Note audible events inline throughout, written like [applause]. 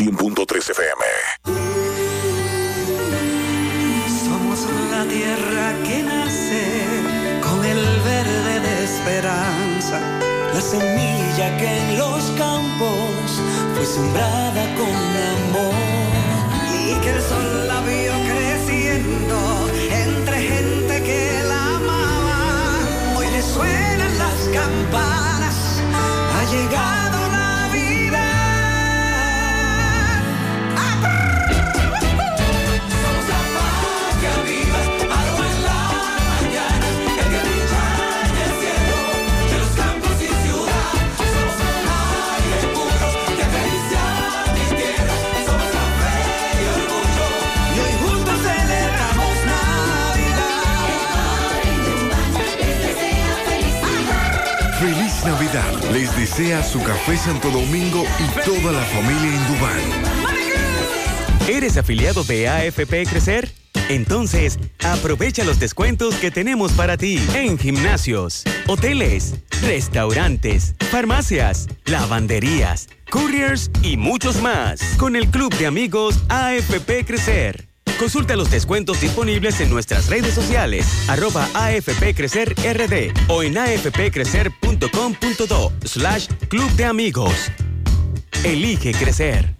100.3 FM. Somos la tierra que nace con el verde de esperanza, la semilla que en los campos fue sembrada con amor y que el sol la vio creciendo entre gente que la amaba. Hoy le suenan las campanas, ha llegado Les desea su café Santo Domingo y toda la familia Indubán. ¿Eres afiliado de AFP Crecer? Entonces, aprovecha los descuentos que tenemos para ti en gimnasios, hoteles, restaurantes, farmacias, lavanderías, couriers y muchos más con el Club de Amigos AFP Crecer. Consulta los descuentos disponibles en nuestras redes sociales, arroba AFP Crecer RD o en afpcrecer.com.do slash Club de Amigos. Elige crecer.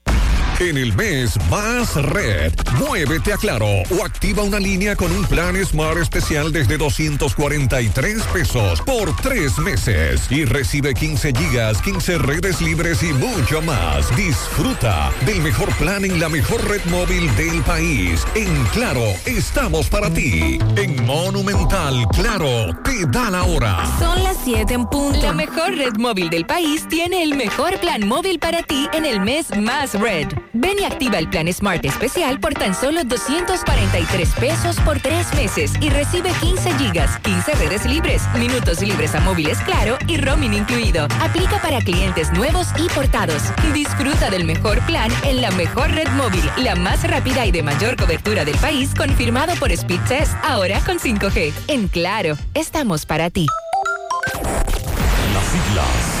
En el mes Más Red, muévete a Claro o activa una línea con un plan Smart especial desde 243 pesos por tres meses y recibe 15 gigas, 15 redes libres y mucho más. Disfruta del mejor plan en la mejor red móvil del país. En Claro, estamos para ti. En Monumental, Claro, te da la hora. Son las 7 en punto. La mejor red móvil del país tiene el mejor plan móvil para ti en el mes más red. Ven y activa el plan Smart especial por tan solo 243 pesos por tres meses y recibe 15 gigas, 15 redes libres, minutos libres a móviles claro y roaming incluido. Aplica para clientes nuevos y portados. Disfruta del mejor plan en la mejor red móvil, la más rápida y de mayor cobertura del país, confirmado por Speed Test, ahora con 5G. En Claro, estamos para ti. Las siglas.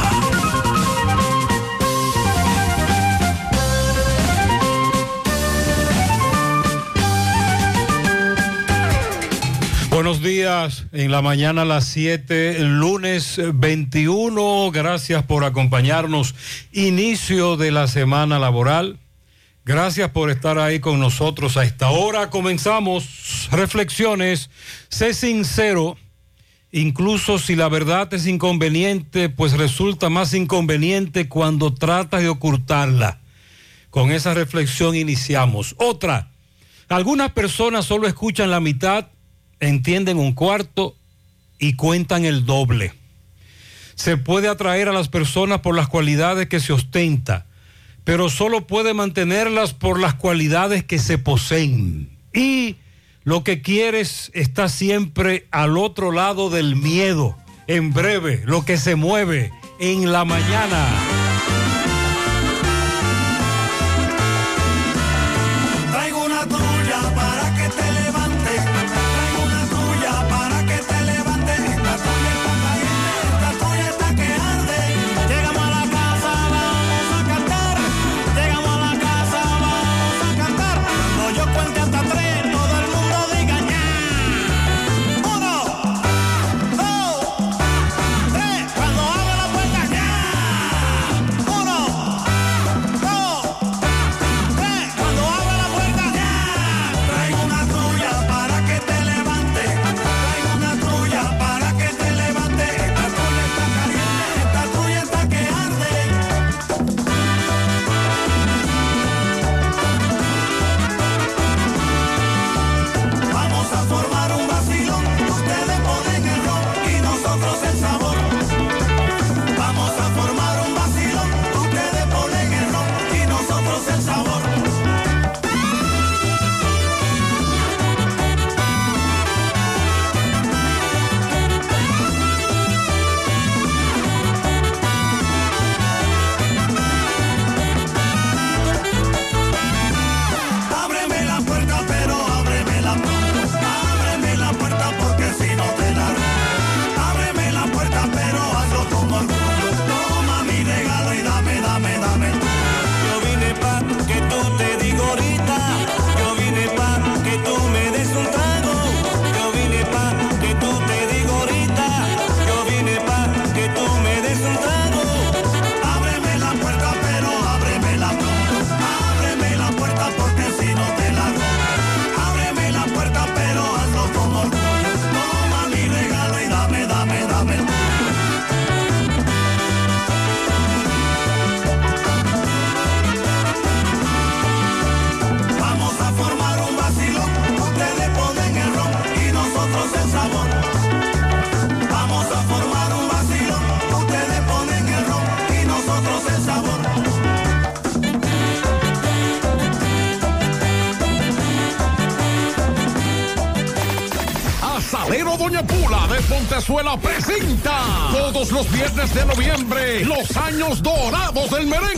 Buenos días, en la mañana a las 7, lunes 21. Gracias por acompañarnos. Inicio de la semana laboral. Gracias por estar ahí con nosotros a esta hora. Comenzamos reflexiones. Sé sincero, incluso si la verdad es inconveniente, pues resulta más inconveniente cuando tratas de ocultarla. Con esa reflexión iniciamos. Otra, algunas personas solo escuchan la mitad entienden un cuarto y cuentan el doble. Se puede atraer a las personas por las cualidades que se ostenta, pero solo puede mantenerlas por las cualidades que se poseen. Y lo que quieres está siempre al otro lado del miedo. En breve, lo que se mueve en la mañana.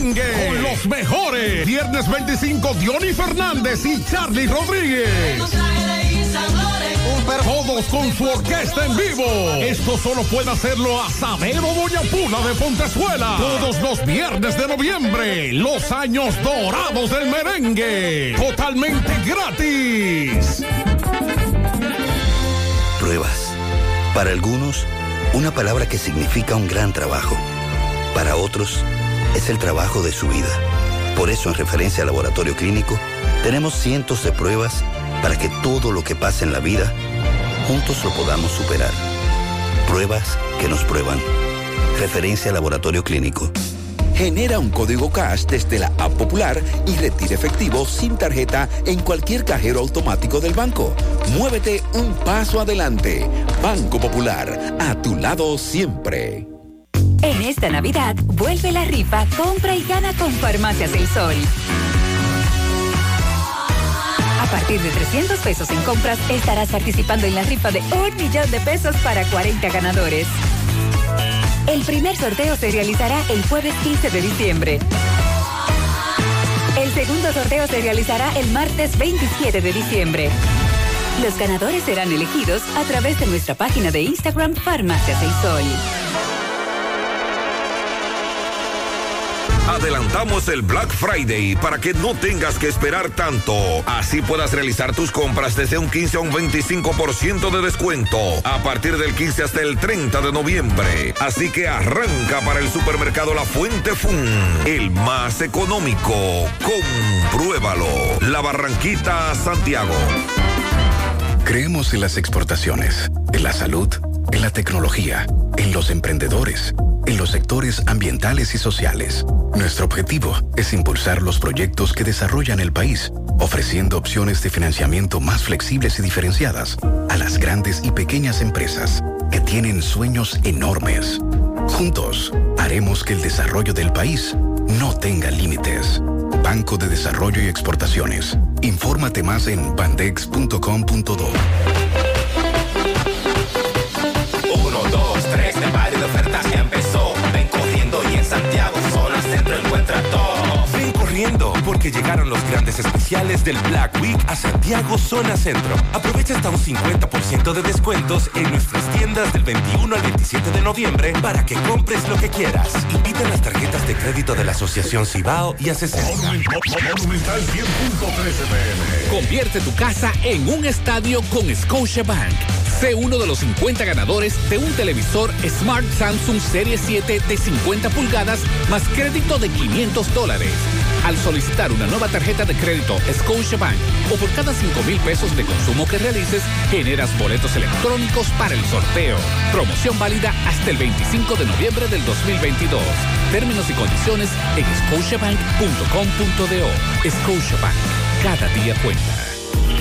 Merengue con los mejores. Viernes 25 Diony Fernández y Charlie Rodríguez. Todos con su orquesta en vivo. Esto solo puede hacerlo Asadero Doña Pula de Pontezuela. Todos los viernes de noviembre. Los años dorados del merengue. Totalmente gratis. Pruebas. Para algunos, una palabra que significa un gran trabajo. Para otros, es el trabajo de su vida. Por eso, en referencia al laboratorio clínico, tenemos cientos de pruebas para que todo lo que pasa en la vida, juntos lo podamos superar. Pruebas que nos prueban. Referencia al laboratorio clínico. Genera un código cash desde la app popular y retira efectivo sin tarjeta en cualquier cajero automático del banco. Muévete un paso adelante. Banco Popular, a tu lado siempre. En esta Navidad, vuelve la rifa, compra y gana con Farmacias del Sol. A partir de 300 pesos en compras, estarás participando en la rifa de un millón de pesos para 40 ganadores. El primer sorteo se realizará el jueves 15 de diciembre. El segundo sorteo se realizará el martes 27 de diciembre. Los ganadores serán elegidos a través de nuestra página de Instagram Farmacias El Sol. Adelantamos el Black Friday para que no tengas que esperar tanto. Así puedas realizar tus compras desde un 15 a un 25% de descuento a partir del 15 hasta el 30 de noviembre. Así que arranca para el supermercado La Fuente Fun, el más económico. Compruébalo. La Barranquita, Santiago. Creemos en las exportaciones, en la salud, en la tecnología, en los emprendedores, en los sectores ambientales y sociales. Nuestro objetivo es impulsar los proyectos que desarrollan el país, ofreciendo opciones de financiamiento más flexibles y diferenciadas a las grandes y pequeñas empresas que tienen sueños enormes. Juntos, haremos que el desarrollo del país no tenga límites. Banco de Desarrollo y Exportaciones. Infórmate más en bandex.com.do. Porque llegaron los grandes especiales del Black Week a Santiago Zona Centro. Aprovecha hasta un 50% de descuentos en nuestras tiendas del 21 al 27 de noviembre para que compres lo que quieras. Invita las tarjetas de crédito de la Asociación Cibao y ACC. Monumental 100.13 pm. Convierte tu casa en un estadio con Scotiabank. Sé uno de los 50 ganadores de un televisor Smart Samsung Serie 7 de 50 pulgadas más crédito de 500 dólares. Al solicitar una nueva tarjeta de crédito Scotiabank o por cada 5 mil pesos de consumo que realices, generas boletos electrónicos para el sorteo. Promoción válida hasta el 25 de noviembre del 2022. Términos y condiciones en scotiabank.com.do. Scotiabank. Cada día cuenta.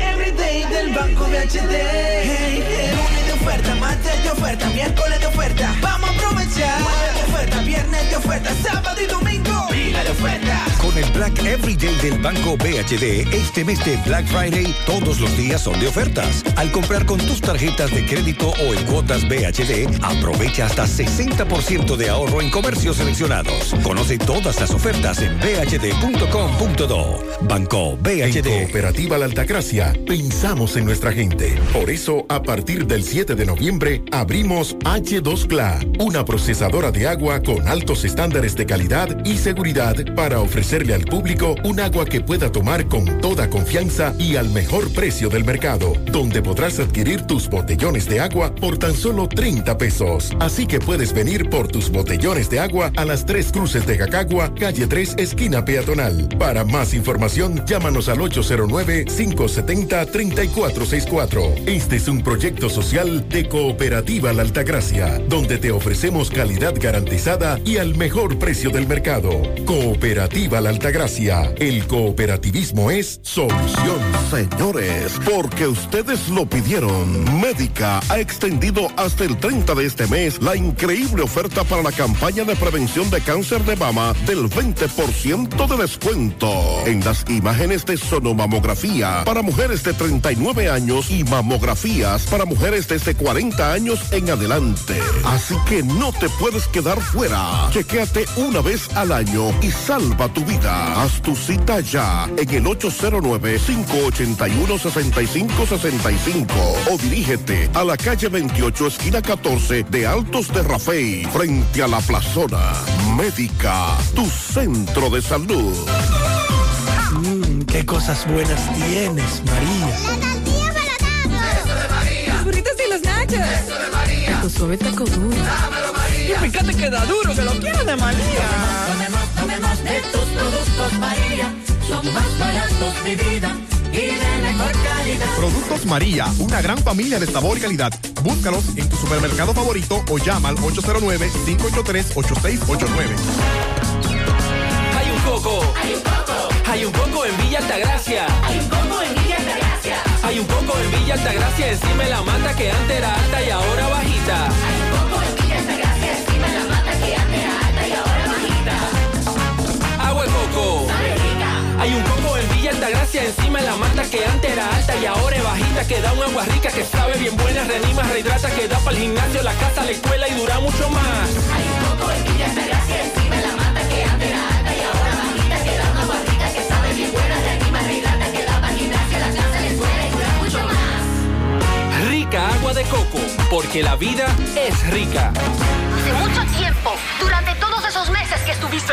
Everyday del Banco BHD. Hey. Lunes de oferta, martes de oferta, miércoles de oferta. Vamos a aprovechar. Jueves de oferta, viernes de oferta, sábado y domingo. Pila de ofertas. Con el Black Everyday del Banco BHD, este mes de Black Friday, todos los días son de ofertas. Al comprar con tus tarjetas de crédito o en cuotas BHD, aprovecha hasta 60% de ahorro en comercios seleccionados. Conoce todas las ofertas en bhd.com.do. Banco BHD. En Cooperativa La Altagracia pensamos en nuestra gente. Por eso, a partir del 7 de noviembre, abrimos H2CLA, una procesadora de agua con altos estándares de calidad y seguridad para ofrecerle al público un agua que pueda tomar con toda confianza y al mejor precio del mercado, donde podrás adquirir tus botellones de agua por tan solo 30 pesos. Así que puedes venir por tus botellones de agua a las tres cruces de Jacagua, calle 3, esquina peatonal. Para más información, llámanos al 809-570-3464. Este es un proyecto social de Cooperativa La Altagracia, donde te ofrecemos calidad garantizada y al mejor precio del mercado. Cooperativa La Altagracia. El cooperativismo es solución. Señores, porque ustedes lo pidieron, Médica ha extendido hasta el 30 de este mes la increíble oferta para la campaña de prevención de cáncer de mama del 20% de descuento en las imágenes de sonomamografía para mujeres de 39 años y mamografías para mujeres desde 40 años en adelante. Así que no te puedes quedar fuera. Chequéate una vez al año y salva tu vida. Haz tu cita ya en el 809-581-6565 o dirígete a la calle 28, esquina 14 de Altos de Rafey, frente a la plazona. Médica, tu centro de salud. Mmm, qué cosas buenas tienes, María. La tortilla para Eso de María. Los burritos y los nachos. Eso de María. Tu suave taco duro. Dámelo, María. Y fíjate que da duro, que lo quiero de María. Tomemos, tomemos de tus productos, María. Son más baratos de vida y de mejor calidad. Productos María, una gran familia de sabor y calidad. Búscalos en tu supermercado favorito o llama al 809-583-8689. Hay un coco. Hay un coco. Hay un coco en Villa Altagracia. Hay un coco en Villa Altagracia. Hay un coco en Villa Altagracia encima de la mata que antes era alta y ahora bajita. Altagracia encima de la mata que antes era alta y ahora es bajita. Que da un agua rica que sabe bien buena, reanima, rehidrata, que da para el gimnasio, la casa, la escuela y dura mucho más. Hay un encima de la mata que antes era alta y ahora bajita. Que da un agua rica que sabe bien buena, reanima, rehidrata, que da para el gimnasio, la casa, la escuela y dura mucho más. Rica agua de coco, porque la vida es rica. Hace mucho tiempo, durante todos esos meses que estuviste...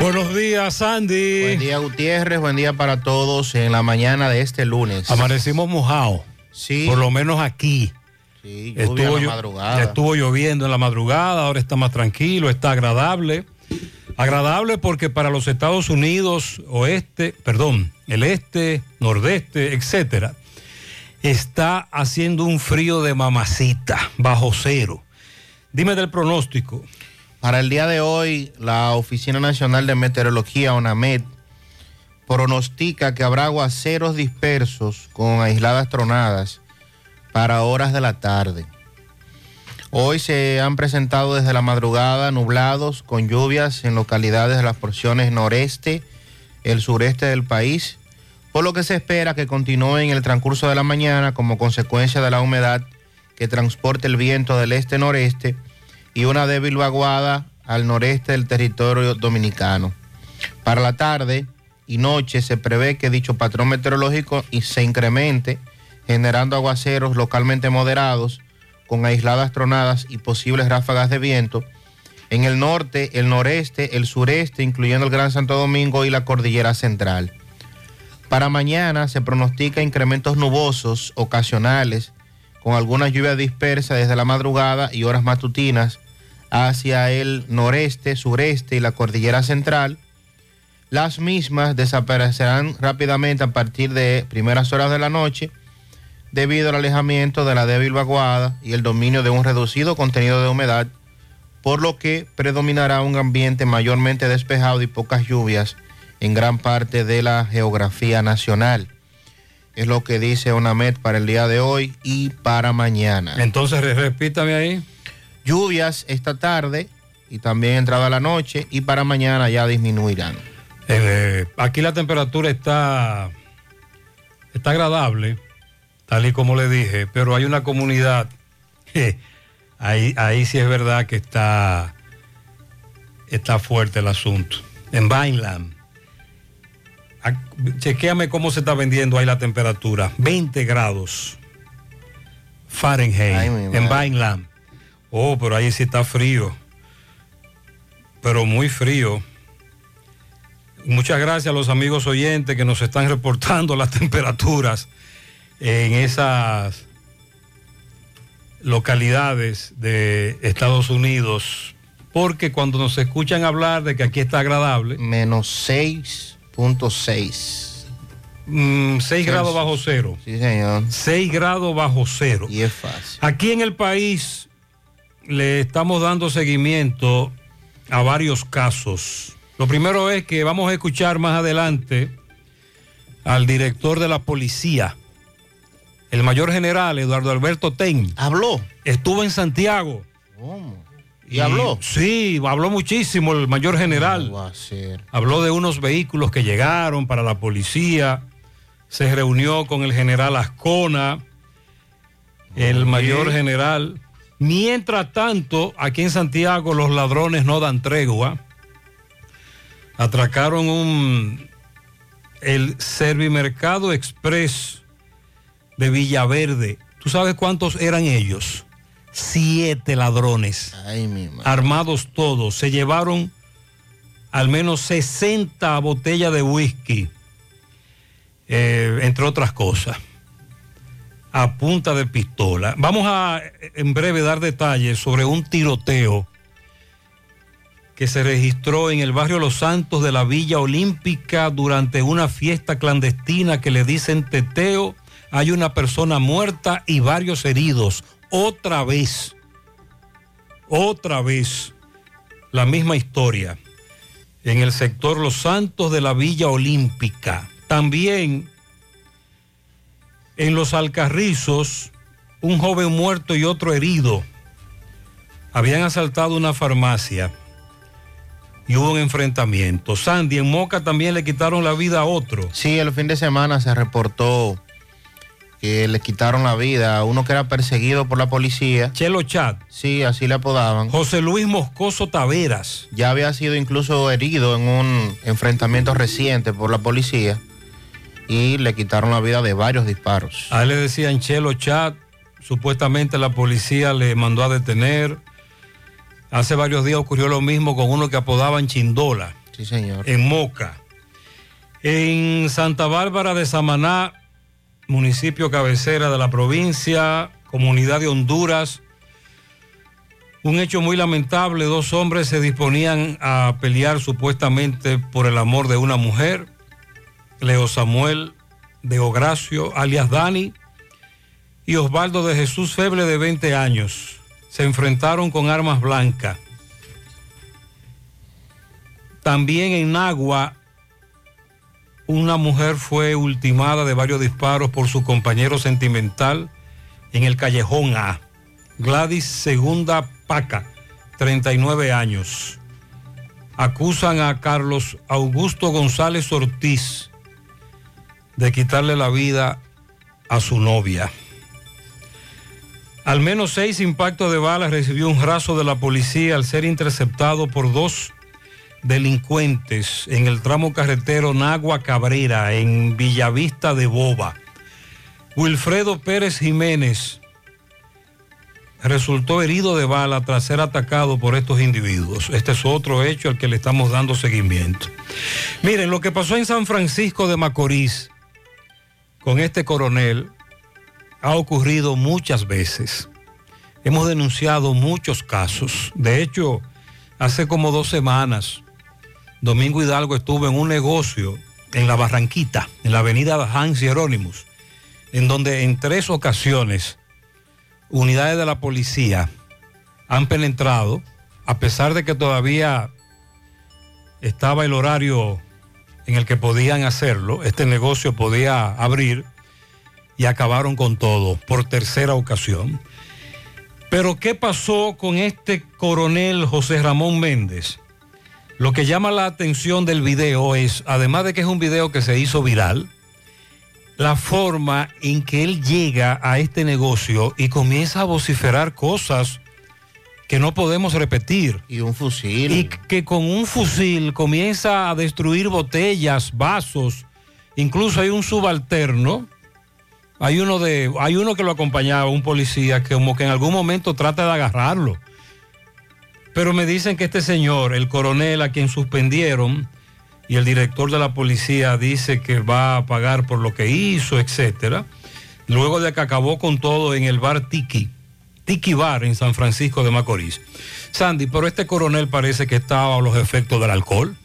Buenos días, Sandy. Buen día, Gutiérrez. Buen día para todos en la mañana de este lunes. Amanecimos mojados. Sí. Por lo menos aquí. Sí, lluvia en la madrugada. estuvo lloviendo en la madrugada, ahora está más tranquilo, está agradable. Agradable porque para los Estados Unidos, oeste, perdón, el este, nordeste, etcétera, está haciendo un frío de mamacita, bajo cero. Dime del pronóstico. Para el día de hoy, la Oficina Nacional de Meteorología, ONAMED, pronostica que habrá aguaceros dispersos con aisladas tronadas para horas de la tarde. Hoy se han presentado desde la madrugada nublados con lluvias en localidades de las porciones noreste, el sureste del país, por lo que se espera que continúe en el transcurso de la mañana como consecuencia de la humedad que transporte el viento del este-noreste y una débil vaguada al noreste del territorio dominicano. Para la tarde y noche se prevé que dicho patrón meteorológico se incremente, generando aguaceros localmente moderados con aisladas tronadas y posibles ráfagas de viento en el norte, el noreste, el sureste, incluyendo el Gran Santo Domingo y la Cordillera Central. Para mañana se pronostica incrementos nubosos ocasionales con algunas lluvias dispersas desde la madrugada y horas matutinas hacia el noreste, sureste y la cordillera central. Las mismas desaparecerán rápidamente a partir de primeras horas de la noche debido al alejamiento de la débil vaguada y el dominio de un reducido contenido de humedad, por lo que predominará un ambiente mayormente despejado y pocas lluvias en gran parte de la geografía nacional. Es lo que dice ONAMED para el día de hoy y para mañana. Entonces, re- repítame ahí. Lluvias esta tarde y también entrada la noche y para mañana ya disminuirán. Eh, aquí la temperatura está, está agradable, tal y como le dije, pero hay una comunidad, je, ahí, ahí sí es verdad que está, está fuerte el asunto. En Vineland. Chequéame cómo se está vendiendo ahí la temperatura. 20 grados Fahrenheit Ay, en. Vineland. Oh, pero ahí sí está frío. Pero muy frío. Muchas gracias a los amigos oyentes que nos están reportando las [laughs] temperaturas en esas localidades de Estados Unidos, porque cuando nos escuchan hablar de que aquí está agradable, Menos 6.6. 6 grados bajo cero. Sí, señor. 6 grados bajo cero. Y es fácil. Aquí en el país le estamos dando seguimiento a varios casos. Lo primero es que vamos a escuchar más adelante al director de la policía, el mayor general Eduardo Alberto Ten. ¿Habló? Estuvo en Santiago. ¿Cómo? ¿Y habló? Sí, habló muchísimo el mayor general. Habló de unos vehículos que llegaron para la policía. Se reunió con el general Ascona, el mayor general. Mientras tanto, aquí en Santiago los ladrones no dan tregua. Atracaron un el Servimercado Express de Villaverde. ¿Tú sabes cuántos eran ellos? Siete ladrones. Ay, mi madre. Armados todos. Se llevaron al menos 60 botellas de whisky, eh, entre otras cosas, a punta de pistola. Vamos a eh, en breve dar detalles sobre un tiroteo que se registró en el barrio Los Santos de la Villa Olímpica durante una fiesta clandestina que le dicen teteo. Hay una persona muerta y varios heridos. Otra vez, otra vez, la misma historia en el sector Los Santos de la Villa Olímpica. También en Los Alcarrizos, un joven muerto y otro herido. Habían asaltado una farmacia y hubo un enfrentamiento. Sandy, en Moca también le quitaron la vida a otro. Sí, el fin de semana se reportó que le quitaron la vida a uno que era perseguido por la policía. Chelo Chat. Sí, así le apodaban. José Luis Moscoso Taveras. Ya había sido incluso herido en un enfrentamiento reciente por la policía y le quitaron la vida de varios disparos. A él le decían Chelo Chat. Supuestamente la policía le mandó a detener. Hace varios días ocurrió lo mismo con uno que apodaban Chindola. Sí, señor. En Moca. En Santa Bárbara de Samaná, municipio cabecera de la provincia, comunidad de Honduras. Un hecho muy lamentable, dos hombres se disponían a pelear supuestamente por el amor de una mujer, Leo Samuel de Ogracio, alias Dani, y Osvaldo de Jesús Feble de 20 años. Se enfrentaron con armas blancas. También en Nagua, una mujer fue ultimada de varios disparos por su compañero sentimental en el callejón A. Gladys Segunda Paca, 39 años. Acusan a Carlos Augusto González Ortiz de quitarle la vida a su novia. Al menos seis impactos de balas recibió un raso de la policía al ser interceptado por dos delincuentes en el tramo carretero Nagua Cabrera, en Villavista de Boba. Wilfredo Pérez Jiménez resultó herido de bala tras ser atacado por estos individuos. Este es otro hecho al que le estamos dando seguimiento. Miren, lo que pasó en San Francisco de Macorís con este coronel ha ocurrido muchas veces. Hemos denunciado muchos casos. De hecho, hace como dos semanas, Domingo Hidalgo estuvo en un negocio en la Barranquita, en la avenida Hans Hieronymus, en donde en tres ocasiones unidades de la policía han penetrado, a pesar de que todavía estaba el horario en el que podían hacerlo, este negocio podía abrir, y acabaron con todo por tercera ocasión. Pero ¿qué pasó con este coronel José Ramón Méndez? Lo que llama la atención del video es, además de que es un video que se hizo viral, la forma en que él llega a este negocio y comienza a vociferar cosas que no podemos repetir. Y un fusil. Y que con un fusil comienza a destruir botellas, vasos. Incluso hay un subalterno. Hay uno de, hay uno que lo acompañaba, un policía, que como que en algún momento trata de agarrarlo. Pero me dicen que este señor, el coronel a quien suspendieron, y el director de la policía dice que va a pagar por lo que hizo, etcétera. Luego de que acabó con todo en el bar Tiki, Tiki Bar en San Francisco de Macorís. Sandy, pero este coronel parece que estaba a los efectos del alcohol.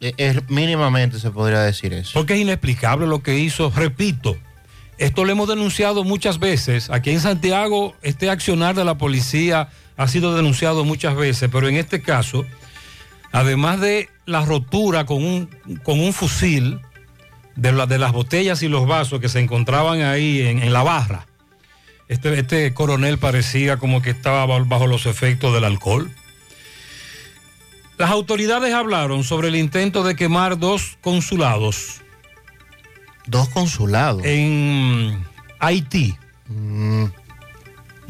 Es, mínimamente se podría decir eso. Porque es inexplicable lo que hizo. Repito, esto lo hemos denunciado muchas veces. Aquí en Santiago, este accionar de la policía ha sido denunciado muchas veces, pero en este caso, además de la rotura con un, con un fusil de, la- de las botellas y los vasos que se encontraban ahí en, en la barra, este, este coronel parecía como que estaba ba- bajo los efectos del alcohol. Las autoridades hablaron sobre el intento de quemar dos consulados. Dos consulados. En Haití. Mm.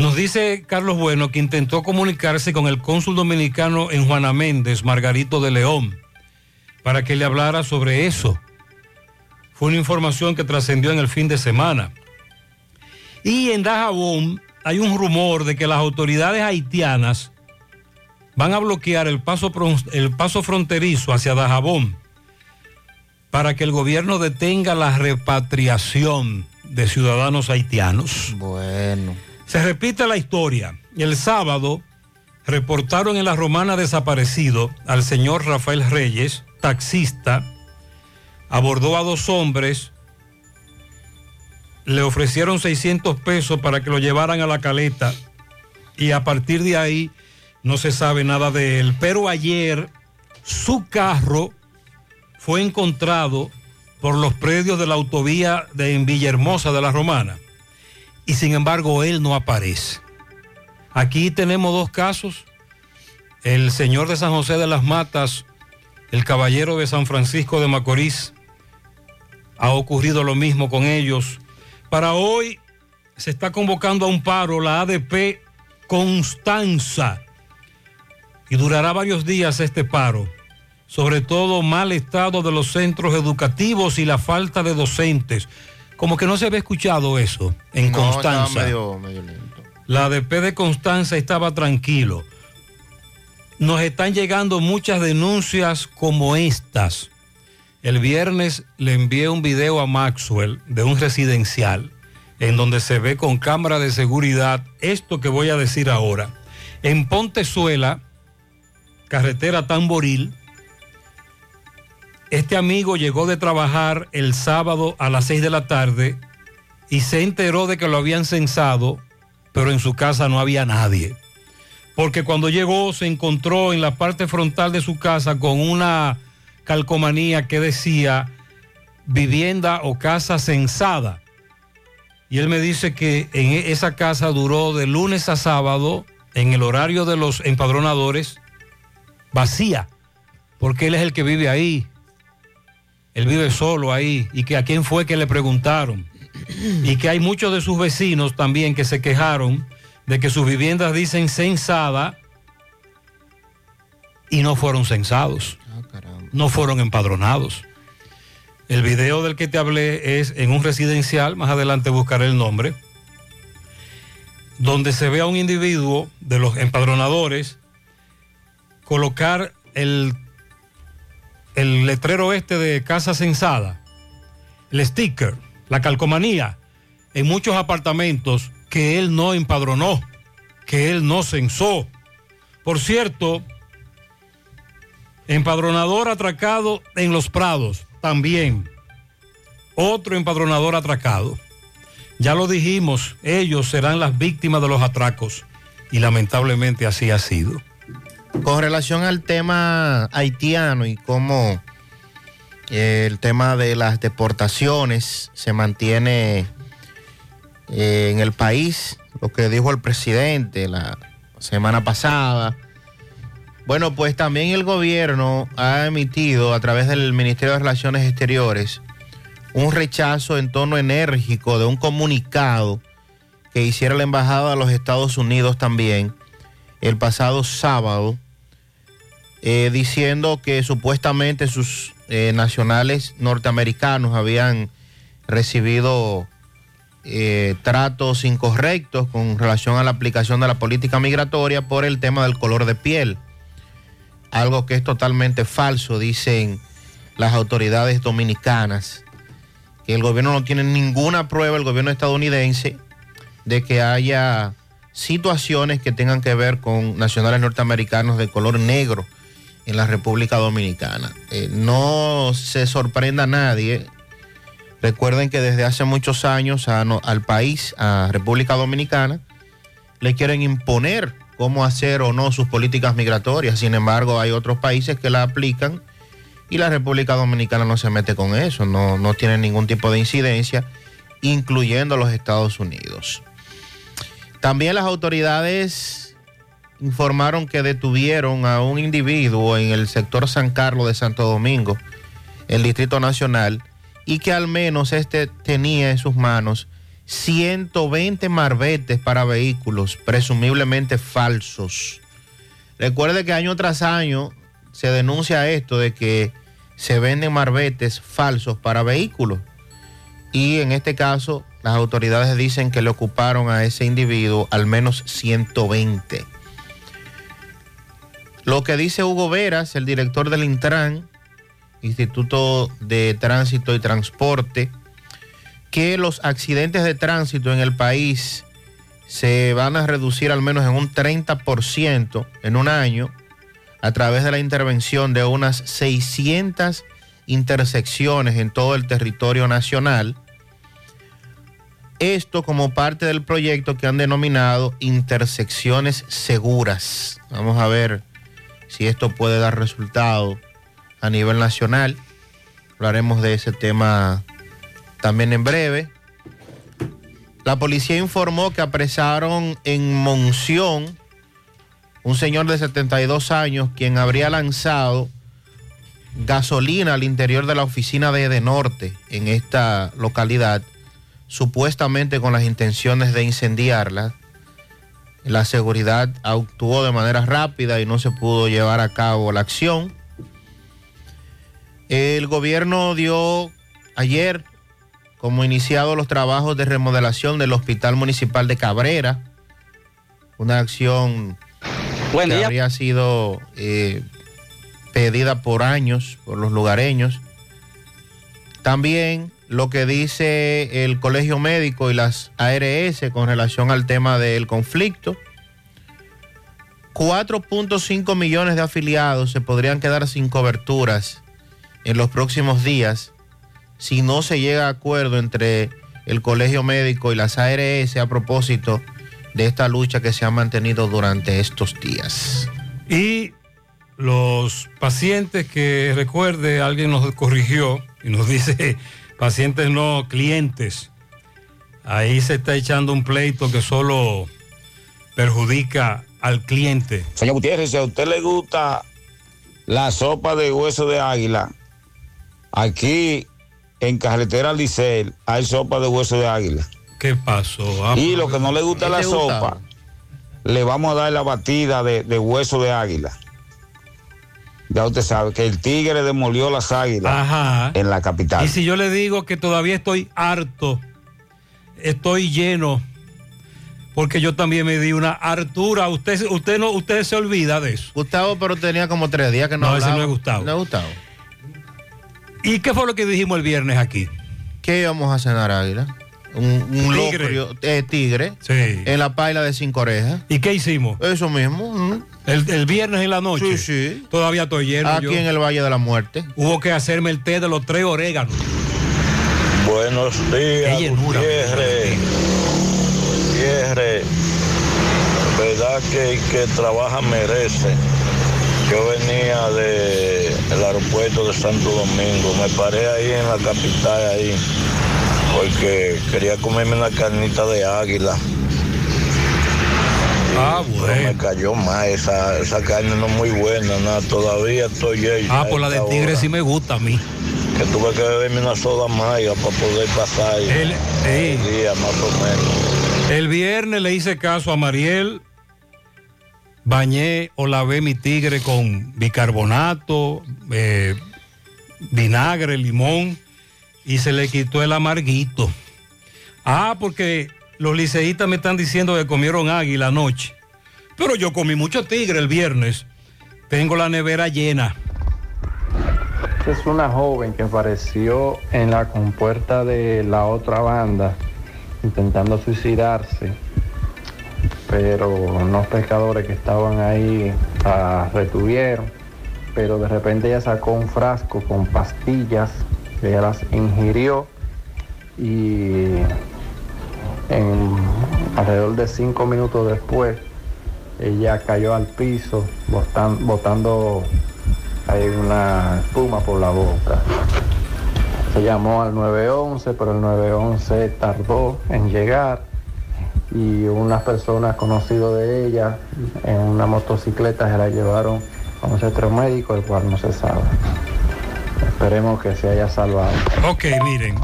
Nos dice Carlos Bueno que intentó comunicarse con el cónsul dominicano en Juana Méndez, Margarito de León, para que le hablara sobre eso. Fue una información que trascendió en el fin de semana. Y en Dajabón hay un rumor de que las autoridades haitianas van a bloquear el paso, el paso fronterizo hacia Dajabón para que el gobierno detenga la repatriación de ciudadanos haitianos. Bueno. Se repite la historia. El sábado reportaron en la romana desaparecido al señor Rafael Reyes, taxista, abordó a dos hombres, le ofrecieron 600 pesos para que lo llevaran a la caleta y a partir de ahí no se sabe nada de él. Pero ayer su carro fue encontrado por los predios de la autovía de Villahermosa de la Romana y sin embargo él no aparece. Aquí tenemos dos casos. El señor de San José de las Matas, el caballero de San Francisco de Macorís, ha ocurrido lo mismo con ellos. Para hoy se está convocando a un paro la ADP Constanza y durará varios días este paro. Sobre todo mal estado de los centros educativos y la falta de docentes. Como que no se había escuchado eso en No, Constanza. estaba medio- medio lento. La ADP de Constanza estaba tranquilo. Nos están llegando muchas denuncias como estas. El viernes le envié un video a Maxwell de un residencial en donde se ve con cámara de seguridad esto que voy a decir ahora. En Pontezuela, carretera Tamboril, este amigo llegó de trabajar el sábado a las 6 de la tarde y se enteró de que lo habían censado, pero en su casa no había nadie. Porque cuando llegó se encontró en la parte frontal de su casa con una calcomanía que decía vivienda o casa censada. Y él me dice que en e- esa casa duró de lunes a sábado, en el horario de los empadronadores, vacía, porque él es el que vive ahí. Él vive solo ahí y que a quién fue que le preguntaron. Y que hay muchos de sus vecinos también que se quejaron de que sus viviendas dicen censada y no fueron censados. No fueron empadronados. El video del que te hablé es en un residencial, más adelante buscaré el nombre, donde se ve a un individuo de los empadronadores colocar el, el letrero este de casa censada, el sticker, la calcomanía, en muchos apartamentos que él no empadronó, que él no censó. Por cierto, empadronador atracado en Los Prados, también. Otro empadronador atracado. Ya lo dijimos, ellos serán las víctimas de los atracos. Y lamentablemente así ha sido. Con relación al tema haitiano y cómo eh, el tema de las deportaciones se mantiene eh, en el país, lo que dijo el presidente la semana pasada. Bueno, pues también el gobierno ha emitido a través del Ministerio de Relaciones Exteriores un rechazo en tono enérgico de un comunicado que hiciera la Embajada de los Estados Unidos también el pasado sábado, eh, diciendo que supuestamente sus eh, nacionales norteamericanos habían recibido eh, tratos incorrectos con relación a la aplicación de la política migratoria por el tema del color de piel. Algo que es totalmente falso, dicen las autoridades dominicanas, que el gobierno no tiene ninguna prueba, el gobierno estadounidense, de que haya situaciones que tengan que ver con nacionales norteamericanos de color negro en la República Dominicana. Eh, no se sorprenda a nadie. Recuerden que desde hace muchos años al país, a República Dominicana, le quieren imponer cómo hacer o no sus políticas migratorias. Sin embargo, hay otros países que la aplican y la República Dominicana no se mete con eso, no, no tiene ningún tipo de incidencia, incluyendo los Estados Unidos. También las autoridades informaron que detuvieron a un individuo en el sector San Carlos de Santo Domingo, el Distrito Nacional, y que al menos este tenía en sus manos 120 marbetes para vehículos, presumiblemente falsos. Recuerde que año tras año se denuncia esto de que se venden marbetes falsos para vehículos. Y en este caso, las autoridades dicen que le ocuparon a ese individuo al menos 120. Lo que dice Hugo Veras, el director del Intran, Instituto de Tránsito y Transporte, que los accidentes de tránsito en el país se van a reducir al menos en un 30% en un año a través de la intervención de unas 600 intersecciones en todo el territorio nacional. Esto como parte del proyecto que han denominado intersecciones seguras. Vamos a ver si esto puede dar resultado a nivel nacional. Hablaremos de ese tema también en breve. La policía informó que apresaron en Monción un señor de 72 años quien habría lanzado gasolina al interior de la oficina de Edenorte en esta localidad, supuestamente con las intenciones de incendiarla. La seguridad actuó de manera rápida y no se pudo llevar a cabo la acción. El gobierno dio ayer como iniciado los trabajos de remodelación del Hospital Municipal de Cabrera, una acción Buen que día. habría sido eh, pedida por años por los lugareños. También lo que dice el Colegio Médico y las ARS con relación al tema del conflicto. 4.5 millones de afiliados se podrían quedar sin coberturas en los próximos días si no se llega a acuerdo entre el Colegio Médico y las ARS a propósito de esta lucha que se ha mantenido durante estos días. Y los pacientes que recuerde, alguien nos corrigió y nos [laughs] dice pacientes no clientes. Ahí se está echando un pleito que solo perjudica al cliente. Señor Gutiérrez, si a usted le gusta la sopa de hueso de águila, aquí en Carretera Licel hay sopa de hueso de águila. ¿Qué pasó? Ah, y lo que no le gusta ¿Qué la gusta? sopa, le vamos a dar la batida de, de hueso de águila. Ya usted sabe que el tigre demolió las águilas Ajá. en la capital. Y si yo le digo que todavía estoy harto, estoy lleno, porque yo también me di una hartura. Usted, usted no, usted se olvida de eso. Gustavo, pero tenía como tres días que no No, ese hablaba. no es Gustavo. No es Gustavo. ¿Y qué fue lo que dijimos el viernes aquí? ¿Qué íbamos a cenar, Águila? Un, un Tigre. locrio, eh, tigre Sí. en la paila de cinco orejas. ¿Y qué hicimos? Eso mismo. mm. El, el viernes en la noche. Sí, sí. Todavía estoy lleno. Aquí yo. en el Valle de la Muerte. Hubo que hacerme el té de los tres oréganos. Buenos días, llenura. Gutiérrez. Gutiérrez, verdad que el que trabaja merece. Yo venía del aeropuerto de Santo Domingo, me paré ahí en la capital, ahí, porque quería comerme una carnita de águila. Ah, bueno. me cayó más, esa, esa carne no es muy buena, nada, todavía estoy ahí. Ah, por la de tigre sí me gusta a mí. Que tuve que beberme una soda maya para poder pasar el, día más o menos. El viernes le hice caso a Mariel, bañé o lavé mi tigre con bicarbonato, eh, vinagre, limón y se le quitó el amarguito. Ah, porque los liceístas me están diciendo que comieron águila anoche. Pero yo comí mucho tigre el viernes. Tengo la nevera llena. Es una joven que apareció en la compuerta de la otra banda intentando suicidarse, pero unos pescadores que estaban ahí la retuvieron, pero de repente ella sacó un frasco con pastillas, ella las ingirió y alrededor de cinco minutos después ella cayó al piso botan- botando hay una espuma por la boca. Se llamó al 911, pero el 911 tardó en llegar y unas personas conocidas de ella en una motocicleta se la llevaron a un centro médico, el cual no se sabe. Esperemos que se haya salvado. Ok, miren,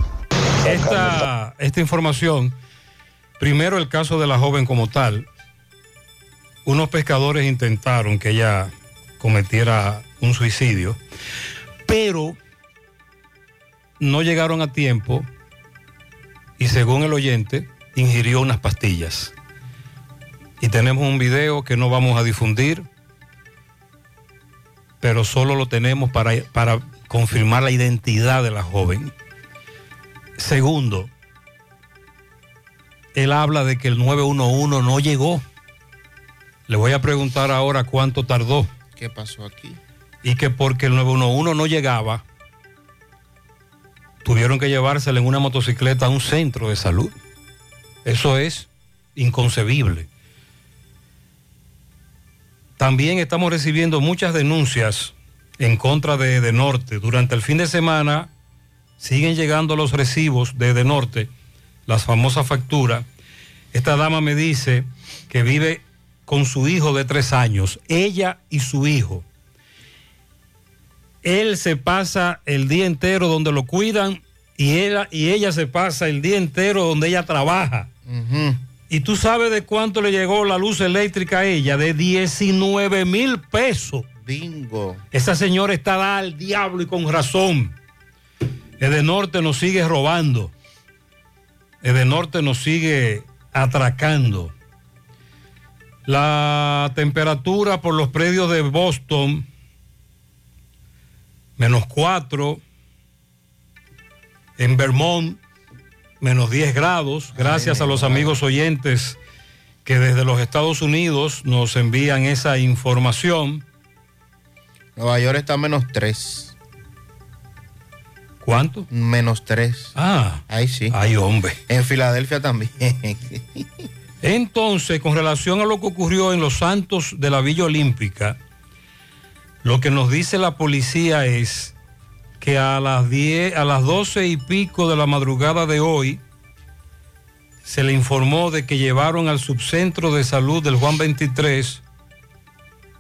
esta, esta información, primero el caso de la joven como tal, unos pescadores intentaron que ella cometiera un suicidio, pero no llegaron a tiempo y según el oyente, ingirió unas pastillas. Y tenemos un video que no vamos a difundir, pero solo lo tenemos para, para confirmar la identidad de la joven. Segundo, él habla de que el 911 no llegó. Le voy a preguntar ahora cuánto tardó. ¿Qué pasó aquí? Y que porque el 911 no llegaba, tuvieron que llevársela en una motocicleta a un centro de salud. Eso es inconcebible. También estamos recibiendo muchas denuncias en contra de De Norte. Durante el fin de semana siguen llegando los recibos de De Norte, las famosas facturas. Esta dama me dice que vive con su hijo de tres años, ella y su hijo. Él se pasa el día entero donde lo cuidan y ella, y ella se pasa el día entero donde ella trabaja. ¿Y tú sabes de cuánto le llegó la luz eléctrica a ella? De 19 mil pesos. Bingo. Esa señora está dada al diablo y con razón. El norte nos sigue robando. El norte nos sigue atracando. La temperatura por los predios de Boston, menos 4. En Vermont, menos 10 grados. Gracias a los amigos oyentes que desde los Estados Unidos nos envían esa información. Nueva York está a menos 3. ¿Cuánto? Menos 3. Ah. Ahí sí. Ay, hombre. En Filadelfia también. Entonces, con relación a lo que ocurrió en los Santos de la Villa Olímpica, lo que nos dice la policía es que a las 10, a las 12 y pico de la madrugada de hoy, se le informó de que llevaron al subcentro de salud del Juan 23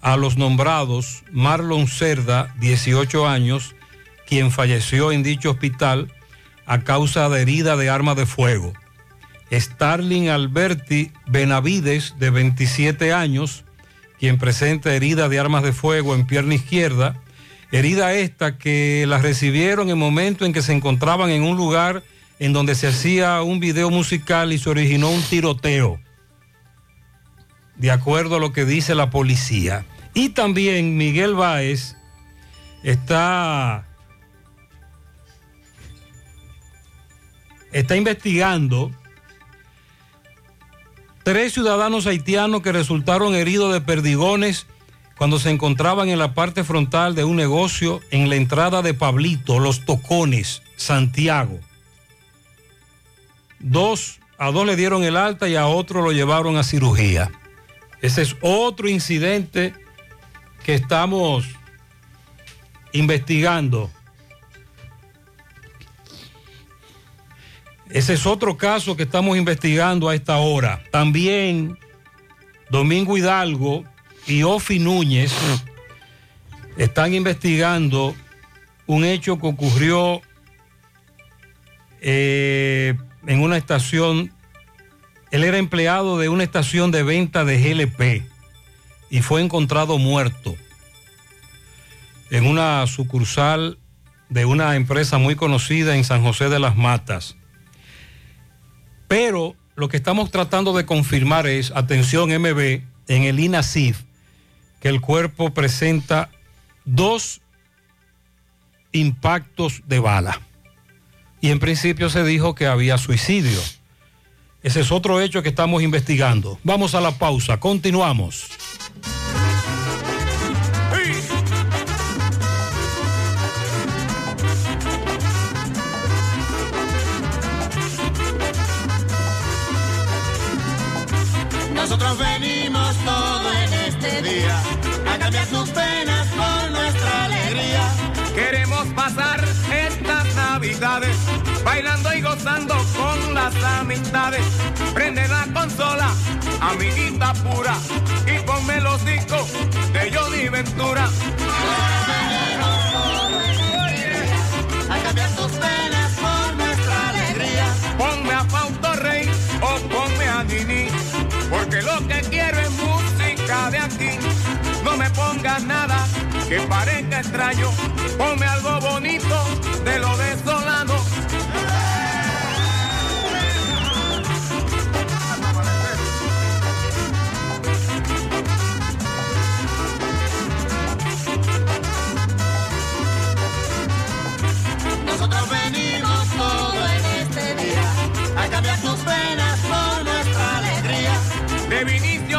a los nombrados Marlon Cerda, 18 años, quien falleció en dicho hospital a causa de herida de arma de fuego. Starling Alberti Benavides, de 27 años, quien presenta herida de armas de fuego en pierna izquierda, herida esta que la recibieron en el momento en que se encontraban en un lugar en donde se hacía un video musical y se originó un tiroteo, de acuerdo a lo que dice la policía. Y también Miguel Báez está, está investigando tres ciudadanos haitianos que resultaron heridos de perdigones cuando se encontraban en la parte frontal de un negocio en la entrada de Pablito, Los Tocones, Santiago. Dos, a dos le dieron el alta y a otro lo llevaron a cirugía. Ese es otro incidente que estamos investigando. Ese es otro caso que estamos investigando a esta hora. También Domingo Hidalgo y Ofi Núñez están investigando un hecho que ocurrió eh, en una estación. Él era empleado de una estación de venta de GLP y fue encontrado muerto en una sucursal de una empresa muy conocida en San José de las Matas. Pero lo que estamos tratando de confirmar es, atención MB, en el INASIF, que el cuerpo presenta dos impactos de bala. Y en principio se dijo que había suicidio. Ese es otro hecho que estamos investigando. Vamos a la pausa, continuamos. Nosotros venimos todo en este día a cambiar tus penas por nuestra alegría. Queremos pasar estas navidades bailando y gozando con las amistades. Prende la consola, amiguita pura, y ponme los discos de Johnny Ventura. A cambiar tus penas lo que quiero es música de aquí. No me pongas nada que parezca extraño, ponme algo bonito de lo desolado. Nosotros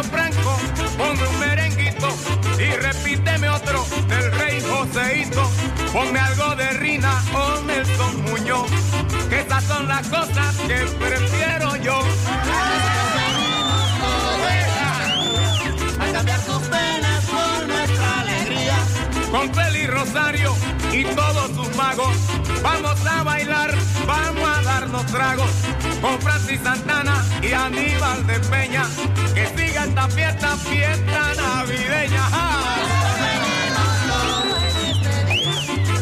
Franco, ponme un merenguito y repíteme otro del rey Joseito. Ponme algo de Rina o Nelson Muñoz, que esas son las cosas que prefiero yo. A cambiar tus penas por nuestra alegría. Con Feli Rosario y todos sus magos, vamos a bailar, vamos a darnos tragos. Con Francis Santana y Aníbal de Peña, que siga esta fiesta, fiesta navideña.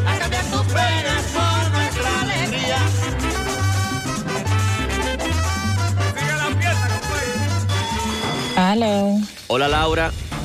A cambiar tus penas por nuestra alegría. Aló. Hola Laura.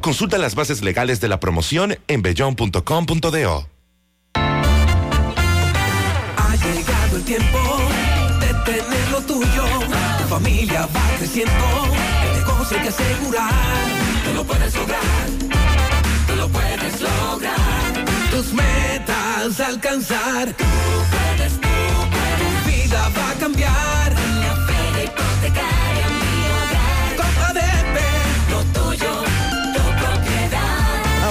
Consulta las bases legales de la promoción en bellón.com.do. Ha llegado el tiempo de tener lo tuyo. Tu familia va creciendo. El negocio que asegurar. Tú lo puedes lograr. Tú lo puedes lograr. Tus metas alcanzar. Tú puedes, tú puedes. Tu vida va a cambiar.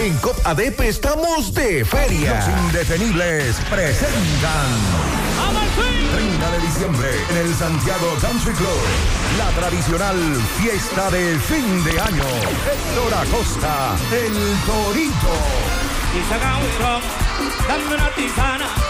En COP ADP estamos de feria. Los indetenibles presentan. 30 de diciembre en el Santiago Country Club. La tradicional fiesta de fin de año. Héctor Acosta, el Torito. Y saca un rock, dame una tisana.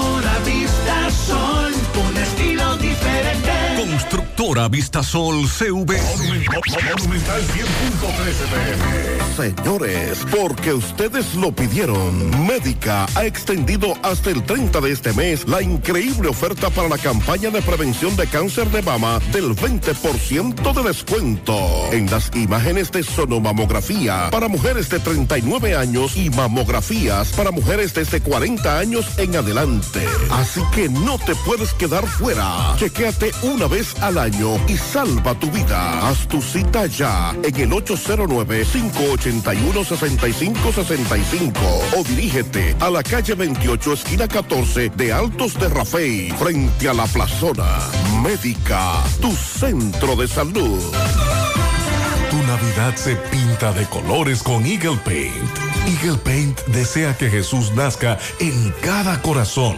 Constructora Vistasol CV. Señores, porque ustedes lo pidieron, Médica ha extendido hasta el 30 de este mes la increíble oferta para la campaña de prevención de cáncer de mama del 20% de descuento en las imágenes de sonomamografía para mujeres de 39 años y mamografías para mujeres desde 40 años en adelante. Así que no te puedes quedar fuera. Chequéate una vez al año y salva tu vida. Haz tu cita ya en el 809-581-6565 o dirígete a la calle 28, esquina 14 de Altos de Rafey, frente a la plazona. Médica, tu centro de salud. Tu Navidad se pinta de colores con Eagle Paint. Eagle Paint desea que Jesús nazca en cada corazón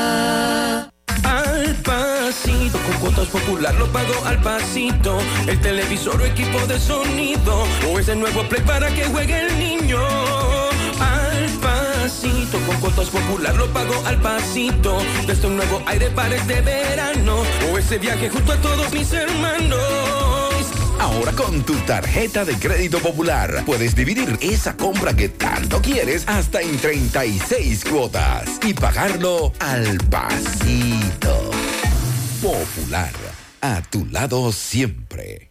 Al pasito, con cuotas popular lo pago al pasito. El televisor o equipo de sonido. O ese nuevo play para que juegue el niño. Al pasito, con cuotas popular lo pago al pasito. Desde un nuevo aire para este verano. O ese viaje junto a todos mis hermanos. Ahora con tu tarjeta de crédito popular puedes dividir esa compra que tanto quieres hasta en 36 cuotas y pagarlo al pasito. Popular, a tu lado siempre.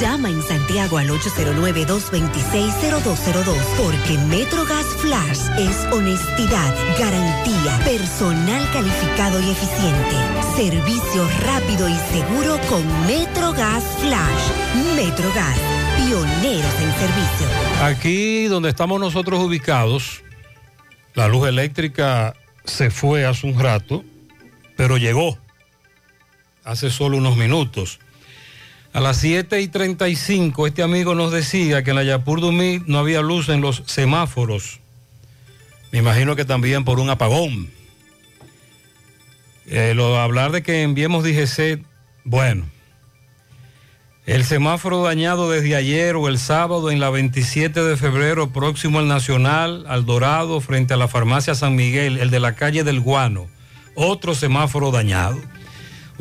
Llama en Santiago al 809-226-0202 porque MetroGas Flash es honestidad, garantía, personal calificado y eficiente, servicio rápido y seguro con MetroGas Flash. MetroGas, pioneros en servicio. Aquí donde estamos nosotros ubicados, la luz eléctrica se fue hace un rato, pero llegó hace solo unos minutos. A las 7 y 35 este amigo nos decía que en la Yapur Dumí no había luz en los semáforos. Me imagino que también por un apagón. Eh, lo hablar de que enviemos DGC, bueno. El semáforo dañado desde ayer o el sábado en la 27 de febrero próximo al Nacional, al Dorado, frente a la farmacia San Miguel, el de la calle del Guano. Otro semáforo dañado.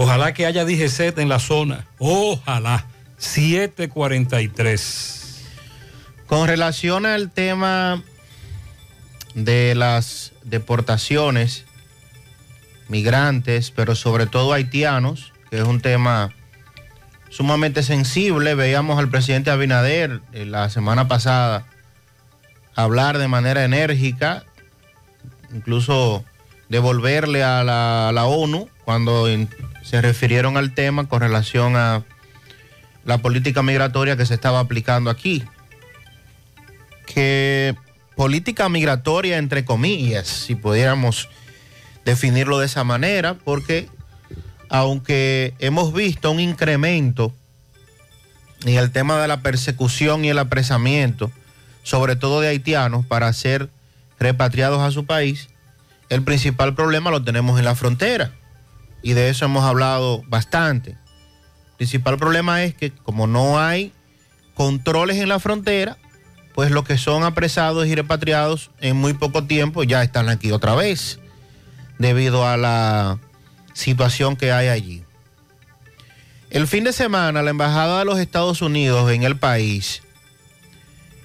Ojalá que haya DGZ en la zona. Ojalá. 743. Con relación al tema de las deportaciones, migrantes, pero sobre todo haitianos, que es un tema sumamente sensible. Veíamos al presidente Abinader eh, la semana pasada hablar de manera enérgica, incluso devolverle a la, a la ONU cuando se refirieron al tema con relación a la política migratoria que se estaba aplicando aquí. Que política migratoria, entre comillas, si pudiéramos definirlo de esa manera, porque aunque hemos visto un incremento en el tema de la persecución y el apresamiento, sobre todo de haitianos, para ser repatriados a su país, el principal problema lo tenemos en la frontera. Y de eso hemos hablado bastante. El principal problema es que como no hay controles en la frontera, pues los que son apresados y repatriados en muy poco tiempo ya están aquí otra vez, debido a la situación que hay allí. El fin de semana, la Embajada de los Estados Unidos en el país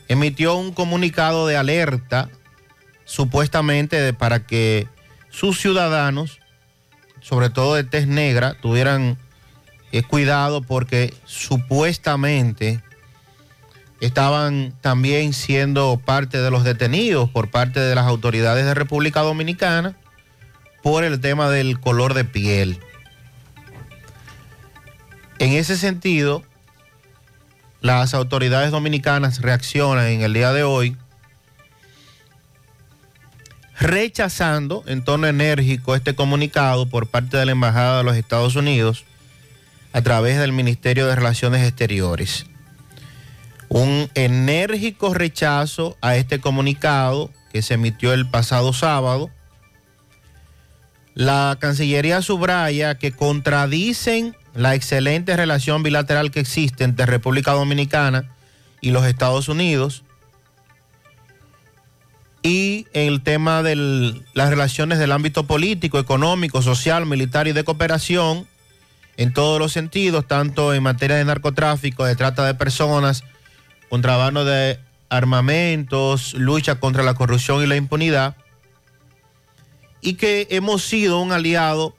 emitió un comunicado de alerta, supuestamente para que sus ciudadanos, sobre todo de tez negra, tuvieran eh, cuidado porque supuestamente estaban también siendo parte de los detenidos por parte de las autoridades de República Dominicana por el tema del color de piel. En ese sentido, las autoridades dominicanas reaccionan en el día de hoy rechazando en tono enérgico este comunicado por parte de la Embajada de los Estados Unidos a través del Ministerio de Relaciones Exteriores. Un enérgico rechazo a este comunicado que se emitió el pasado sábado. La Cancillería subraya que contradicen la excelente relación bilateral que existe entre República Dominicana y los Estados Unidos y en el tema de las relaciones del ámbito político, económico, social, militar y de cooperación en todos los sentidos, tanto en materia de narcotráfico, de trata de personas, contrabando de armamentos, lucha contra la corrupción y la impunidad, y que hemos sido un aliado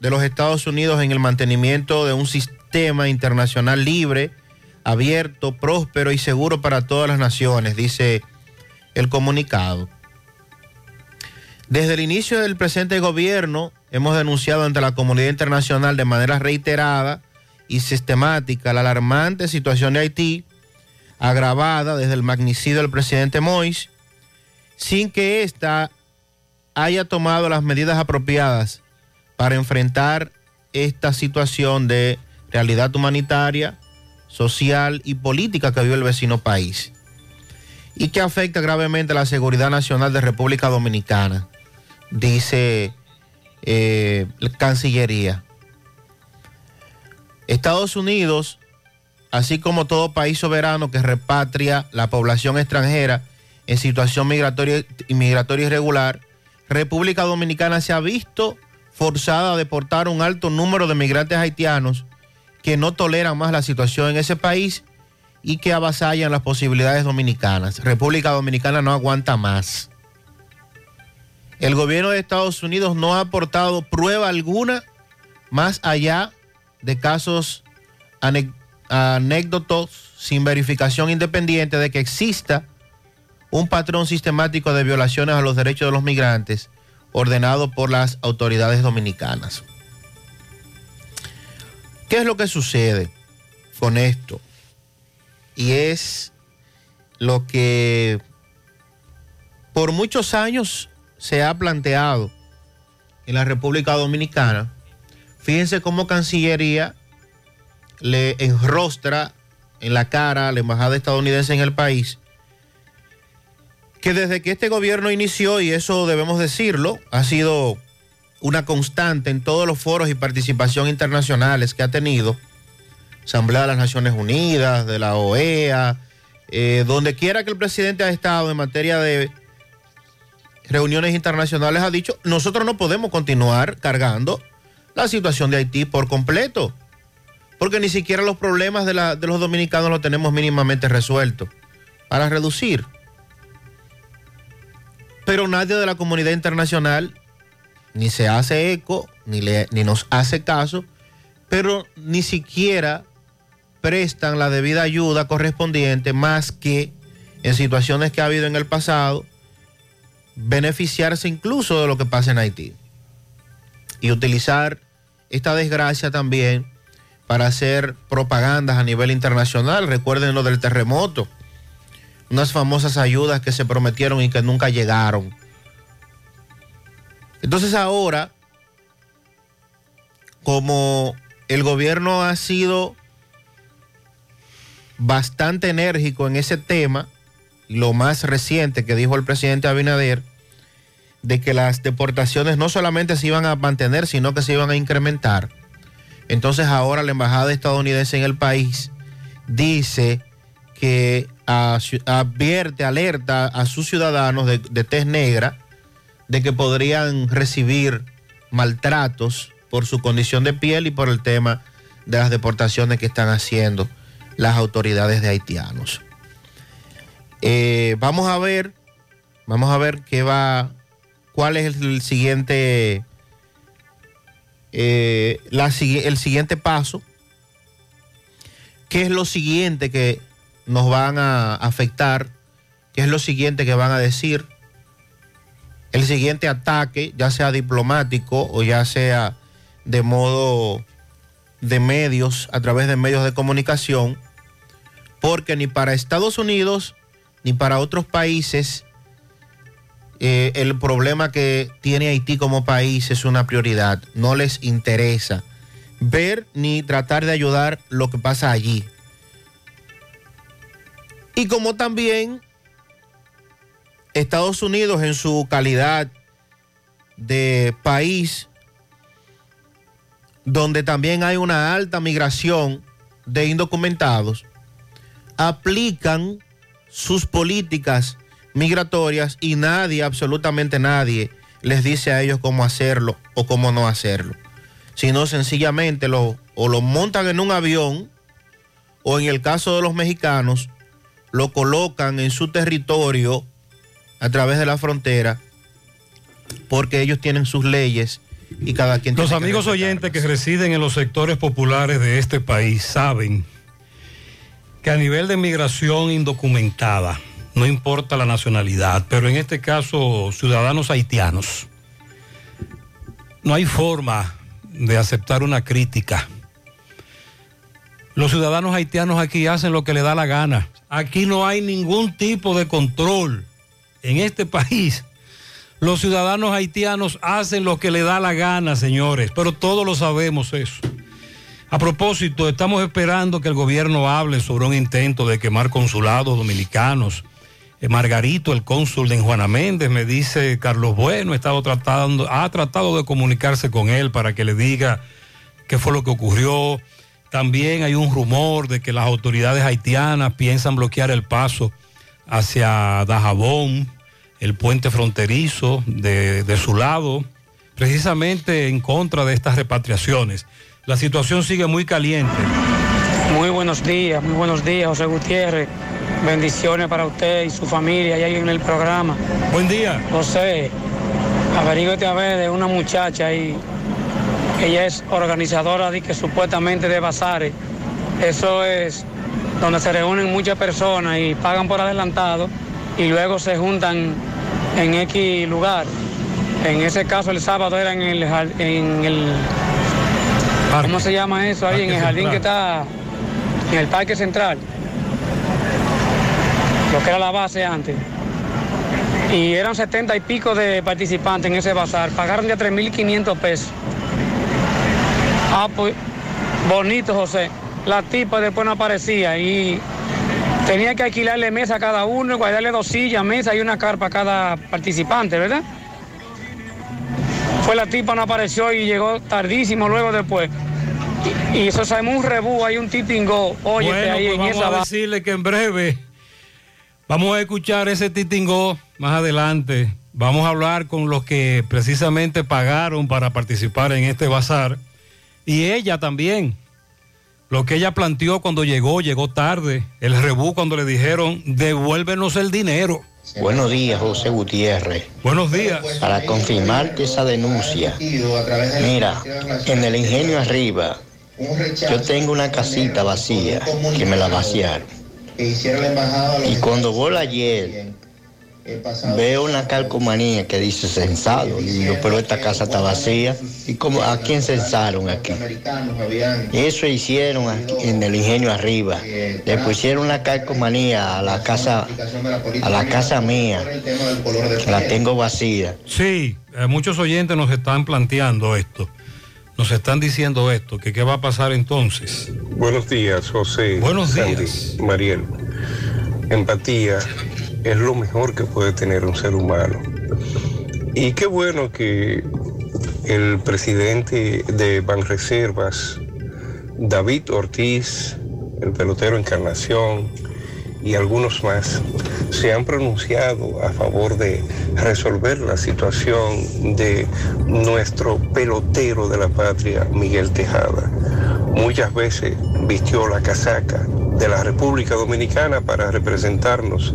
de los Estados Unidos en el mantenimiento de un sistema internacional libre, abierto, próspero y seguro para todas las naciones, dice el comunicado. Desde el inicio del presente gobierno hemos denunciado ante la comunidad internacional de manera reiterada y sistemática la alarmante situación de Haití, agravada desde el magnicidio del presidente Mois, sin que ésta haya tomado las medidas apropiadas para enfrentar esta situación de realidad humanitaria, social y política que vive el vecino país y que afecta gravemente la seguridad nacional de República Dominicana, dice eh, la Cancillería. Estados Unidos, así como todo país soberano que repatria la población extranjera en situación migratoria, migratoria irregular, República Dominicana se ha visto forzada a deportar un alto número de migrantes haitianos que no toleran más la situación en ese país y que avasallan las posibilidades dominicanas. República Dominicana no aguanta más. El gobierno de Estados Unidos no ha aportado prueba alguna más allá de casos anécdotos sin verificación independiente de que exista un patrón sistemático de violaciones a los derechos de los migrantes ordenado por las autoridades dominicanas. ¿Qué es lo que sucede con esto? Y es lo que por muchos años se ha planteado en la República Dominicana. Fíjense cómo Cancillería le enrostra en la cara a la embajada estadounidense en el país que desde que este gobierno inició, y eso debemos decirlo, ha sido una constante en todos los foros y participación internacionales que ha tenido, Asamblea de las Naciones Unidas, de la OEA, eh, donde quiera que el presidente ha estado en materia de reuniones internacionales, ha dicho, nosotros no podemos continuar cargando la situación de Haití por completo, porque ni siquiera los problemas de, los dominicanos los tenemos mínimamente resueltos para reducir. Pero nadie de la comunidad internacional ni se hace eco, ni nos hace caso, pero ni siquiera prestan la debida ayuda correspondiente más que en situaciones que ha habido en el pasado, beneficiarse incluso de lo que pasa en Haití. Y utilizar esta desgracia también para hacer propagandas a nivel internacional. Recuerden lo del terremoto, unas famosas ayudas que se prometieron y que nunca llegaron. Entonces ahora, como el gobierno ha sido bastante enérgico en ese tema, lo más reciente que dijo el presidente Abinader, de que las deportaciones no solamente se iban a mantener, sino que se iban a incrementar. Entonces ahora la embajada estadounidense en el país dice que advierte, alerta a sus ciudadanos de, de tez negra de que podrían recibir maltratos por su condición de piel y por el tema de las deportaciones que están haciendo las autoridades de haitianos. Eh, vamos a ver, vamos a ver qué va, cuál es el siguiente, eh, la el siguiente paso, qué es lo siguiente que nos van a afectar, qué es lo siguiente que van a decir, el siguiente ataque, ya sea diplomático o ya sea de modo de medios, a través de medios de comunicación, porque ni para Estados Unidos ni para otros países eh, el problema que tiene Haití como país es una prioridad. No les interesa ver ni tratar de ayudar lo que pasa allí. Y como también Estados Unidos en su calidad de país donde también hay una alta migración de indocumentados, aplican sus políticas migratorias y nadie, absolutamente nadie, les dice a ellos cómo hacerlo o cómo no hacerlo, sino sencillamente lo, o lo montan en un avión o en el caso de los mexicanos, lo colocan en su territorio a través de la frontera porque ellos tienen sus leyes y cada quien Los tiene que amigos oyentes que residen en los sectores populares de este país saben que a nivel de migración indocumentada, no importa la nacionalidad, pero en este caso ciudadanos haitianos, no hay forma de aceptar una crítica. Los ciudadanos haitianos aquí hacen lo que le da la gana. Aquí no hay ningún tipo de control en este [laughs] país. Los ciudadanos haitianos hacen lo que le da la gana, señores, pero todos lo sabemos eso. A propósito, estamos esperando que el gobierno hable sobre un intento de quemar consulados dominicanos. Eh, Margarito, el cónsul de Juana Méndez, me dice Carlos Bueno, estado tratando, ha tratado de comunicarse con él para que le diga qué fue lo que ocurrió. También hay un rumor de que las autoridades haitianas piensan bloquear el paso hacia Dajabón, el puente fronterizo de, de su lado, precisamente en contra de estas repatriaciones. La situación sigue muy caliente. Muy buenos días, muy buenos días, José Gutiérrez. Bendiciones para usted y su familia y ahí en el programa. Buen día. José, averígate a ver de una muchacha ahí. Ella es organizadora de que supuestamente de bazares. Eso es donde se reúnen muchas personas y pagan por adelantado y luego se juntan en X lugar. En ese caso el sábado era en el, en el ¿Cómo se llama eso ahí? en el jardín que está en el Parque Central. Lo que era la base antes. Y eran 70 y pico de participantes en ese bazar. Pagaron ya 3.500 pesos. Ah, pues bonito, José. La tipa después no aparecía y tenía que alquilarle mesa a cada uno, guardarle dos sillas, mesa y una carpa a cada participante, ¿verdad? Fue la tipa, no apareció y llegó tardísimo luego después. Y, eso sabemos un rebú, hay un titingo. Oye, bueno, ahí pues en vamos esa a decirle que en breve vamos a escuchar ese titingó más adelante. Vamos a hablar con los que precisamente pagaron para participar en este bazar. Y ella también. Lo que ella planteó cuando llegó, llegó tarde. El rebú cuando le dijeron, devuélvenos el dinero. Buenos días, José Gutiérrez. Buenos días. Para confirmarte esa denuncia, mira, en el ingenio arriba, Yo tengo una casita vacía que me la vaciaron. Y cuando voy ayer, veo una calcomanía que dice censado. Y digo, pero esta casa está vacía. ¿Y cómo, a quién censaron aquí? Eso hicieron aquí en el ingenio arriba. Le pusieron una calcomanía a la casa, a la casa mía. La tengo vacía. Sí, eh, muchos oyentes nos están planteando esto. Nos están diciendo esto, que qué va a pasar entonces. Buenos días, José. Buenos Sandy, días. Mariel. Empatía es lo mejor que puede tener un ser humano. Y qué bueno que el presidente de Banreservas, David Ortiz, el pelotero Encarnación y algunos más se han pronunciado a favor de resolver la situación de nuestro pelotero de la patria, Miguel Tejada. Muchas veces vistió la casaca de la República Dominicana para representarnos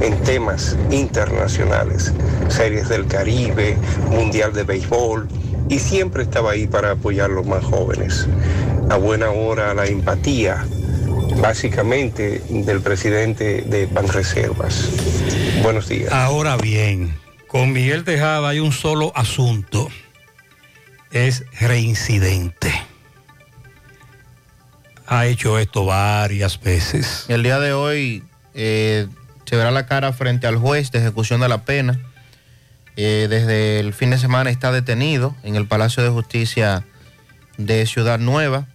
en temas internacionales, series del Caribe, Mundial de Béisbol, y siempre estaba ahí para apoyar a los más jóvenes. A buena hora la empatía, básicamente del presidente de Banreservas. Buenos días. Ahora bien, con Miguel Tejada hay un solo asunto. Es reincidente. Ha hecho esto varias veces. El día de hoy eh, se verá la cara frente al juez de ejecución de la pena. Eh, desde el fin de semana está detenido en el Palacio de Justicia de Ciudad Nueva.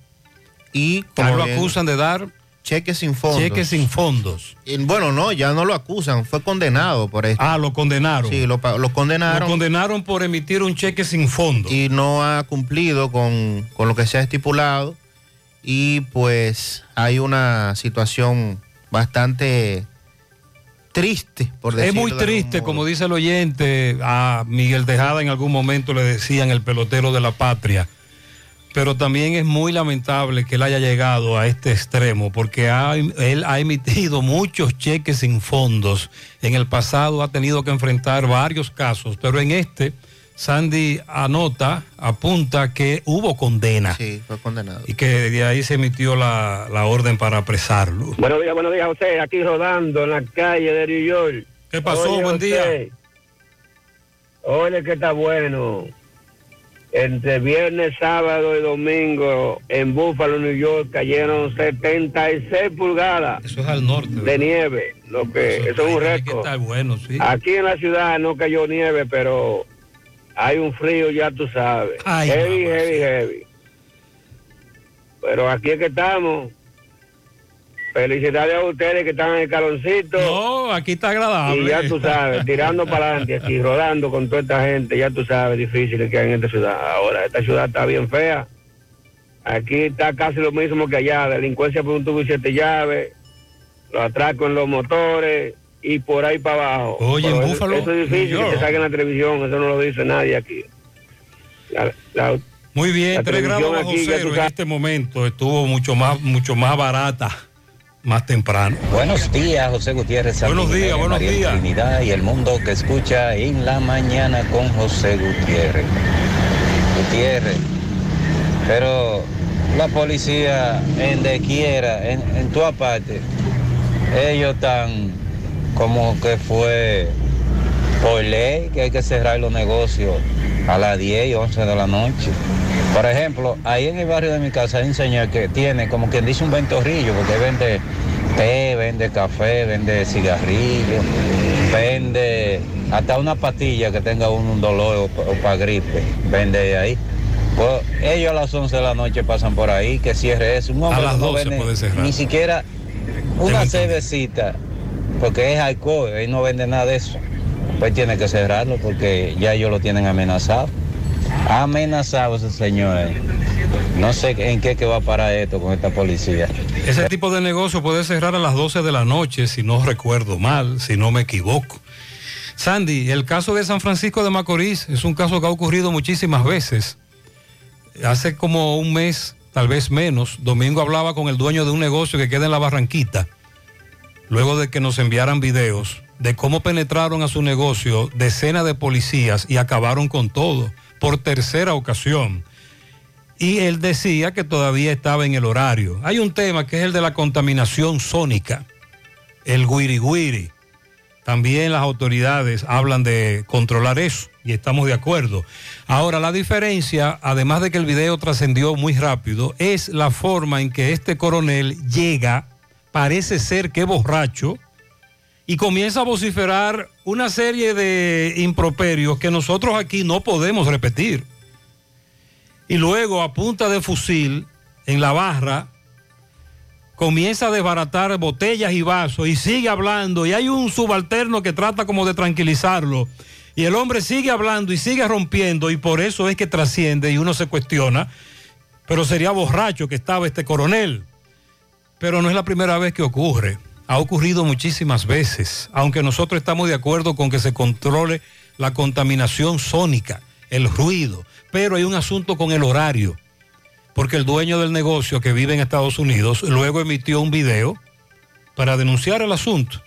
Y A él lo acusan de dar cheques sin fondos. cheques sin fondos. Y, bueno, no, ya no lo acusan, fue condenado por esto. Ah, lo condenaron. Sí, lo condenaron. Lo condenaron por emitir un cheque sin fondos. Y no ha cumplido con, con lo que se ha estipulado. Y pues hay una situación bastante triste, por decirlo Es muy triste, como dice el oyente, a Miguel Tejada en algún momento le decían el pelotero de la patria. Pero también es muy lamentable que él haya llegado a este extremo, porque ha- él ha emitido muchos cheques sin fondos. En el pasado ha tenido que enfrentar varios casos, pero en este, Sandy anota, apunta que hubo condena Sí, fue condenado. y que de ahí se emitió la, la orden para apresarlo. Buenos días, buenos días, José. Aquí rodando en la calle de New York. ¿Qué pasó? Buen día. Oye, que está bueno. Entre viernes, sábado y domingo en Buffalo, New York, cayeron 76 pulgadas Eso es al norte. de nieve. Lo que, eso, es un Hay que récord. estar bueno, sí. Aquí en la ciudad no cayó nieve, pero hay un frío, ya tú sabes. Ay, heavy, mamá, heavy, heavy. Pero aquí es que estamos. Felicidades a ustedes que están en el caloncito. No, aquí está agradable. Y ya tú sabes, tirando [laughs] para adelante, aquí rodando con toda esta gente, ya tú sabes, difícil que hay en esta ciudad. Ahora, esta ciudad está bien fea. Aquí está casi lo mismo que allá, delincuencia por un tubo y siete llaves, los atracos en los motores y por ahí para abajo. Oye, en eso- Búfalo, Eso es difícil que York. se salga en la televisión, eso no lo dice nadie aquí. La- la- Muy bien, La 3 grados bajo aquí, cero en este momento. Estuvo mucho más, mucho más barata, más temprano. Buenos días, José Gutiérrez. Buenos días, buenos días. Trinidad y el mundo que escucha en la mañana con José Gutiérrez. Gutiérrez, pero la policía en de quiera, en, en tu parte, ellos están como que fue por ley que hay que cerrar los negocios a las 10 y 11 de la noche. Por ejemplo, ahí en el barrio de mi casa hay un señor que tiene como quien dice un ventorrillo, porque vende té, vende café, vende cigarrillos, vende hasta una pastilla que tenga un dolor o, para gripe, vende ahí. Pues ellos a las 11 de la noche pasan por ahí, que cierre eso. Un hombre A las no 12 vende puede cerrar. Ni siquiera una cervecita, porque es alcohol, él no vende nada de eso. Pues tiene que cerrarlo porque ya ellos lo tienen amenazado. Amenazado ese señor. eh. No sé en qué que va a parar esto con esta policía. Ese tipo de negocio puede cerrar a las 12 de la noche, si no recuerdo mal, si no me equivoco. Sandy, el caso de San Francisco de Macorís es un caso que ha ocurrido muchísimas veces. Hace como un mes, tal vez menos, Domingo hablaba con el dueño de un negocio que queda en la Barranquita, luego de que nos enviaran videos de cómo penetraron a su negocio decenas de policías y acabaron con todo por tercera ocasión. y él decía que todavía estaba en el horario. Hay un tema que es el de la contaminación sónica, el guiri guiri. También las autoridades hablan de controlar eso y estamos de acuerdo. Ahora, la diferencia, además de que el video trascendió muy rápido, es la forma en que este coronel llega, parece ser que borracho, y comienza a vociferar una serie de improperios que nosotros aquí no podemos repetir. Y luego, a punta de fusil, en la barra, comienza a desbaratar botellas y vasos y sigue hablando. Y hay un subalterno que trata como de tranquilizarlo. Y el hombre sigue hablando y sigue rompiendo y por eso es que trasciende y uno se cuestiona. Pero sería borracho que estaba este coronel. Pero no es la primera vez que ocurre. Ha ocurrido muchísimas veces, aunque nosotros estamos de acuerdo con que se controle la contaminación sónica, el ruido, pero hay un asunto con el horario, porque el dueño del negocio que vive en Estados Unidos luego emitió un video para denunciar el asunto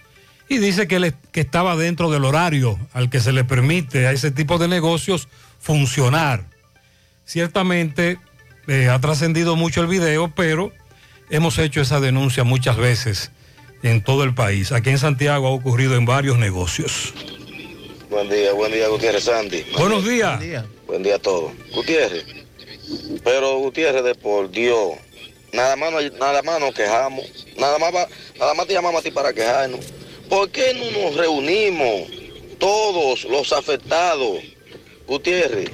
y dice que, él, que estaba dentro del horario al que se le permite a ese tipo de negocios funcionar. Ciertamente eh, ha trascendido mucho el video, pero hemos hecho esa denuncia muchas veces en todo el país. Aquí en Santiago ha ocurrido en varios negocios. Buen día, buen día, Gutiérrez Sandy. Buenos días. Buen día a todos. Gutiérrez, pero Gutiérrez, de por Dios, nada más, no- nada más nos quejamos, nada más, va- nada más te llamamos a ti para quejarnos. ¿Por qué no nos reunimos todos los afectados, Gutiérrez?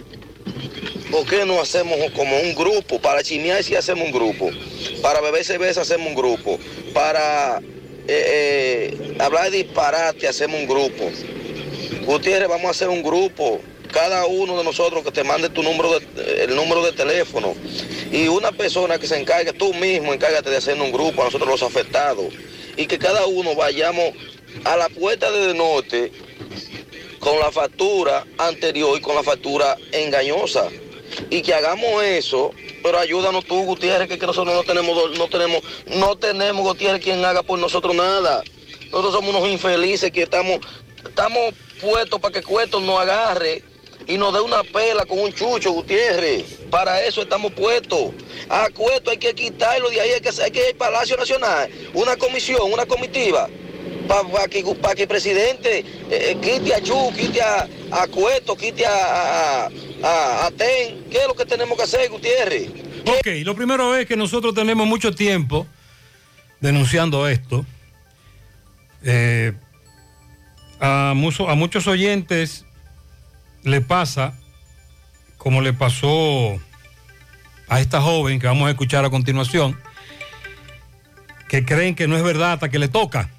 ¿Por qué no hacemos como un grupo? Para chimear si hacemos un grupo. Para beber cerveza hacemos un grupo. Para eh, eh, hablar de disparate hacemos un grupo. Gutiérrez, vamos a hacer un grupo. Cada uno de nosotros que te mande tu número de, el número de teléfono. Y una persona que se encargue, tú mismo encárgate de hacer un grupo a nosotros los afectados. Y que cada uno vayamos a la puerta del norte con la factura anterior y con la factura engañosa. Y que hagamos eso, pero ayúdanos tú, Gutiérrez, que, nosotros no tenemos, no tenemos, no tenemos, Gutiérrez, quien haga por nosotros nada. Nosotros somos unos infelices que estamos, estamos puestos para que Cueto nos agarre y nos dé una pela con un chucho, Gutiérrez. Para eso estamos puestos. A Cueto hay que quitarlo de ahí, hay que, hay que ir al Palacio Nacional, una comisión, una comitiva para que, pa' que el presidente eh, eh, quite a Chu, quite a, a Cueto, quite a, a, a Ten. ¿Qué es lo que tenemos que hacer, Gutiérrez? Ok, lo primero es que nosotros tenemos mucho tiempo denunciando esto. Eh, a, a muchos oyentes le pasa, como le pasó a esta joven que vamos a escuchar a continuación, que creen que no es verdad hasta que le toca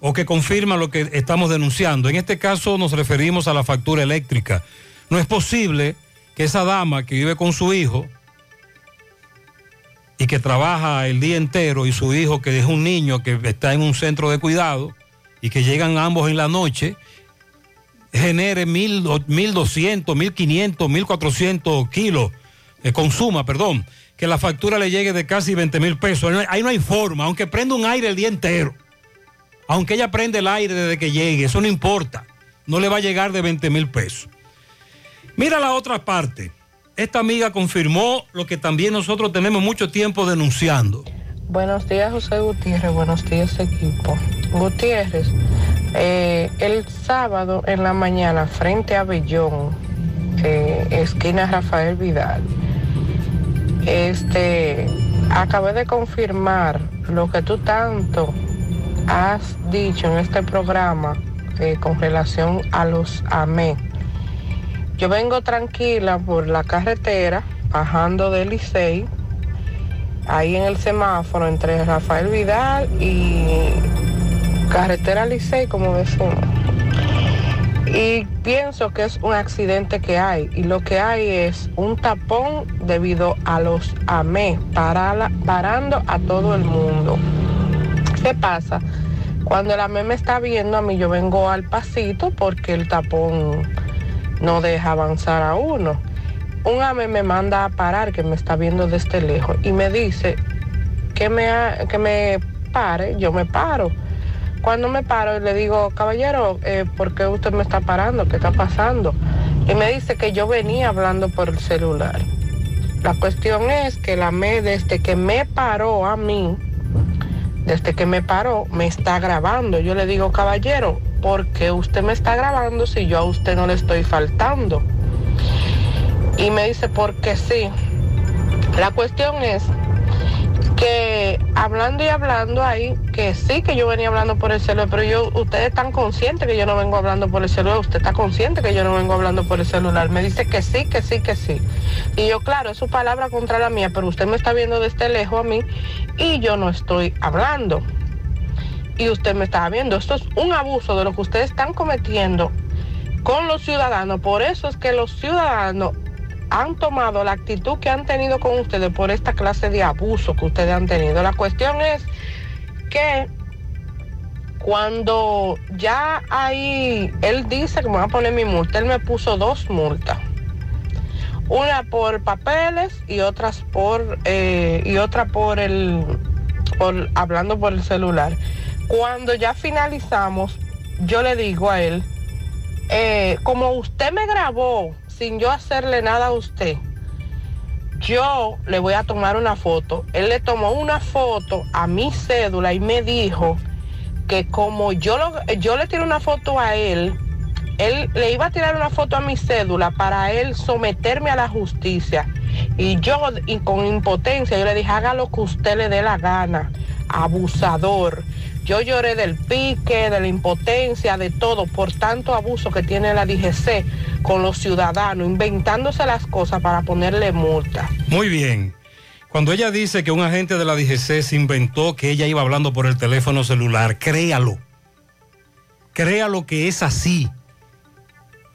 o que confirma lo que estamos denunciando. En este caso nos referimos a la factura eléctrica. No es posible que esa dama que vive con su hijo y que trabaja el día entero y su hijo que es un niño que está en un centro de cuidado y que llegan ambos en la noche, genere mil, o- 1.200, 1.500, 1.400 kilos, eh, consuma, perdón, que la factura le llegue de casi 20 mil pesos. Ahí no hay- Ahí no hay forma, aunque prenda un aire el día entero. Aunque ella prende el aire desde que llegue, eso no importa. No le va a llegar de 20 mil pesos. Mira la otra parte. Esta amiga confirmó lo que también nosotros tenemos mucho tiempo denunciando. Buenos días, José Gutiérrez. Buenos días, equipo. Gutiérrez, eh, el sábado en la mañana, frente a Bellón, esquina Rafael Vidal, este, acabé de confirmar lo que tú tanto has dicho en este programa eh, con relación a los AME. Yo vengo tranquila por la carretera, bajando del Licey, ahí en el semáforo entre Rafael Vidal y carretera Licey, como decimos. Y pienso que es un accidente que hay. Y lo que hay es un tapón debido a los AME, para- parando a todo el mundo. ¿Qué pasa? Cuando el AME me está viendo, a mí yo vengo al pasito porque el tapón no deja avanzar a uno. Un AME me manda a parar, que me está viendo desde lejos, y me dice que me, que me pare, yo me paro. Cuando me paro, le digo, caballero, eh, ¿por qué usted me está parando? ¿Qué está pasando? Y me dice que yo venía hablando por el celular. La cuestión es que la ME, desde que me paró a mí, desde que me paró, me está grabando. Yo le digo, caballero, ¿por qué usted me está grabando si yo a usted no le estoy faltando? Y me dice, porque sí. La cuestión es que hablando y hablando ahí, que sí que yo venía hablando por el celular, pero yo, ustedes están conscientes que yo no vengo hablando por el celular, usted está consciente que yo no vengo hablando por el celular. Me dice que sí, que sí, que sí. Y yo, claro, es su palabra contra la mía, pero usted me está viendo desde lejos a mí y yo no estoy hablando. Y usted me está viendo. Esto es un abuso de lo que ustedes están cometiendo con los ciudadanos. Por eso es que los ciudadanos han tomado la actitud que han tenido con ustedes por esta clase de abuso que ustedes han tenido. La cuestión es que cuando ya ahí, él dice que me va a poner mi multa, él me puso dos multas. Una por papeles y otras por eh, y otra por el por hablando por el celular. Cuando ya finalizamos, yo le digo a él, eh, como usted me grabó sin yo hacerle nada a usted, yo le voy a tomar una foto. Él le tomó una foto a mi cédula y me dijo que como yo, lo- yo le tiré una foto a él, él le iba a tirar una foto a mi cédula para él someterme a la justicia. Y yo, y con impotencia, yo le dije, haga lo que usted le dé la gana, abusador. Yo lloré del pique, de la impotencia, de todo, por tanto abuso que tiene la DGC con los ciudadanos, inventándose las cosas para ponerle multa. Muy bien. Cuando ella dice que un agente de la DGC se inventó que ella iba hablando por el teléfono celular, créalo. Créalo que es así.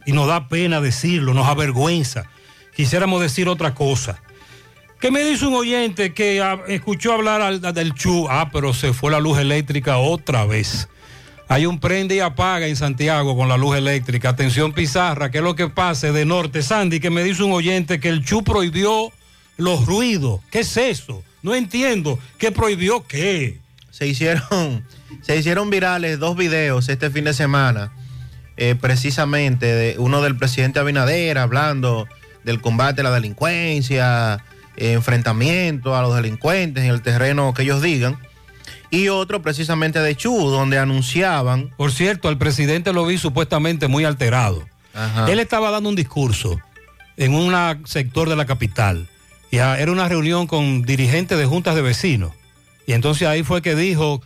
Y nos da pena decirlo, nos avergüenza. Quisiéramos decir otra cosa. ¿Qué me dice un oyente que ah, escuchó hablar del Chu? Ah, pero se fue la luz eléctrica otra vez. Hay un prende y apaga en Santiago con la luz eléctrica. Atención Pizarra, ¿qué es lo que pase de norte? Sandy, que me dice un oyente que el Chu prohibió los ruidos. ¿Qué es eso? No entiendo. ¿Qué prohibió qué? Se hicieron, [laughs] se hicieron virales dos videos este fin de semana, eh, precisamente de uno del presidente Abinader hablando del combate a la delincuencia, eh, enfrentamiento a los delincuentes en el terreno que ellos digan, y otro precisamente de Chu, donde anunciaban... Por cierto, al presidente lo vi supuestamente muy alterado. Ajá. Él estaba dando un discurso en un sector de la capital. Y ah, era una reunión con dirigentes de juntas de vecinos. Y entonces ahí fue que dijo,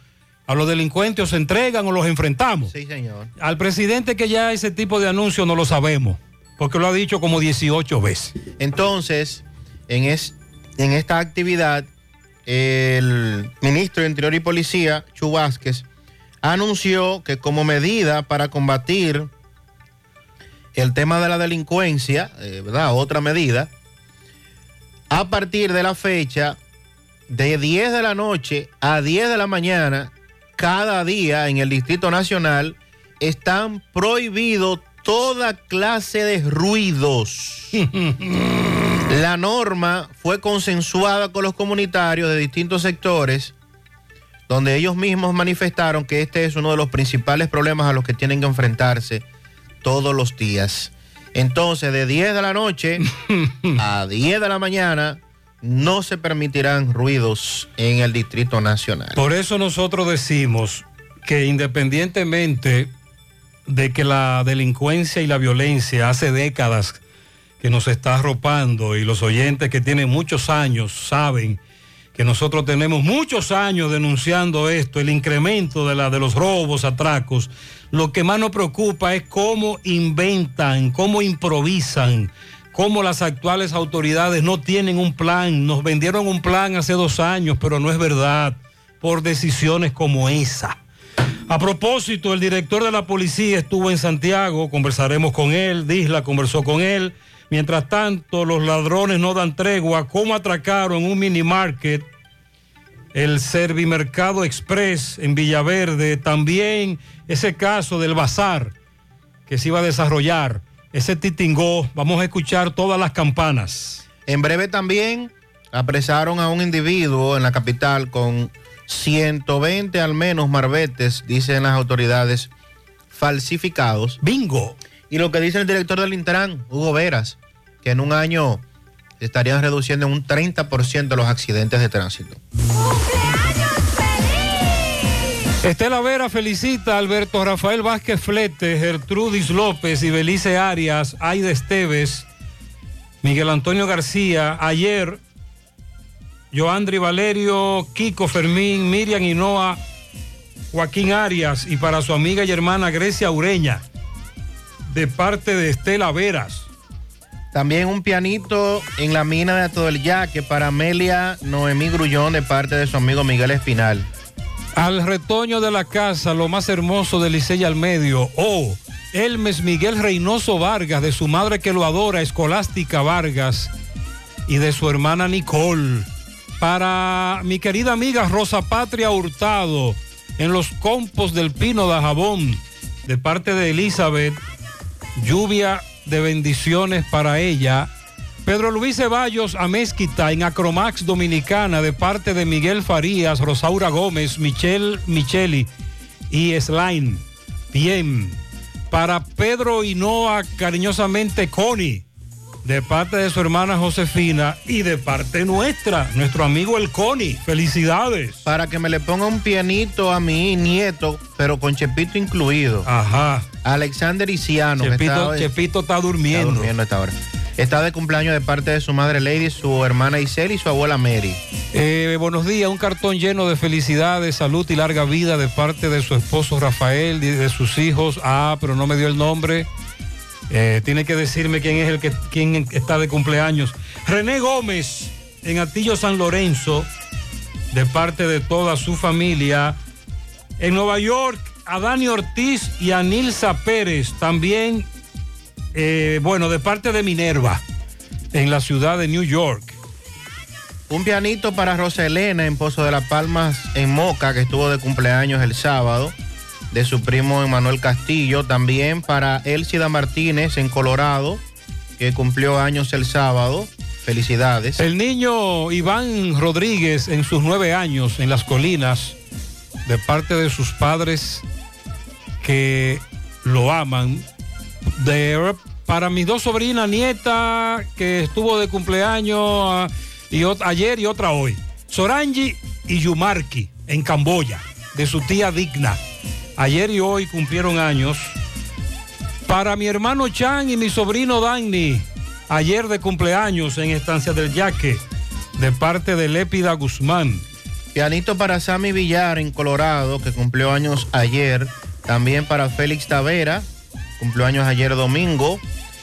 a los delincuentes o se entregan o los enfrentamos. Sí, señor. Al presidente que ya ese tipo de anuncio no lo sabemos, porque lo ha dicho como 18 veces. Entonces, en, es- en esta actividad, el ministro de Interior y Policía, Chu Vázquez, anunció que como medida para combatir el tema de la delincuencia, eh, ¿verdad? Otra medida, a partir de la fecha, de 10 de la noche a 10 de la mañana, cada día en el Distrito Nacional, están prohibidos toda clase de ruidos. [laughs] La norma fue consensuada con los comunitarios de distintos sectores, donde ellos mismos manifestaron que este es uno de los principales problemas a los que tienen que enfrentarse todos los días. Entonces, de 10 de la noche [laughs] a 10 de la mañana, no se permitirán ruidos en el Distrito Nacional. Por eso nosotros decimos que independientemente de que la delincuencia y la violencia hace décadas que nos está arropando y los oyentes que tienen muchos años saben que nosotros tenemos muchos años denunciando esto, el incremento de, la, de los robos, atracos. Lo que más nos preocupa es cómo inventan, cómo improvisan, cómo las actuales autoridades no tienen un plan. Nos vendieron un plan hace dos años, pero no es verdad, por decisiones como esa. A propósito, el director de la policía estuvo en Santiago, conversaremos con él, Disla conversó con él. Mientras tanto, los ladrones no dan tregua. ¿Cómo atracaron un mini market? El Servimercado Express en Villaverde. También ese caso del bazar que se iba a desarrollar. Ese titingó. Vamos a escuchar todas las campanas. En breve también apresaron a un individuo en la capital con 120 al menos marbetes, dicen las autoridades, falsificados. Bingo. Y lo que dice el director del Intran, Hugo Veras, que en un año estarían reduciendo en un 30% los accidentes de tránsito. Estela Vera felicita a Alberto Rafael Vázquez Flete, Gertrudis López y Belice Arias, Aida Esteves, Miguel Antonio García. Ayer, Joandri Valerio, Kiko Fermín, Miriam Hinoa, Joaquín Arias y para su amiga y hermana Grecia Ureña, de parte de Estela Veras. También un pianito en la mina de Ato del Yaque para Amelia Noemí Grullón de parte de su amigo Miguel Espinal. Al retoño de la casa, lo más hermoso de Licey al medio. Oh, Elmes Miguel Reynoso Vargas, de su madre que lo adora, Escolástica Vargas, y de su hermana Nicole. Para mi querida amiga Rosa Patria Hurtado, en los compos del Pino de Jabón, de parte de Elizabeth, lluvia de bendiciones para ella. Pedro Luis Ceballos Amezquita en Acromax Dominicana de parte de Miguel Farías, Rosaura Gómez, Michelle Micheli y Slime. Bien. Para Pedro Hinoa, cariñosamente Connie, de parte de su hermana Josefina y de parte nuestra, nuestro amigo el Connie. Felicidades. Para que me le ponga un pianito a mi nieto, pero con Chepito incluido. Ajá. Alexander Isiano. Chepito, está- Chepito está durmiendo. Está durmiendo a esta hora. Está de cumpleaños de parte de su madre Lady, su hermana Isel y su abuela Mary. Eh, buenos días, un cartón lleno de felicidades, salud y larga vida de parte de su esposo Rafael y de sus hijos. Ah, pero no me dio el nombre. Eh, tiene que decirme quién es el que quién está de cumpleaños. René Gómez en Atillo San Lorenzo, de parte de toda su familia. En Nueva York, a Dani Ortiz y a Nilsa Pérez, también, eh, bueno, de parte de Minerva, en la ciudad de New York. Un pianito para Rosa Elena en Pozo de las Palmas, en Moca, que estuvo de cumpleaños el sábado, de su primo Emanuel Castillo. También para Elcida Martínez en Colorado, que cumplió años el sábado. Felicidades. El niño Iván Rodríguez en sus nueve años en las colinas, de parte de sus padres que lo aman. De, para mis dos sobrinas, nieta que estuvo de cumpleaños ah, y ayer y otra hoy. Sorangi y Yumarki en Camboya, de su tía Digna. Ayer y hoy cumplieron años. Para mi hermano Chan y mi sobrino Danny, ayer de cumpleaños en Estancia del Yaque, de parte de Lépida Guzmán. Pianito para Sammy Villar en Colorado, que cumplió años ayer. También para Félix Tavera, cumplió años ayer domingo.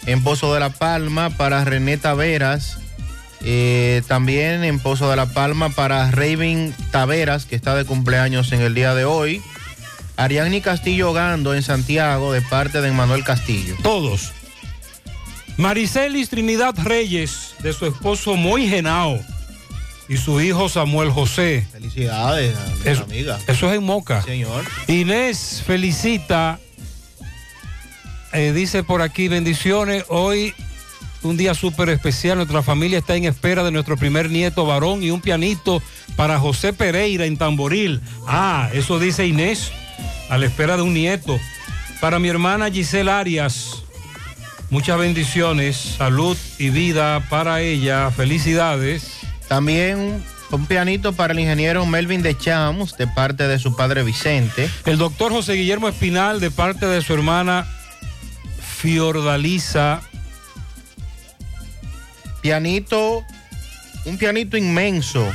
En Pozo de la Palma para René Taveras. Eh, también en Pozo de la Palma para Raven Taveras, que está de cumpleaños en el día de hoy. Ariadne Castillo Gando en Santiago, de parte de Manuel Castillo. Todos. Maricelis Trinidad Reyes, de su esposo Moy Genao y su hijo Samuel José. Felicidades, a Eso, amiga. eso es en Moca. Señor. Inés felicita, eh, dice por aquí, bendiciones. Hoy un día súper especial. Nuestra familia está en espera de nuestro primer nieto varón y un pianito para José Pereira en Tamboril. Ah, eso dice Inés, a la espera de un nieto. Para mi hermana Giselle Arias, muchas bendiciones, salud y vida para ella. Felicidades. También un pianito para el ingeniero Melvin de Chams, de parte de su padre Vicente. El doctor José Guillermo Espinal, de parte de su hermana Fiordalisa. Pianito, un pianito inmenso,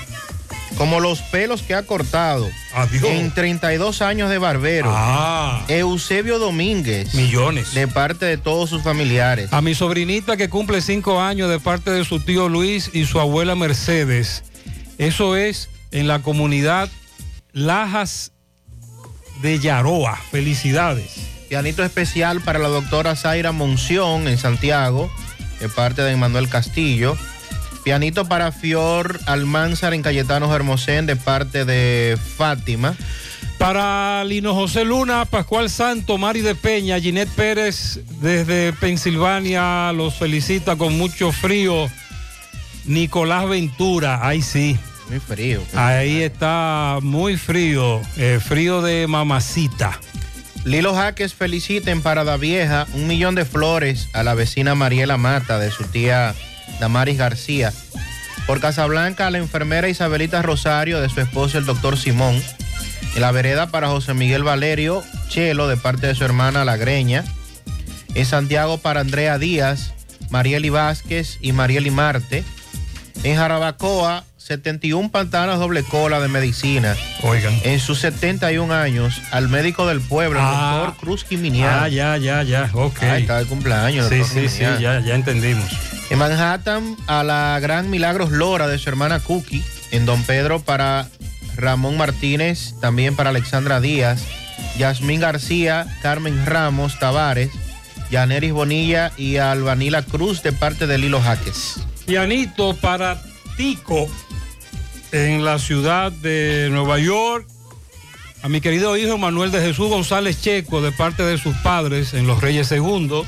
como los pelos que ha cortado. Adiós. En 32 años de barbero. Ah. Eusebio Domínguez. Millones. De parte de todos sus familiares. A mi sobrinita que cumple cinco años de parte de su tío Luis y su abuela Mercedes. Eso es en la comunidad Lajas de Yaroa. Felicidades. Pianito especial para la doctora Zaira Monción en Santiago, de parte de Manuel Castillo. Pianito para Fior Almanzar en Cayetanos Hermosén, de parte de Fátima. Para Lino José Luna, Pascual Santo, Mari de Peña, Ginette Pérez desde Pensilvania los felicita con mucho frío. Nicolás Ventura, ahí sí. Muy frío. Ahí está muy frío, eh, frío de mamacita. Lilo Jaques feliciten para Da Vieja un millón de flores a la vecina Mariela Mata de su tía Damaris García. Por Casablanca, la enfermera Isabelita Rosario de su esposo el doctor Simón. En la vereda para José Miguel Valerio Chelo de parte de su hermana La Greña. En Santiago para Andrea Díaz, Marieli Vázquez y Marieli Marte. En Jarabacoa, 71 pantanas doble cola de medicina. Oigan. En sus 71 años, al médico del pueblo, el Ah. doctor Cruz Quiminián. Ah, ya, ya, ya, ok. Ahí está el cumpleaños. Sí, sí, sí, ya, ya entendimos. En Manhattan, a la gran Milagros Lora de su hermana Cookie. En Don Pedro, para Ramón Martínez. También para Alexandra Díaz. Yasmín García, Carmen Ramos Tavares. Yaneris Bonilla y Albanila Cruz de parte de Lilo Jaques. Pianito para En la ciudad de Nueva York. A mi querido hijo Manuel de Jesús González Checo de parte de sus padres en Los Reyes Segundo.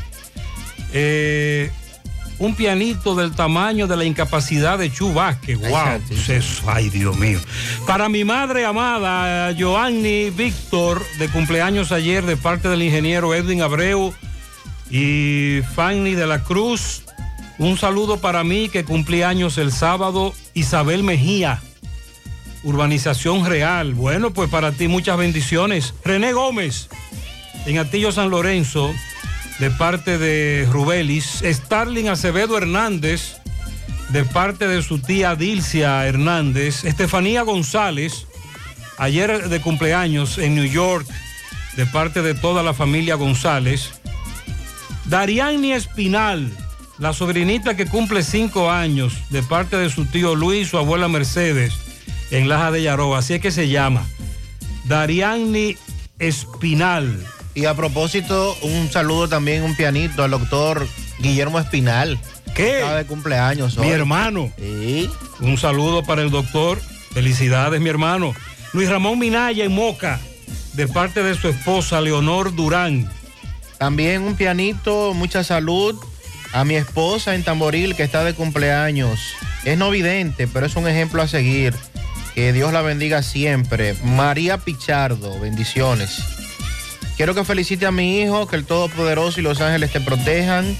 Eh, un pianito del tamaño de la incapacidad de Chu Vázquez. Wow, eso, ay Dios mío. Para mi madre amada, Joanny Víctor, de cumpleaños ayer de parte del ingeniero Edwin Abreu y Fanny de la Cruz. Un saludo para mí que cumplí años el sábado, Isabel Mejía, Urbanización Real. Bueno, pues para ti muchas bendiciones. René Gómez, en Atillo San Lorenzo, de parte de Rubelis. Starling Acevedo Hernández, de parte de su tía Dilcia Hernández. Estefanía González, ayer de cumpleaños en New York, de parte de toda la familia González. Dariani Espinal, la sobrinita que cumple cinco años, de parte de su tío Luis, su abuela Mercedes, en Laja de Yaroba, así es que se llama. Dariani Espinal. Y a propósito, un saludo también, un pianito al doctor Guillermo Espinal. ¿Qué? Está de cumpleaños Mi hermano. Un saludo para el doctor. Felicidades, mi hermano. Luis Ramón Minaya en Moca, de parte de su esposa Leonor Durán. También un pianito, mucha salud a mi esposa en Tamboril que está de cumpleaños. Es no vidente, pero es un ejemplo a seguir. Que Dios la bendiga siempre. María Pichardo, bendiciones. Quiero que felicite a mi hijo, que el Todopoderoso y los ángeles te protejan.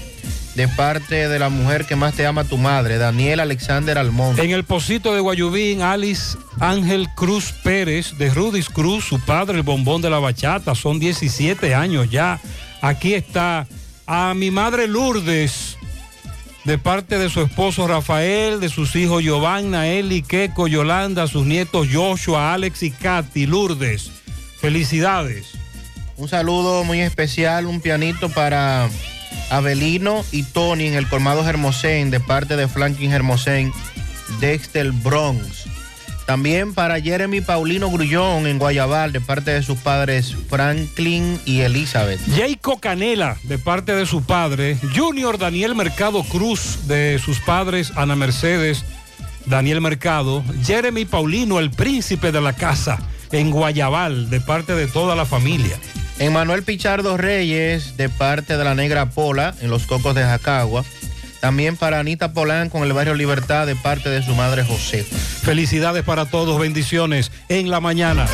De parte de la mujer que más te ama tu madre, Daniel Alexander Almonte. En el Pocito de Guayubín, Alice Ángel Cruz Pérez, de Rudis Cruz, su padre, el bombón de la bachata, son 17 años ya. Aquí está a mi madre Lourdes, de parte de su esposo Rafael, de sus hijos Giovanna, Eli, Keco, Yolanda, sus nietos Joshua, Alex y Katy, Lourdes. Felicidades. Un saludo muy especial, un pianito para Abelino y Tony en el colmado Hermosén, de parte de Franklin Hermosén, Dexter Bronx. También para Jeremy Paulino Grullón en Guayabal, de parte de sus padres Franklin y Elizabeth. Jayco Canela, de parte de su padre. Junior Daniel Mercado Cruz, de sus padres Ana Mercedes, Daniel Mercado. Jeremy Paulino, el príncipe de la casa, en Guayabal, de parte de toda la familia. En Manuel Pichardo Reyes, de parte de la Negra Pola, en Los Cocos de Jacagua. También para Anita Polán con el barrio Libertad, de parte de su madre Josefa. Felicidades para todos, bendiciones en la mañana.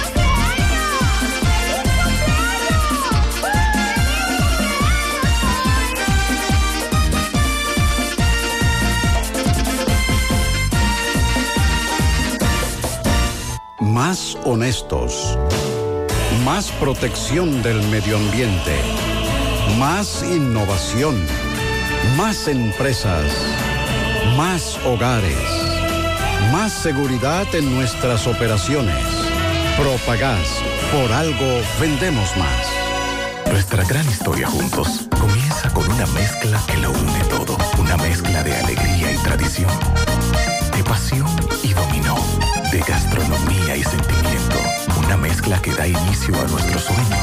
Más honestos. Más protección del medio ambiente. Más innovación. Más empresas. Más hogares. Más seguridad en nuestras operaciones. Propagás. Por algo vendemos más. Nuestra gran historia juntos comienza con una mezcla que lo une todo. Una mezcla de alegría y tradición. De pasión y dominó. De gastronomía y sentimiento. Una mezcla que da inicio a nuestros sueños.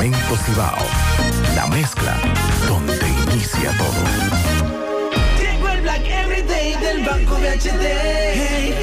Cemento Cibao. La mezcla donde inicia todo. Llegó el Black Everyday del Banco BHD. Hey,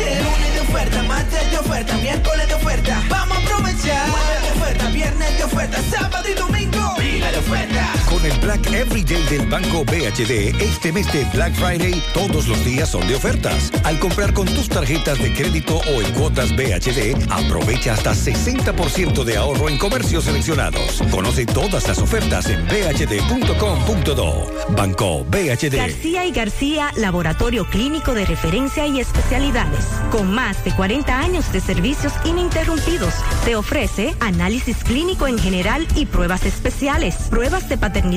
de oferta, martes de oferta, miércoles de oferta. Vamos a aprovechar. Jueves de oferta, viernes de oferta, sábado y domingo. Pila de oferta el Black Everyday del Banco BHD, este mes de Black Friday, todos los días son de ofertas. Al comprar con tus tarjetas de crédito o en cuotas BHD, aprovecha hasta 60% de ahorro en comercios seleccionados. Conoce todas las ofertas en bhd.com.do. Banco BHD. García y García, laboratorio clínico de referencia y especialidades. Con más de 40 años de servicios ininterrumpidos, te ofrece análisis clínico en general y pruebas especiales, pruebas de paternidad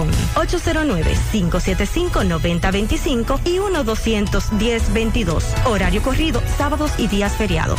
www.laboratoriogarcia.com 809-575-9025 y 1-210-22. Horario corrido, sábados y días feriados.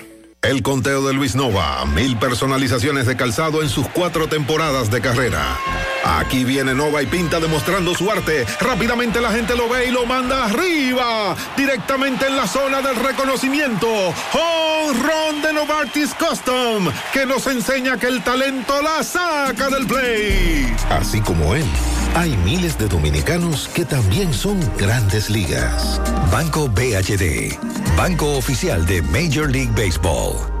El conteo de Luis Nova, mil personalizaciones de calzado en sus cuatro temporadas de carrera. Aquí viene Nova y Pinta demostrando su arte. Rápidamente la gente lo ve y lo manda arriba, directamente en la zona del reconocimiento. Run de Novartis Custom, que nos enseña que el talento la saca del play. Así como él, hay miles de dominicanos que también son grandes ligas. Banco BHD, Banco Oficial de Major League Baseball.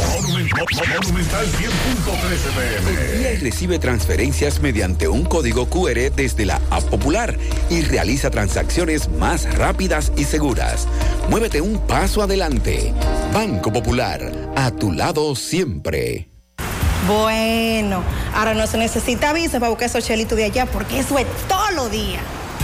Monumental 100.13 pm. Y recibe transferencias mediante un código QR desde la app popular y realiza transacciones más rápidas y seguras. Muévete un paso adelante. Banco Popular, a tu lado siempre. Bueno, ahora no se necesita visa para buscar esos chelitos de allá porque eso es todo lo día.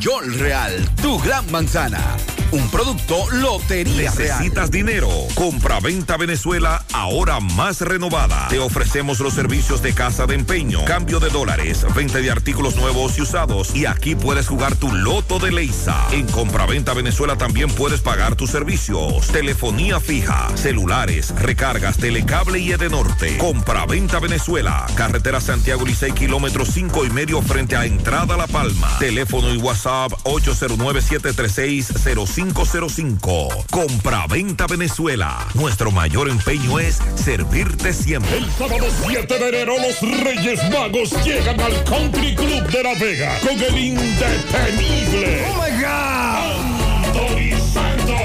York Real, tu gran manzana. Un producto Lotería ¿Necesitas dinero? Compra-venta Venezuela, ahora más renovada. Te ofrecemos los servicios de casa de empeño, cambio de dólares, venta de artículos nuevos y usados. Y aquí puedes jugar tu loto de Leisa. En Compra-venta Venezuela también puedes pagar tus servicios. Telefonía fija, celulares, recargas, telecable y Edenorte. Compra-venta Venezuela, carretera Santiago Licey, kilómetro 5 y medio frente a Entrada La Palma. Teléfono y WhatsApp 809-736-0505. Compra-venta Venezuela. Nuestro mayor empeño es servirte siempre. El sábado 7 de enero los Reyes Magos llegan al Country Club de La Vega con el indetenible. Oh my God. Anthony Santos.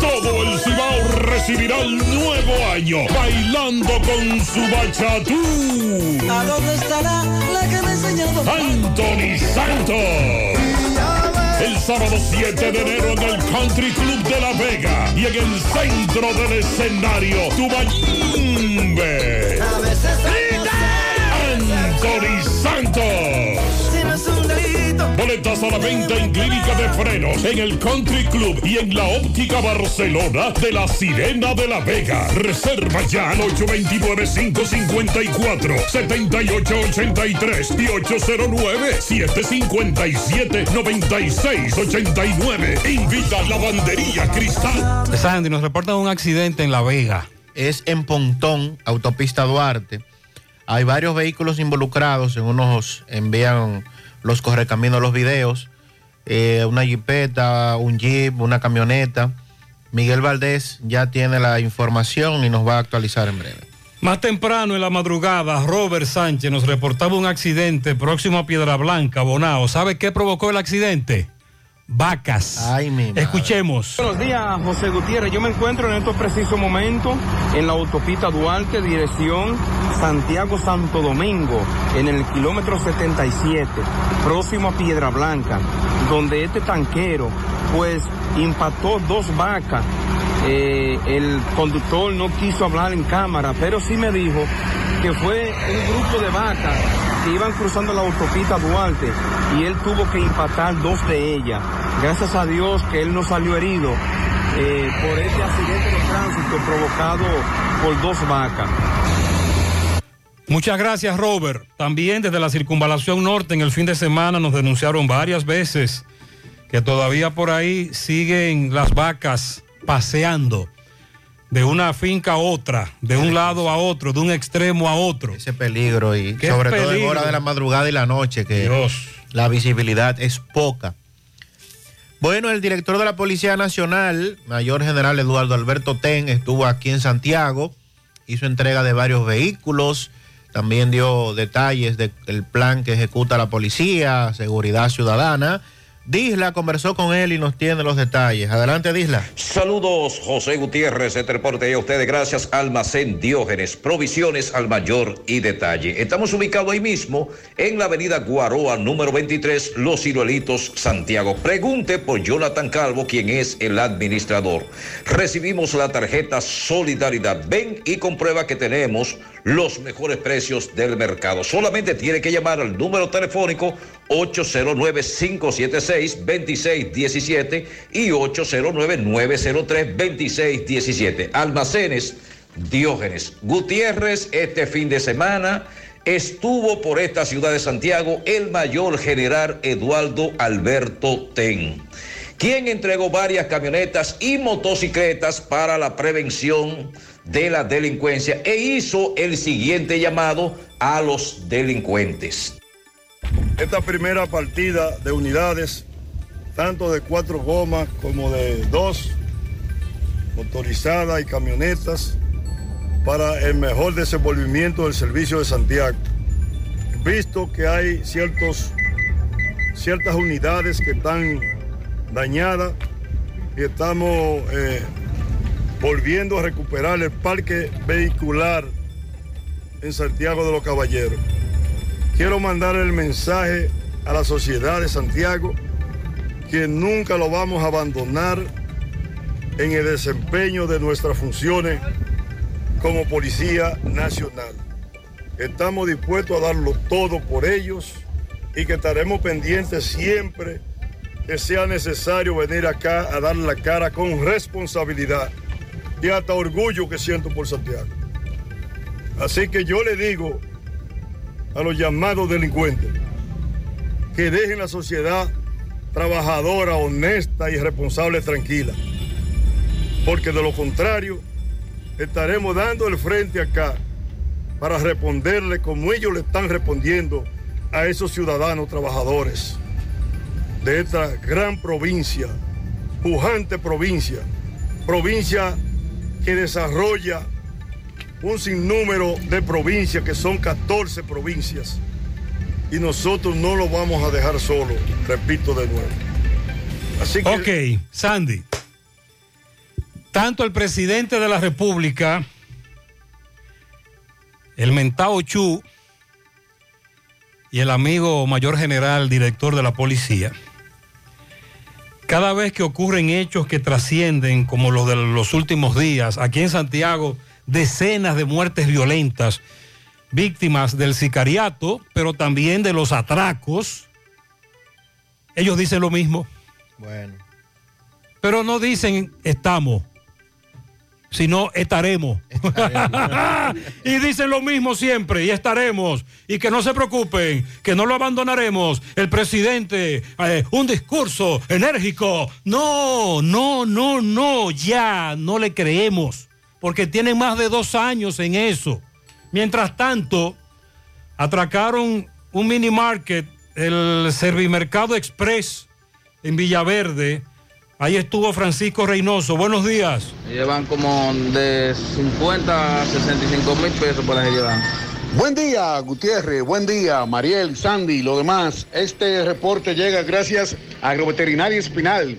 Todo el Cibao recibirá el nuevo año bailando con su bachatú. ¿A dónde estará la que me enseñó? Anthony Santos. El sábado 7 de enero en el Country Club de La Vega y en el centro del escenario, Tubayimbe. Anthony Santos. Boletas a la venta en Clínica de Frenos, en el Country Club y en la Óptica Barcelona de la Sirena de la Vega. Reserva ya al 829-554-7883 y 809-757-9689. Invita a Lavandería Cristal. Sandy, nos reportan un accidente en La Vega. Es en Pontón, autopista Duarte. Hay varios vehículos involucrados, según nos envían los correcaminos los videos. Eh, una jipeta, un jeep, una camioneta. Miguel Valdés ya tiene la información y nos va a actualizar en breve. Más temprano en la madrugada, Robert Sánchez nos reportaba un accidente próximo a Piedra Blanca, Bonao. ¿Sabe qué provocó el accidente? Vacas. Ay, mi madre. Escuchemos. Buenos días, José Gutiérrez. Yo me encuentro en estos precisos momentos en la autopista Duarte, dirección Santiago Santo Domingo, en el kilómetro 77, próximo a Piedra Blanca, donde este tanquero, pues, impactó dos vacas. Eh, el conductor no quiso hablar en cámara, pero sí me dijo que fue un grupo de vacas que iban cruzando la autopista Duarte y él tuvo que impactar dos de ellas. Gracias a Dios que él no salió herido eh, por este accidente de tránsito provocado por dos vacas. Muchas gracias, Robert. También desde la circunvalación norte en el fin de semana nos denunciaron varias veces que todavía por ahí siguen las vacas paseando de una finca a otra, de un lado a otro, de un extremo a otro. Ese peligro y sobre todo en hora de la madrugada y la noche, que Dios. la visibilidad es poca. Bueno, el director de la Policía Nacional, Mayor General Eduardo Alberto Ten, estuvo aquí en Santiago, hizo entrega de varios vehículos, también dio detalles del plan que ejecuta la policía, seguridad ciudadana. Disla conversó con él y nos tiene los detalles. Adelante, Disla. Saludos, José Gutiérrez. Este reporte a ustedes gracias Almacén Diógenes, provisiones al mayor y detalle. Estamos ubicados ahí mismo en la avenida Guaroa, número 23, Los Ciruelitos, Santiago. Pregunte por Jonathan Calvo, quien es el administrador. Recibimos la tarjeta Solidaridad. Ven y comprueba que tenemos los mejores precios del mercado. Solamente tiene que llamar al número telefónico 809-576-2617 y 809-903-2617. Almacenes Diógenes Gutiérrez, este fin de semana estuvo por esta ciudad de Santiago el mayor general Eduardo Alberto Ten, quien entregó varias camionetas y motocicletas para la prevención de la delincuencia e hizo el siguiente llamado a los delincuentes. Esta primera partida de unidades, tanto de cuatro gomas como de dos, motorizadas y camionetas, para el mejor desenvolvimiento del servicio de Santiago. Visto que hay ciertos, ciertas unidades que están dañadas y estamos eh, volviendo a recuperar el parque vehicular en Santiago de los Caballeros. Quiero mandar el mensaje a la sociedad de Santiago que nunca lo vamos a abandonar en el desempeño de nuestras funciones como Policía Nacional. Estamos dispuestos a darlo todo por ellos y que estaremos pendientes siempre que sea necesario venir acá a dar la cara con responsabilidad y hasta orgullo que siento por Santiago. Así que yo le digo a los llamados delincuentes que dejen la sociedad trabajadora, honesta y responsable tranquila. Porque de lo contrario, estaremos dando el frente acá para responderle como ellos le están respondiendo a esos ciudadanos trabajadores de esta gran provincia, pujante provincia, provincia que desarrolla un sinnúmero de provincias, que son 14 provincias, y nosotros no lo vamos a dejar solo, repito de nuevo. Ok, Sandy. Tanto el presidente de la República, el mentao Chu y el amigo mayor general, director de la policía, cada vez que ocurren hechos que trascienden, como los de los últimos días, aquí en Santiago, decenas de muertes violentas, víctimas del sicariato, pero también de los atracos, ellos dicen lo mismo. Bueno. Pero no dicen estamos, sino estaremos. [laughs] y dicen lo mismo siempre, y estaremos. Y que no se preocupen, que no lo abandonaremos. El presidente, eh, un discurso enérgico. No, no, no, no, ya no le creemos. Porque tienen más de dos años en eso. Mientras tanto, atracaron un mini market, el Servimercado Express en Villaverde. Ahí estuvo Francisco Reynoso. Buenos días. Llevan como de 50 a 65 mil pesos para que llevan. Buen día, Gutiérrez. Buen día, Mariel, Sandy y lo demás. Este reporte llega gracias a Agroveterinaria Espinal,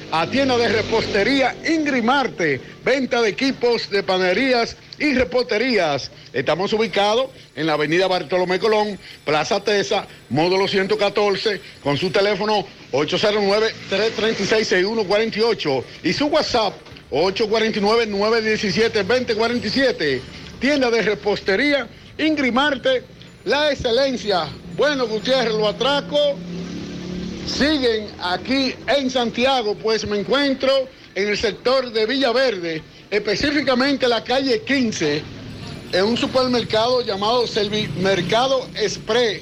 tienda de repostería Ingrimarte, venta de equipos de panerías y reposterías. Estamos ubicados en la avenida Bartolomé Colón, Plaza Tesa, módulo 114, con su teléfono 809-336-6148 y su WhatsApp 849-917-2047. Tienda de repostería Ingrimarte, la excelencia. Bueno, Gutiérrez, lo atraco siguen aquí en Santiago, pues me encuentro en el sector de Villaverde, específicamente la calle 15, en un supermercado llamado Servimercado Express.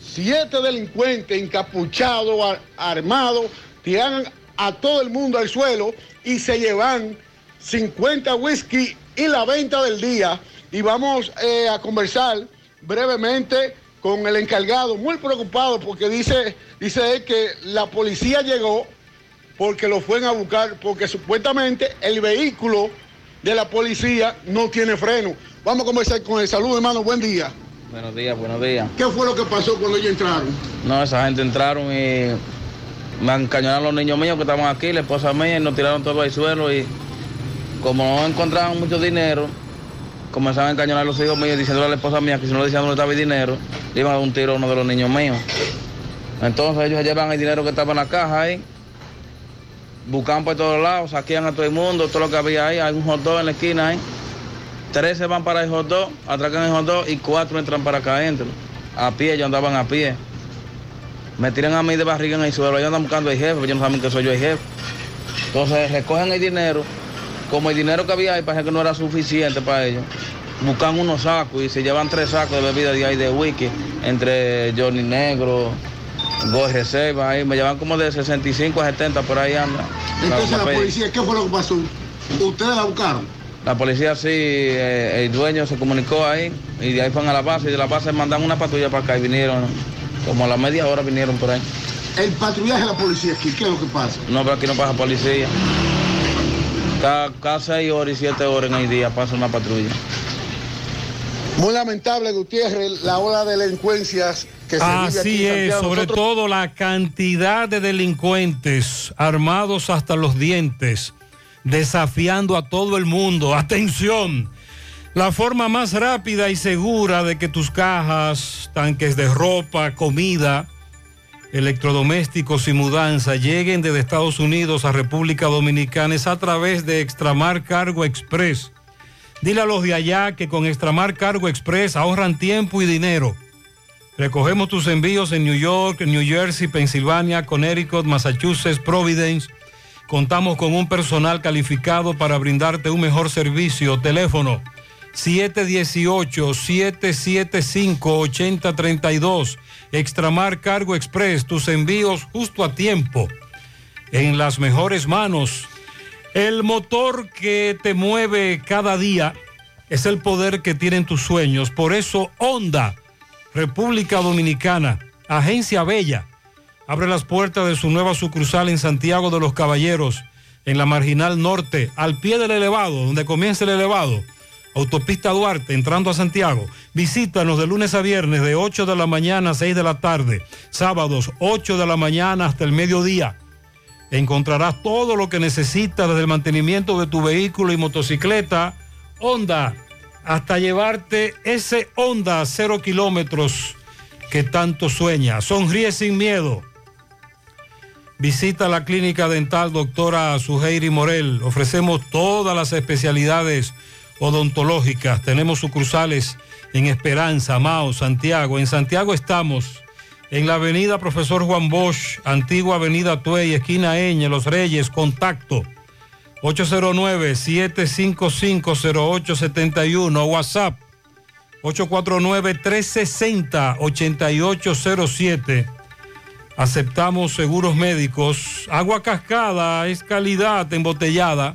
Siete delincuentes encapuchados, ar- armados, tiran a todo el mundo al suelo y se llevan 50 whisky y la venta del día. Y vamos eh, a conversar brevemente con el encargado, muy preocupado porque dice, dice él que la policía llegó porque lo fueron a buscar, porque supuestamente el vehículo de la policía no tiene freno. Vamos a conversar con el salud, hermano, buen día. Buenos días, buenos días. ¿Qué fue lo que pasó cuando ellos entraron? No, esa gente entraron y me encañonaron los niños míos que estaban aquí, la esposa mía, y nos tiraron todo al suelo y como no encontraban mucho dinero, comenzaron a encañonar a los hijos míos diciéndole a la esposa mía que si no le decían dónde estaba el dinero, le iban a dar un tiro a uno de los niños míos. Entonces ellos llevan el dinero que estaba en la caja ahí, buscan por todos lados, saquean a todo el mundo, todo lo que había ahí, hay un hot dog en la esquina ahí. Tres se van para el hot dog, atracan el hot dog y cuatro entran para acá adentro. A pie, ellos andaban a pie. Me tiran a mí de barriga en el suelo, ellos andan buscando al jefe, ellos no saben que soy yo el jefe. Entonces recogen el dinero, como el dinero que había ahí parece que no era suficiente para ellos. Buscan unos sacos y se llevan tres sacos de bebida de ahí de whisky, entre Johnny Negro, Goy Reserva, ahí me llevan como de 65 a 70 por ahí anda. Entonces la papel. policía, ¿qué fue lo que pasó? ¿Ustedes la buscaron? La policía sí, eh, el dueño se comunicó ahí y de ahí fueron a la base y de la base mandan una patrulla para acá y vinieron, como a la media hora vinieron por ahí. El patrullaje de la policía aquí, ¿qué es lo que pasa? No, pero aquí no pasa policía. Cada, cada seis horas y siete horas en el día pasa una patrulla. Muy lamentable, Gutiérrez, la ola de delincuencias que se vive aquí Así en es, sobre Nosotros- todo la cantidad de delincuentes armados hasta los dientes, desafiando a todo el mundo. [laughs] Atención, la forma más rápida y segura de que tus cajas, tanques de ropa, comida, electrodomésticos y mudanza lleguen desde Estados Unidos a República Dominicana es a través de Extramar Cargo Express. Dile a los de allá que con Extramar Cargo Express ahorran tiempo y dinero. Recogemos tus envíos en New York, New Jersey, Pensilvania, Connecticut, Massachusetts, Providence. Contamos con un personal calificado para brindarte un mejor servicio. Teléfono 718-775-8032. Extramar Cargo Express, tus envíos justo a tiempo. En las mejores manos. El motor que te mueve cada día es el poder que tienen tus sueños. Por eso, Honda, República Dominicana, Agencia Bella, abre las puertas de su nueva sucursal en Santiago de los Caballeros, en la Marginal Norte, al pie del elevado, donde comienza el elevado. Autopista Duarte, entrando a Santiago. Visítanos de lunes a viernes de 8 de la mañana a 6 de la tarde. Sábados 8 de la mañana hasta el mediodía. Encontrarás todo lo que necesitas desde el mantenimiento de tu vehículo y motocicleta. Honda, hasta llevarte ese Honda cero kilómetros que tanto sueña. Sonríe sin miedo. Visita la clínica dental doctora Suheiri Morel. Ofrecemos todas las especialidades odontológicas. Tenemos sucursales en Esperanza, Mao, Santiago. En Santiago estamos en la avenida Profesor Juan Bosch, antigua avenida Tuey, esquina Eñe, Los Reyes, contacto 809-755-0871, WhatsApp 849-360-8807. Aceptamos seguros médicos. Agua cascada es calidad embotellada.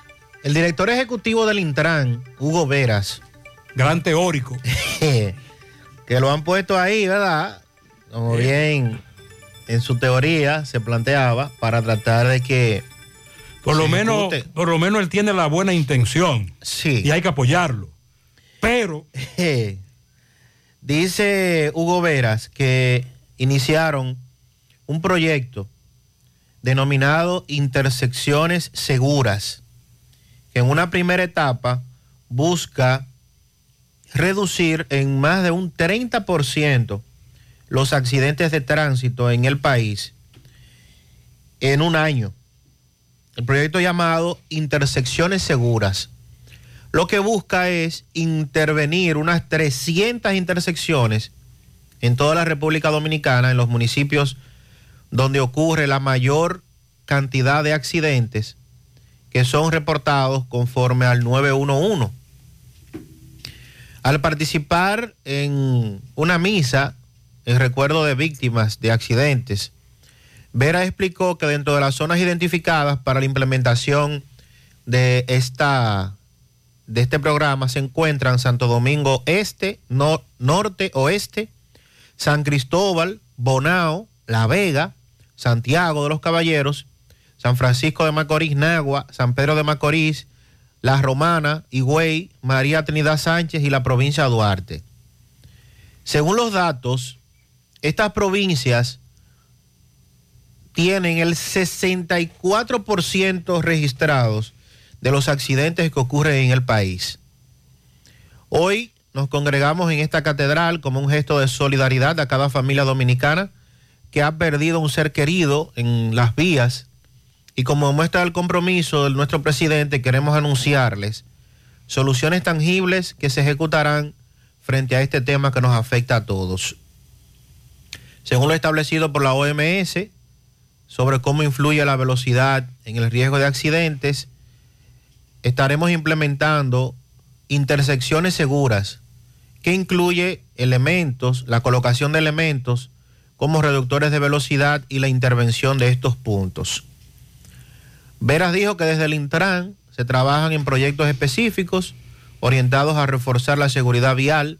El director ejecutivo del Intran, Hugo Veras. Gran teórico. [laughs] que lo han puesto ahí, ¿verdad? Como bien en su teoría se planteaba para tratar de que Por lo, menos, por lo menos él tiene la buena intención. Sí. Y hay que apoyarlo. Pero [laughs] Dice Hugo Veras que iniciaron un proyecto denominado Intersecciones Seguras, que en una primera etapa busca reducir en más de un 30% los accidentes de tránsito en el país en un año. El proyecto llamado Intersecciones Seguras lo que busca es intervenir unas 300 intersecciones en toda la República Dominicana, en los municipios donde ocurre la mayor cantidad de accidentes que son reportados conforme al 911. Al participar en una misa en recuerdo de víctimas de accidentes, Vera explicó que dentro de las zonas identificadas para la implementación de esta de este programa se encuentran Santo Domingo Este, no- Norte, Oeste, San Cristóbal, Bonao, La Vega, Santiago de los Caballeros, San Francisco de Macorís, Nagua, San Pedro de Macorís, La Romana, Higüey, María Trinidad Sánchez y la provincia Duarte. Según los datos, estas provincias tienen el 64% registrados de los accidentes que ocurren en el país. Hoy nos congregamos en esta catedral como un gesto de solidaridad a cada familia dominicana que ha perdido un ser querido en las vías y como muestra el compromiso de nuestro presidente queremos anunciarles soluciones tangibles que se ejecutarán frente a este tema que nos afecta a todos. Según lo establecido por la OMS sobre cómo influye la velocidad en el riesgo de accidentes, estaremos implementando intersecciones seguras que incluye elementos, la colocación de elementos como reductores de velocidad y la intervención de estos puntos. Veras dijo que desde el Intran se trabajan en proyectos específicos orientados a reforzar la seguridad vial,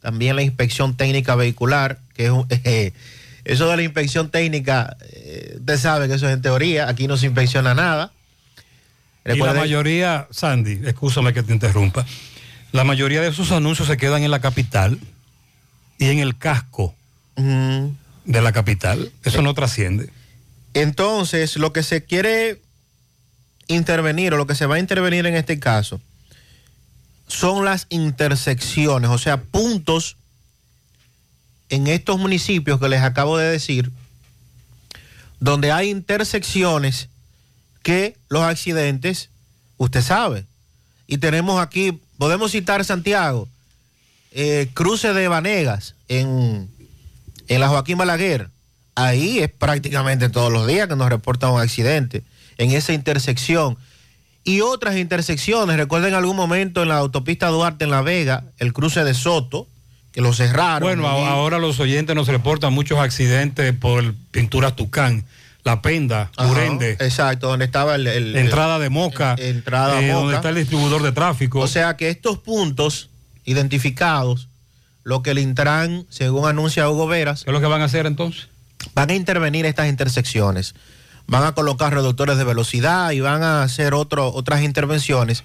también la inspección técnica vehicular, que es un- [laughs] eso de la inspección técnica, eh, usted sabe que eso es en teoría, aquí no se inspecciona nada. Y la mayoría, Sandy, escúchame que te interrumpa, la mayoría de esos anuncios se quedan en la capital y en el casco de la capital. Eso no trasciende. Entonces, lo que se quiere intervenir o lo que se va a intervenir en este caso son las intersecciones, o sea, puntos en estos municipios que les acabo de decir, donde hay intersecciones que los accidentes, usted sabe, y tenemos aquí, podemos citar Santiago, eh, cruce de Vanegas en, en la Joaquín Balaguer, ahí es prácticamente todos los días que nos reportan un accidente en esa intersección. Y otras intersecciones, recuerden en algún momento en la autopista Duarte en La Vega, el cruce de Soto, que lo cerraron. Bueno, ahora los oyentes nos reportan muchos accidentes por pintura Tucán. La Penda, Ajá, Urende, Exacto, donde estaba el... el- entrada de Moca, el- entrada eh, Moca. donde está el distribuidor de tráfico. O sea que estos puntos identificados, lo que el Intran, según anuncia Hugo Veras... ¿Qué es lo que van a hacer entonces? Van a intervenir estas intersecciones. Van a colocar reductores de velocidad y van a hacer otro, otras intervenciones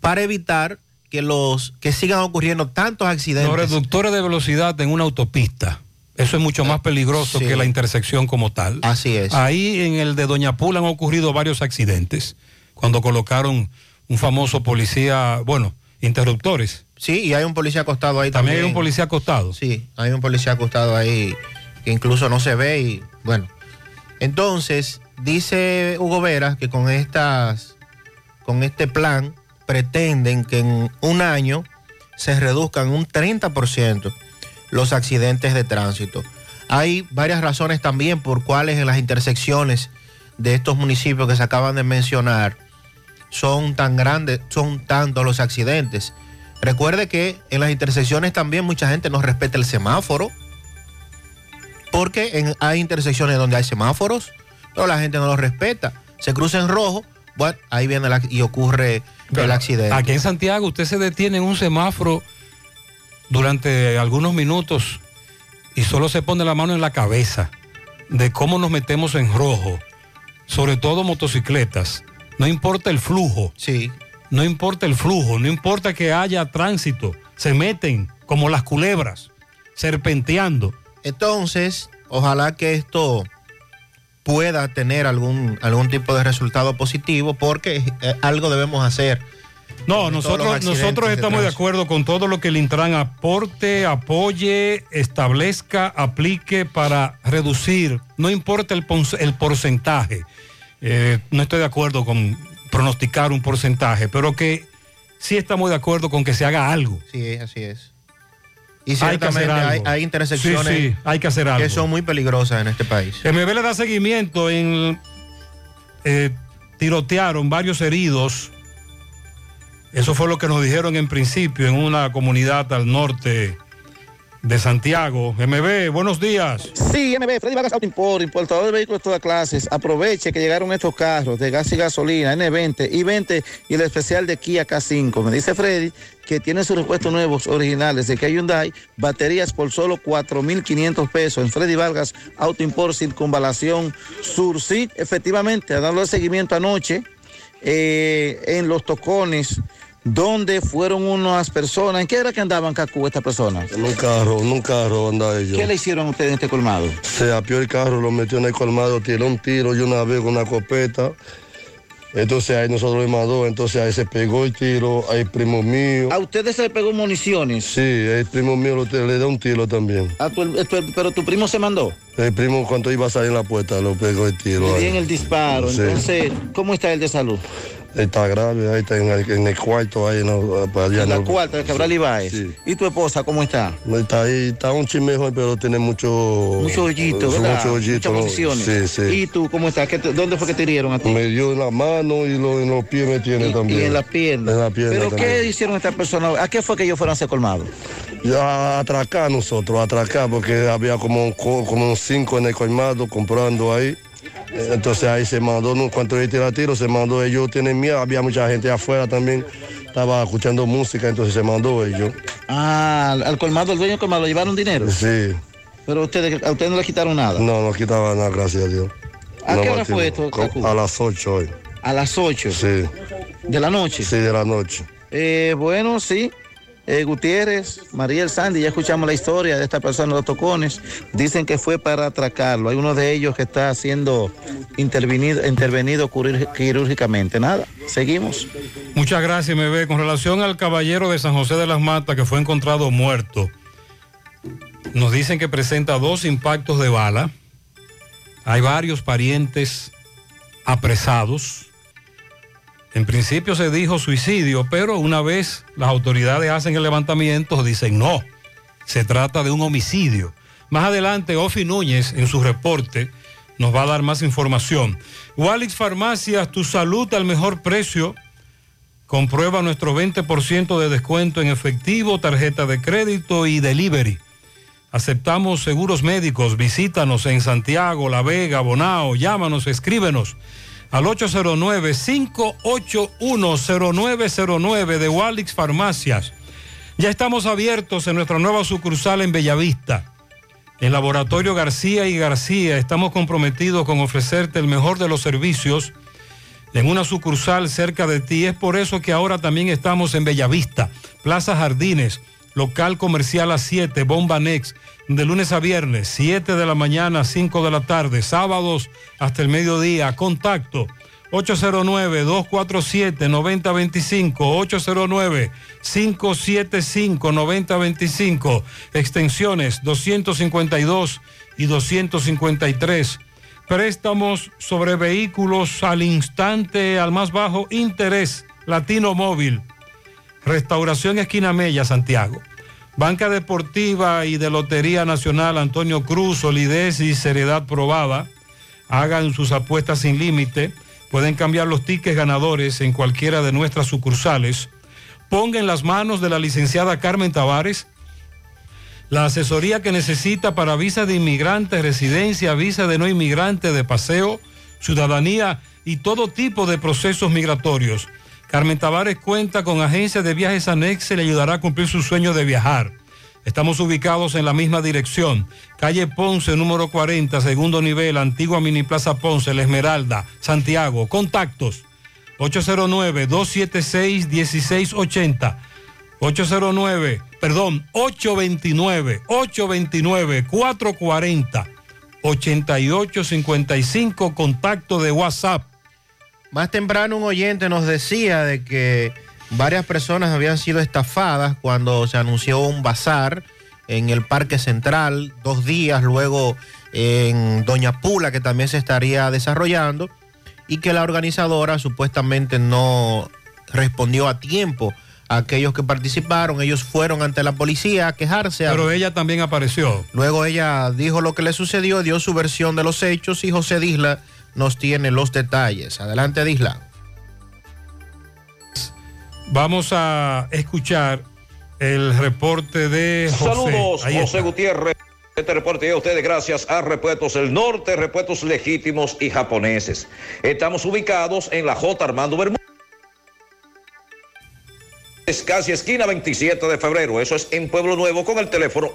para evitar que los que sigan ocurriendo tantos accidentes. Los reductores de velocidad en una autopista. Eso es mucho más peligroso sí. que la intersección como tal. Así es. Ahí en el de Doña Pula han ocurrido varios accidentes cuando colocaron un famoso policía, bueno, interruptores. Sí, y hay un policía acostado ahí también. También hay un policía acostado. Sí, hay un policía acostado ahí que incluso no se ve y bueno. Entonces, dice Hugo Vera que con estas con este plan pretenden que en un año se reduzcan un 30% los accidentes de tránsito. Hay varias razones también por cuales en las intersecciones de estos municipios que se acaban de mencionar son tan grandes, son tantos los accidentes. Recuerde que en las intersecciones también mucha gente no respeta el semáforo, porque en- hay intersecciones donde hay semáforos, pero la gente no los respeta. Se cruza en rojo, bueno, ahí viene la- y ocurre el accidente. Aquí en Santiago usted se detiene en un semáforo durante algunos minutos y solo se pone la mano en la cabeza de cómo nos metemos en rojo, sobre todo motocicletas. No importa el flujo. Sí. No importa el flujo, no importa que haya tránsito. Se meten como las culebras, serpenteando. Entonces, ojalá que esto pueda tener algún, algún tipo de resultado positivo, porque eh, algo debemos hacer. No, nosotros, nosotros estamos de acuerdo con todo lo que el Intran aporte, apoye, establezca, aplique para reducir, no importa el, el porcentaje. Eh, no estoy de acuerdo con pronosticar un porcentaje, pero que sí estamos de acuerdo con que se haga algo. Sí, así es. Y Hay que hacer hay, algo. hay intersecciones Sí, sí, hay que hacer algo. que son muy peligrosas en este país. MB le da seguimiento en eh, tirotearon varios heridos. Eso fue lo que nos dijeron en principio en una comunidad al norte de Santiago. MB, buenos días. Sí, MB, Freddy Vargas Auto Import, importador de vehículos de todas clases. Aproveche que llegaron estos carros de gas y gasolina, N20, I20 y el especial de Kia K5. Me dice Freddy que tiene sus repuestos nuevos originales de Kia Hyundai, baterías por solo 4.500 pesos en Freddy Vargas Auto Import, Circunvalación Sur. Sí, efectivamente, a darle seguimiento anoche eh, en los tocones donde fueron unas personas. ¿En qué era que andaban, Cacu, estas personas? En un carro, en un carro andaba ellos. ¿Qué le hicieron a ustedes en este colmado? Se apió el carro, lo metió en el colmado, tiró un tiro y una vez con una copeta. Entonces ahí nosotros le mandó, entonces ahí se pegó el tiro, ahí primo mío. ¿A ustedes se le pegó municiones? Sí, el primo mío le da un tiro también. ¿A tu- tu- pero tu primo se mandó. El primo cuando iba a salir en la puerta lo pegó el tiro. Ahí. dieron el disparo. Sí. Entonces, ¿cómo está el de salud? Está grave, ahí está en el, en el cuarto, ahí no, allá En la no- cuarta de Cabral Ibáez. Sí. ¿Y tu esposa cómo está? Está ahí, está un chin mejor, pero tiene mucho... Mucho hoyito, ¿verdad? Mucho hoyito, Muchas ¿no? posiciones. Sí, sí. ¿Y tú cómo estás? ¿Qué te- ¿Dónde fue que te hirieron a ti? Me dio en la mano y, lo- en los pies me tiene también. Y en las piernas. En la pierna ¿Pero también. qué hicieron estas personas? ¿A qué fue que ellos fueron a ser colmados? Ya atracar nosotros, atracar, porque había como, como cinco en el colmado comprando ahí. Entonces ahí se mandó, ¿no? cuando él tira tiro, se mandó, ellos tienen miedo, había mucha gente afuera también, estaba escuchando música, entonces se mandó ellos. Ah, al- colmado, al dueño colmado, ¿le llevaron dinero? Sí, Pero ustedes, a ustedes no le quitaron nada. no, no quitaba nada, gracias a Dios. ¿A No qué hora fue esto? A las 8 hoy. A las 8 Sí, de la noche. sí, de la noche. Eh, bueno, sí. Eh, Gutiérrez, María El Sandy, ya escuchamos la historia de esta persona, los tocones. Dicen que fue para atracarlo. Hay uno de ellos que está siendo intervenido, intervenido quirúrgi- quirúrgicamente. Nada, seguimos. Muchas gracias, MB. Con relación al caballero de San José de las Matas que fue encontrado muerto, nos dicen que presenta dos impactos de bala. Hay varios parientes apresados. En principio se dijo suicidio, pero una vez las autoridades hacen el levantamiento, dicen no, se trata de un homicidio. Más adelante, Ofi Núñez, en su reporte, nos va a dar más información. Walix Farmacias, tu salud al mejor precio. Comprueba nuestro 20% de descuento en efectivo, tarjeta de crédito y delivery. Aceptamos seguros médicos. Visítanos en Santiago, La Vega, Bonao. Llámanos, escríbenos al 809-581-0909 de Walix Farmacias. Ya estamos abiertos en nuestra nueva sucursal en Bellavista. En Laboratorio García y García estamos comprometidos con ofrecerte el mejor de los servicios en una sucursal cerca de ti. Es por eso que ahora también estamos en Bellavista, Plaza Jardines, local comercial a 7, Bomba Next, de lunes a viernes, 7 de la mañana a 5 de la tarde, sábados hasta el mediodía. Contacto 809-247-9025, 809-575-9025, extensiones 252 y 253. Préstamos sobre vehículos al instante, al más bajo interés, Latino Móvil. Restauración Esquina Mella, Santiago. Banca Deportiva y de Lotería Nacional Antonio Cruz, solidez y seriedad probada. Hagan sus apuestas sin límite. Pueden cambiar los tickets ganadores en cualquiera de nuestras sucursales. Ponga en las manos de la licenciada Carmen Tavares la asesoría que necesita para visa de inmigrante, residencia, visa de no inmigrante, de paseo, ciudadanía y todo tipo de procesos migratorios. Carmen Tavares cuenta con agencia de viajes anexa y le ayudará a cumplir su sueño de viajar. Estamos ubicados en la misma dirección. Calle Ponce, número 40, segundo nivel, antigua Mini Plaza Ponce, La Esmeralda, Santiago. Contactos 809-276-1680. 809, perdón, 829-829-440-8855, contacto de WhatsApp. Más temprano un oyente nos decía de que varias personas habían sido estafadas cuando se anunció un bazar en el Parque Central, dos días luego en Doña Pula, que también se estaría desarrollando, y que la organizadora supuestamente no respondió a tiempo a aquellos que participaron. Ellos fueron ante la policía a quejarse. Pero ella también apareció. Luego ella dijo lo que le sucedió, dio su versión de los hechos y José Disla nos tiene los detalles. Adelante, Disla. Vamos a escuchar el reporte de José. Saludos, Ahí José está. Gutiérrez. Este reporte a ustedes gracias a Repuestos del Norte, Repuestos Legítimos y Japoneses. Estamos ubicados en la J. Armando Bermúdez. Es casi esquina 27 de febrero, eso es en Pueblo Nuevo con el teléfono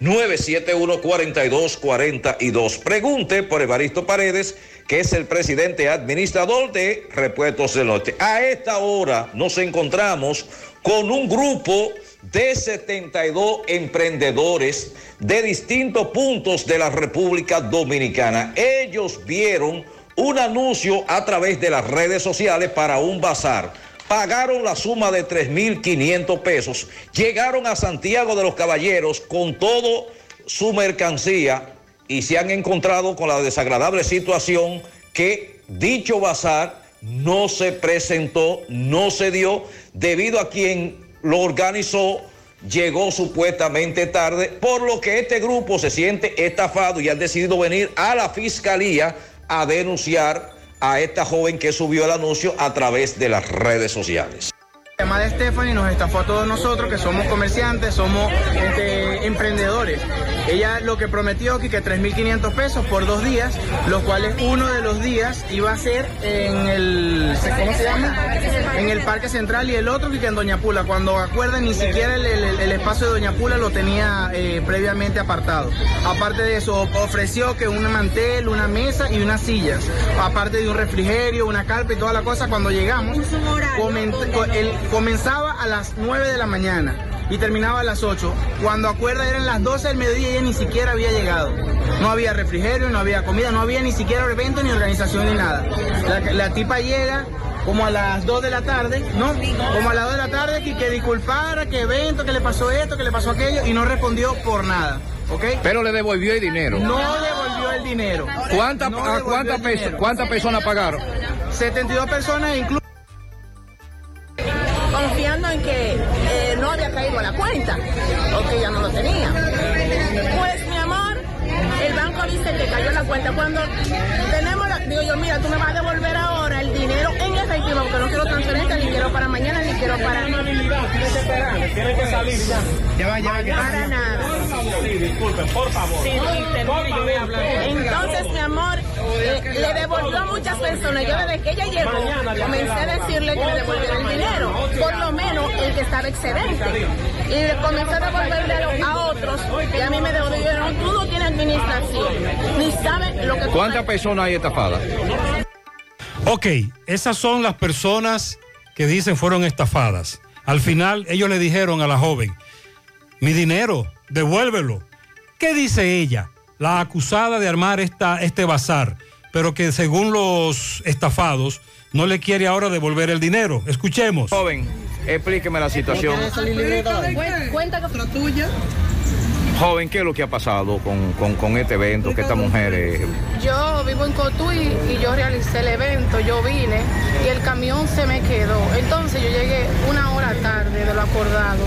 809-971-4242. Pregunte por Evaristo Paredes, que es el presidente administrador de Repuestos del Norte. A esta hora nos encontramos con un grupo de 72 emprendedores de distintos puntos de la República Dominicana. Ellos vieron un anuncio a través de las redes sociales para un bazar pagaron la suma de 3.500 pesos, llegaron a Santiago de los Caballeros con todo su mercancía y se han encontrado con la desagradable situación que dicho bazar no se presentó, no se dio, debido a quien lo organizó llegó supuestamente tarde, por lo que este grupo se siente estafado y han decidido venir a la fiscalía a denunciar a esta joven que subió el anuncio a través de las redes sociales. llamada Stephanie nos estafó a todos nosotros que somos comerciantes, somos este, emprendedores. Ella lo que prometió aquí que 3.500 pesos por dos días, los cuales uno de los días iba a ser en el, ¿cómo se llama? En el Parque Central y el otro que en Doña Pula. Cuando acuerdan ni siquiera el, el- el espacio de Doña Pula lo tenía eh, previamente apartado. Aparte de eso, ofreció que un mantel, una mesa y unas sillas. Aparte de un refrigerio, una carpa y toda la cosa, cuando llegamos, comen- co- el- comenzaba a las 9 de la mañana y terminaba a las 8. Cuando acuerda eran las 12 del mediodía y ella ni siquiera había llegado. No había refrigerio, no había comida, no había ni siquiera evento, ni organización, ni nada. La, la tipa llega como a las 2 de la tarde, ¿no? Como a las 2 de la tarde que, que disculpara, que evento, que le pasó esto, que le pasó aquello y no respondió por nada. ¿Ok? Pero le devolvió el dinero. No devolvió el dinero. ¿Cuánta- No a devolvió cuántas el perso- dinero. cuántas personas pagaron? 72 personas incluso. confiando en que la cuenta, porque ya no lo tenía. Pues mi amor, el banco dice que cayó la cuenta. Cuando tenemos la, digo yo, mira, tú me vas a devolver ahora dinero en efectivo, porque no quiero transferencia ni quiero para mañana ni quiero para Tiene que salir ya. Ya va, ya va. para nada. Sí, disculpen, por favor. Sí, sí, termine, yo voy a hablar. Entonces, mi amor, eh, le devolvió a muchas personas. Yo desde que ella llegó, comencé a decirle que le devolviera el dinero, por lo menos el que estaba excedente. Y le comencé a devolverle a otros, y a mí me devolvieron, tú no tienes administración, ni sabes lo que tú ¿Cuántas personas hay estafadas? Ok, esas son las personas que dicen fueron estafadas. Al final ellos le dijeron a la joven, mi dinero, devuélvelo. ¿Qué dice ella? La acusada de armar esta, este bazar, pero que según los estafados no le quiere ahora devolver el dinero. Escuchemos. Joven, explíqueme la situación. Cuenta que tuya. Joven, ¿qué es lo que ha pasado con, con- con este evento? Que esta mujer... eh, Yo vivo en Cotuí y yo realicé el evento, yo vine y el camión se me quedó. Entonces yo llegué una hora tarde de lo acordado.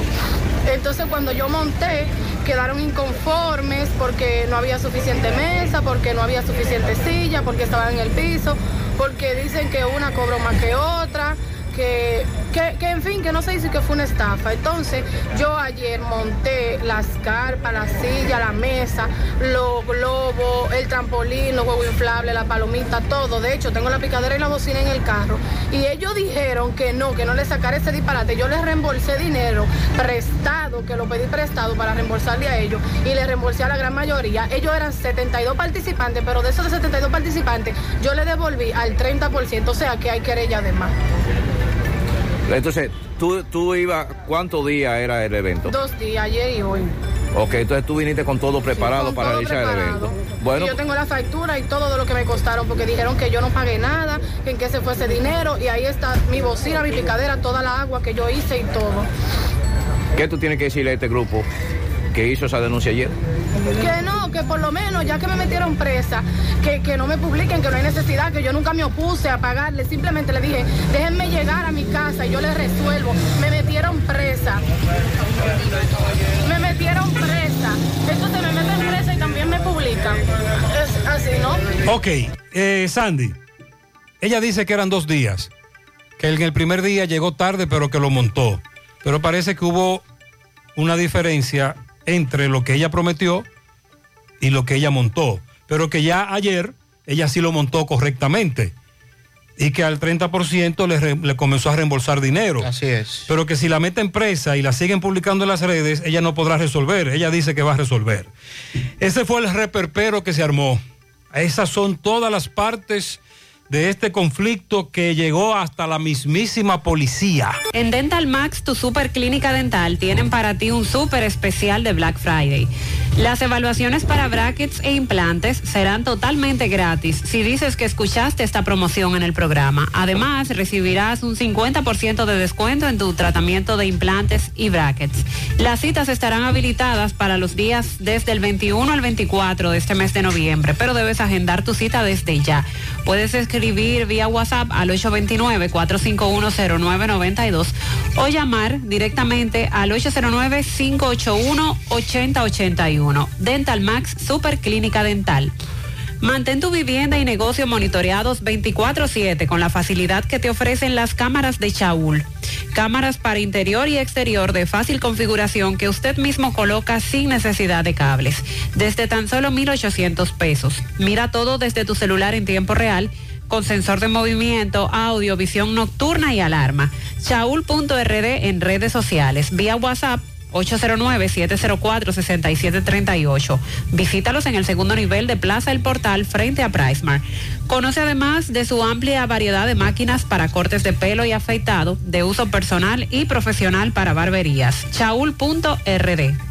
Entonces cuando yo monté quedaron inconformes porque no había suficiente mesa, porque no había suficiente silla, porque estaban en el piso, porque dicen que una cobró más que otra. Que, que, en fin, que no se dice que fue una estafa. Entonces, yo ayer monté las carpas, la silla, la mesa, los globos, el trampolín, los juegos inflables, la palomita, todo. De hecho, tengo la picadera y la bocina en el carro. Y ellos dijeron que no, que no le sacara ese disparate. Yo les reembolsé dinero prestado, que lo pedí prestado para reembolsarle a ellos. Y le reembolsé a la gran mayoría. Ellos eran 72 participantes, pero de esos 72 participantes, yo le devolví al 30%, o sea que hay querella de más. Entonces, ¿tú, tú ibas... ¿Cuántos días era el evento? Dos días, ayer y hoy. Ok, entonces tú viniste con todo preparado con para todo realizar el preparado. evento. Bueno, Y yo tengo la factura y todo de lo que me costaron, porque dijeron que yo no pagué nada, que en qué se fue ese dinero, y ahí está mi bocina, mi picadera, toda la agua que yo hice y todo. ¿qué tú tienes que decirle a este grupo que hizo esa denuncia ayer? Que no, que por lo menos, ya que me metieron presa, que, que no me publiquen, que no hay necesidad, que yo nunca me opuse a pagarle, simplemente le dije, déjenme llegar a mi casa y yo les resuelvo. Me metieron presa. Me metieron presa. Entonces me meten presa y también me publican. Es así, ¿no? Ok, eh, Sandy, ella dice que eran dos días, que en el primer día llegó tarde pero que lo montó, pero parece que hubo una diferencia entre lo que ella prometió y lo que ella montó, pero que ya ayer ella sí lo montó correctamente y que al 30% le, re- le comenzó a reembolsar dinero. Así es. Pero que si la meten presa y la siguen publicando en las redes, ella no podrá resolver. Ella dice que va a resolver. Ese fue el reperpero que se armó. Esas son todas las partes de este conflicto que llegó hasta la mismísima policía. En Dental Max, tu super clínica dental, tienen para ti un súper especial de Black Friday. Las evaluaciones para brackets e implantes serán totalmente gratis si dices que escuchaste esta promoción en el programa. Además, recibirás un 50% de descuento en tu tratamiento de implantes y brackets. Las citas estarán habilitadas para los días desde el 21 al 24 de este mes de noviembre, pero debes agendar tu cita desde ya. Puedes escribir vía WhatsApp al 829-451-0992 o llamar directamente al 809-581-8081. Dental Max Super Clínica Dental. Mantén tu vivienda y negocio monitoreados 24/7 con la facilidad que te ofrecen las cámaras de Chaul. Cámaras para interior y exterior de fácil configuración que usted mismo coloca sin necesidad de cables. Desde tan solo 1.800 pesos. Mira todo desde tu celular en tiempo real con sensor de movimiento, audio, visión nocturna y alarma. Chaul.rd en redes sociales, vía WhatsApp 809-704-6738. Visítalos en el segundo nivel de Plaza El Portal frente a Pricemar. Conoce además de su amplia variedad de máquinas para cortes de pelo y afeitado, de uso personal y profesional para barberías. Chaul.rd.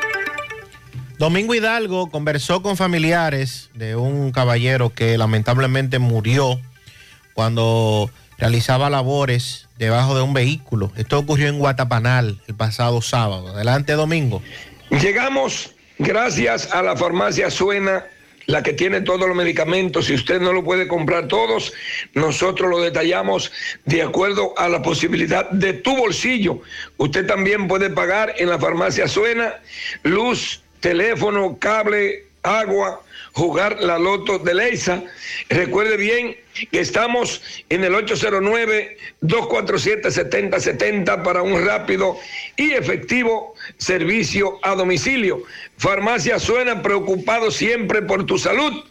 Domingo Hidalgo conversó con familiares de un caballero que lamentablemente murió cuando realizaba labores debajo de un vehículo. Esto ocurrió en Guatapanal el pasado sábado. Adelante, Domingo. Llegamos gracias a la farmacia Suena, la que tiene todos los medicamentos. Si usted no lo puede comprar todos, nosotros lo detallamos de acuerdo a la posibilidad de tu bolsillo. Usted también puede pagar en la farmacia Suena luz, teléfono, cable, agua, jugar la loto de Leisa. Recuerde bien que estamos en el 809-247-7070 para un rápido y efectivo servicio a domicilio. Farmacia suena preocupado siempre por tu salud.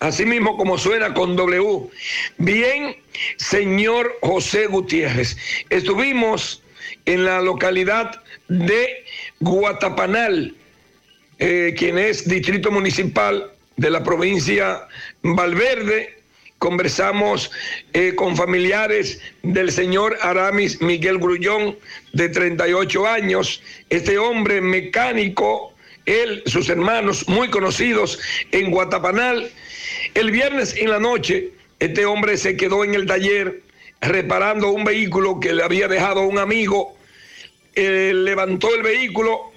Así mismo como suena con W. Bien, señor José Gutiérrez. Estuvimos en la localidad de Guatapanal, eh, quien es distrito municipal de la provincia Valverde. Conversamos eh, con familiares del señor Aramis Miguel Grullón, de 38 años. Este hombre mecánico, él, sus hermanos, muy conocidos en Guatapanal. El viernes en la noche, este hombre se quedó en el taller reparando un vehículo que le había dejado un amigo. Eh, levantó el vehículo,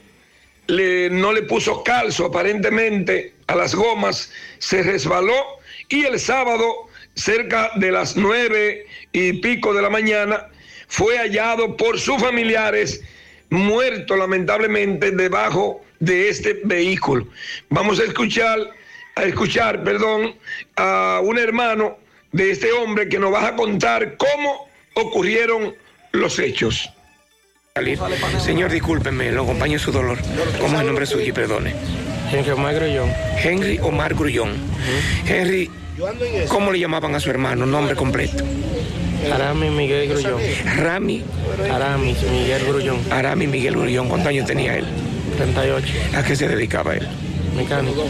le, no le puso calzo aparentemente a las gomas, se resbaló y el sábado, cerca de las nueve y pico de la mañana, fue hallado por sus familiares muerto lamentablemente debajo de este vehículo. Vamos a escuchar, a escuchar, perdón, a un hermano de este hombre que nos va a contar cómo ocurrieron los hechos. Señor, discúlpeme, lo acompaño en su dolor. ¿Cómo es el nombre suyo y perdone? Henry Omar Grullón. Henry Omar Grullón. Henry, ¿cómo le llamaban a su hermano? Nombre completo. Arami Miguel Grullón. Rami. Arami Miguel Grullón. Arami Miguel Grullón. ¿Cuántos años tenía él? 38. ¿A qué se dedicaba él? Mecánico.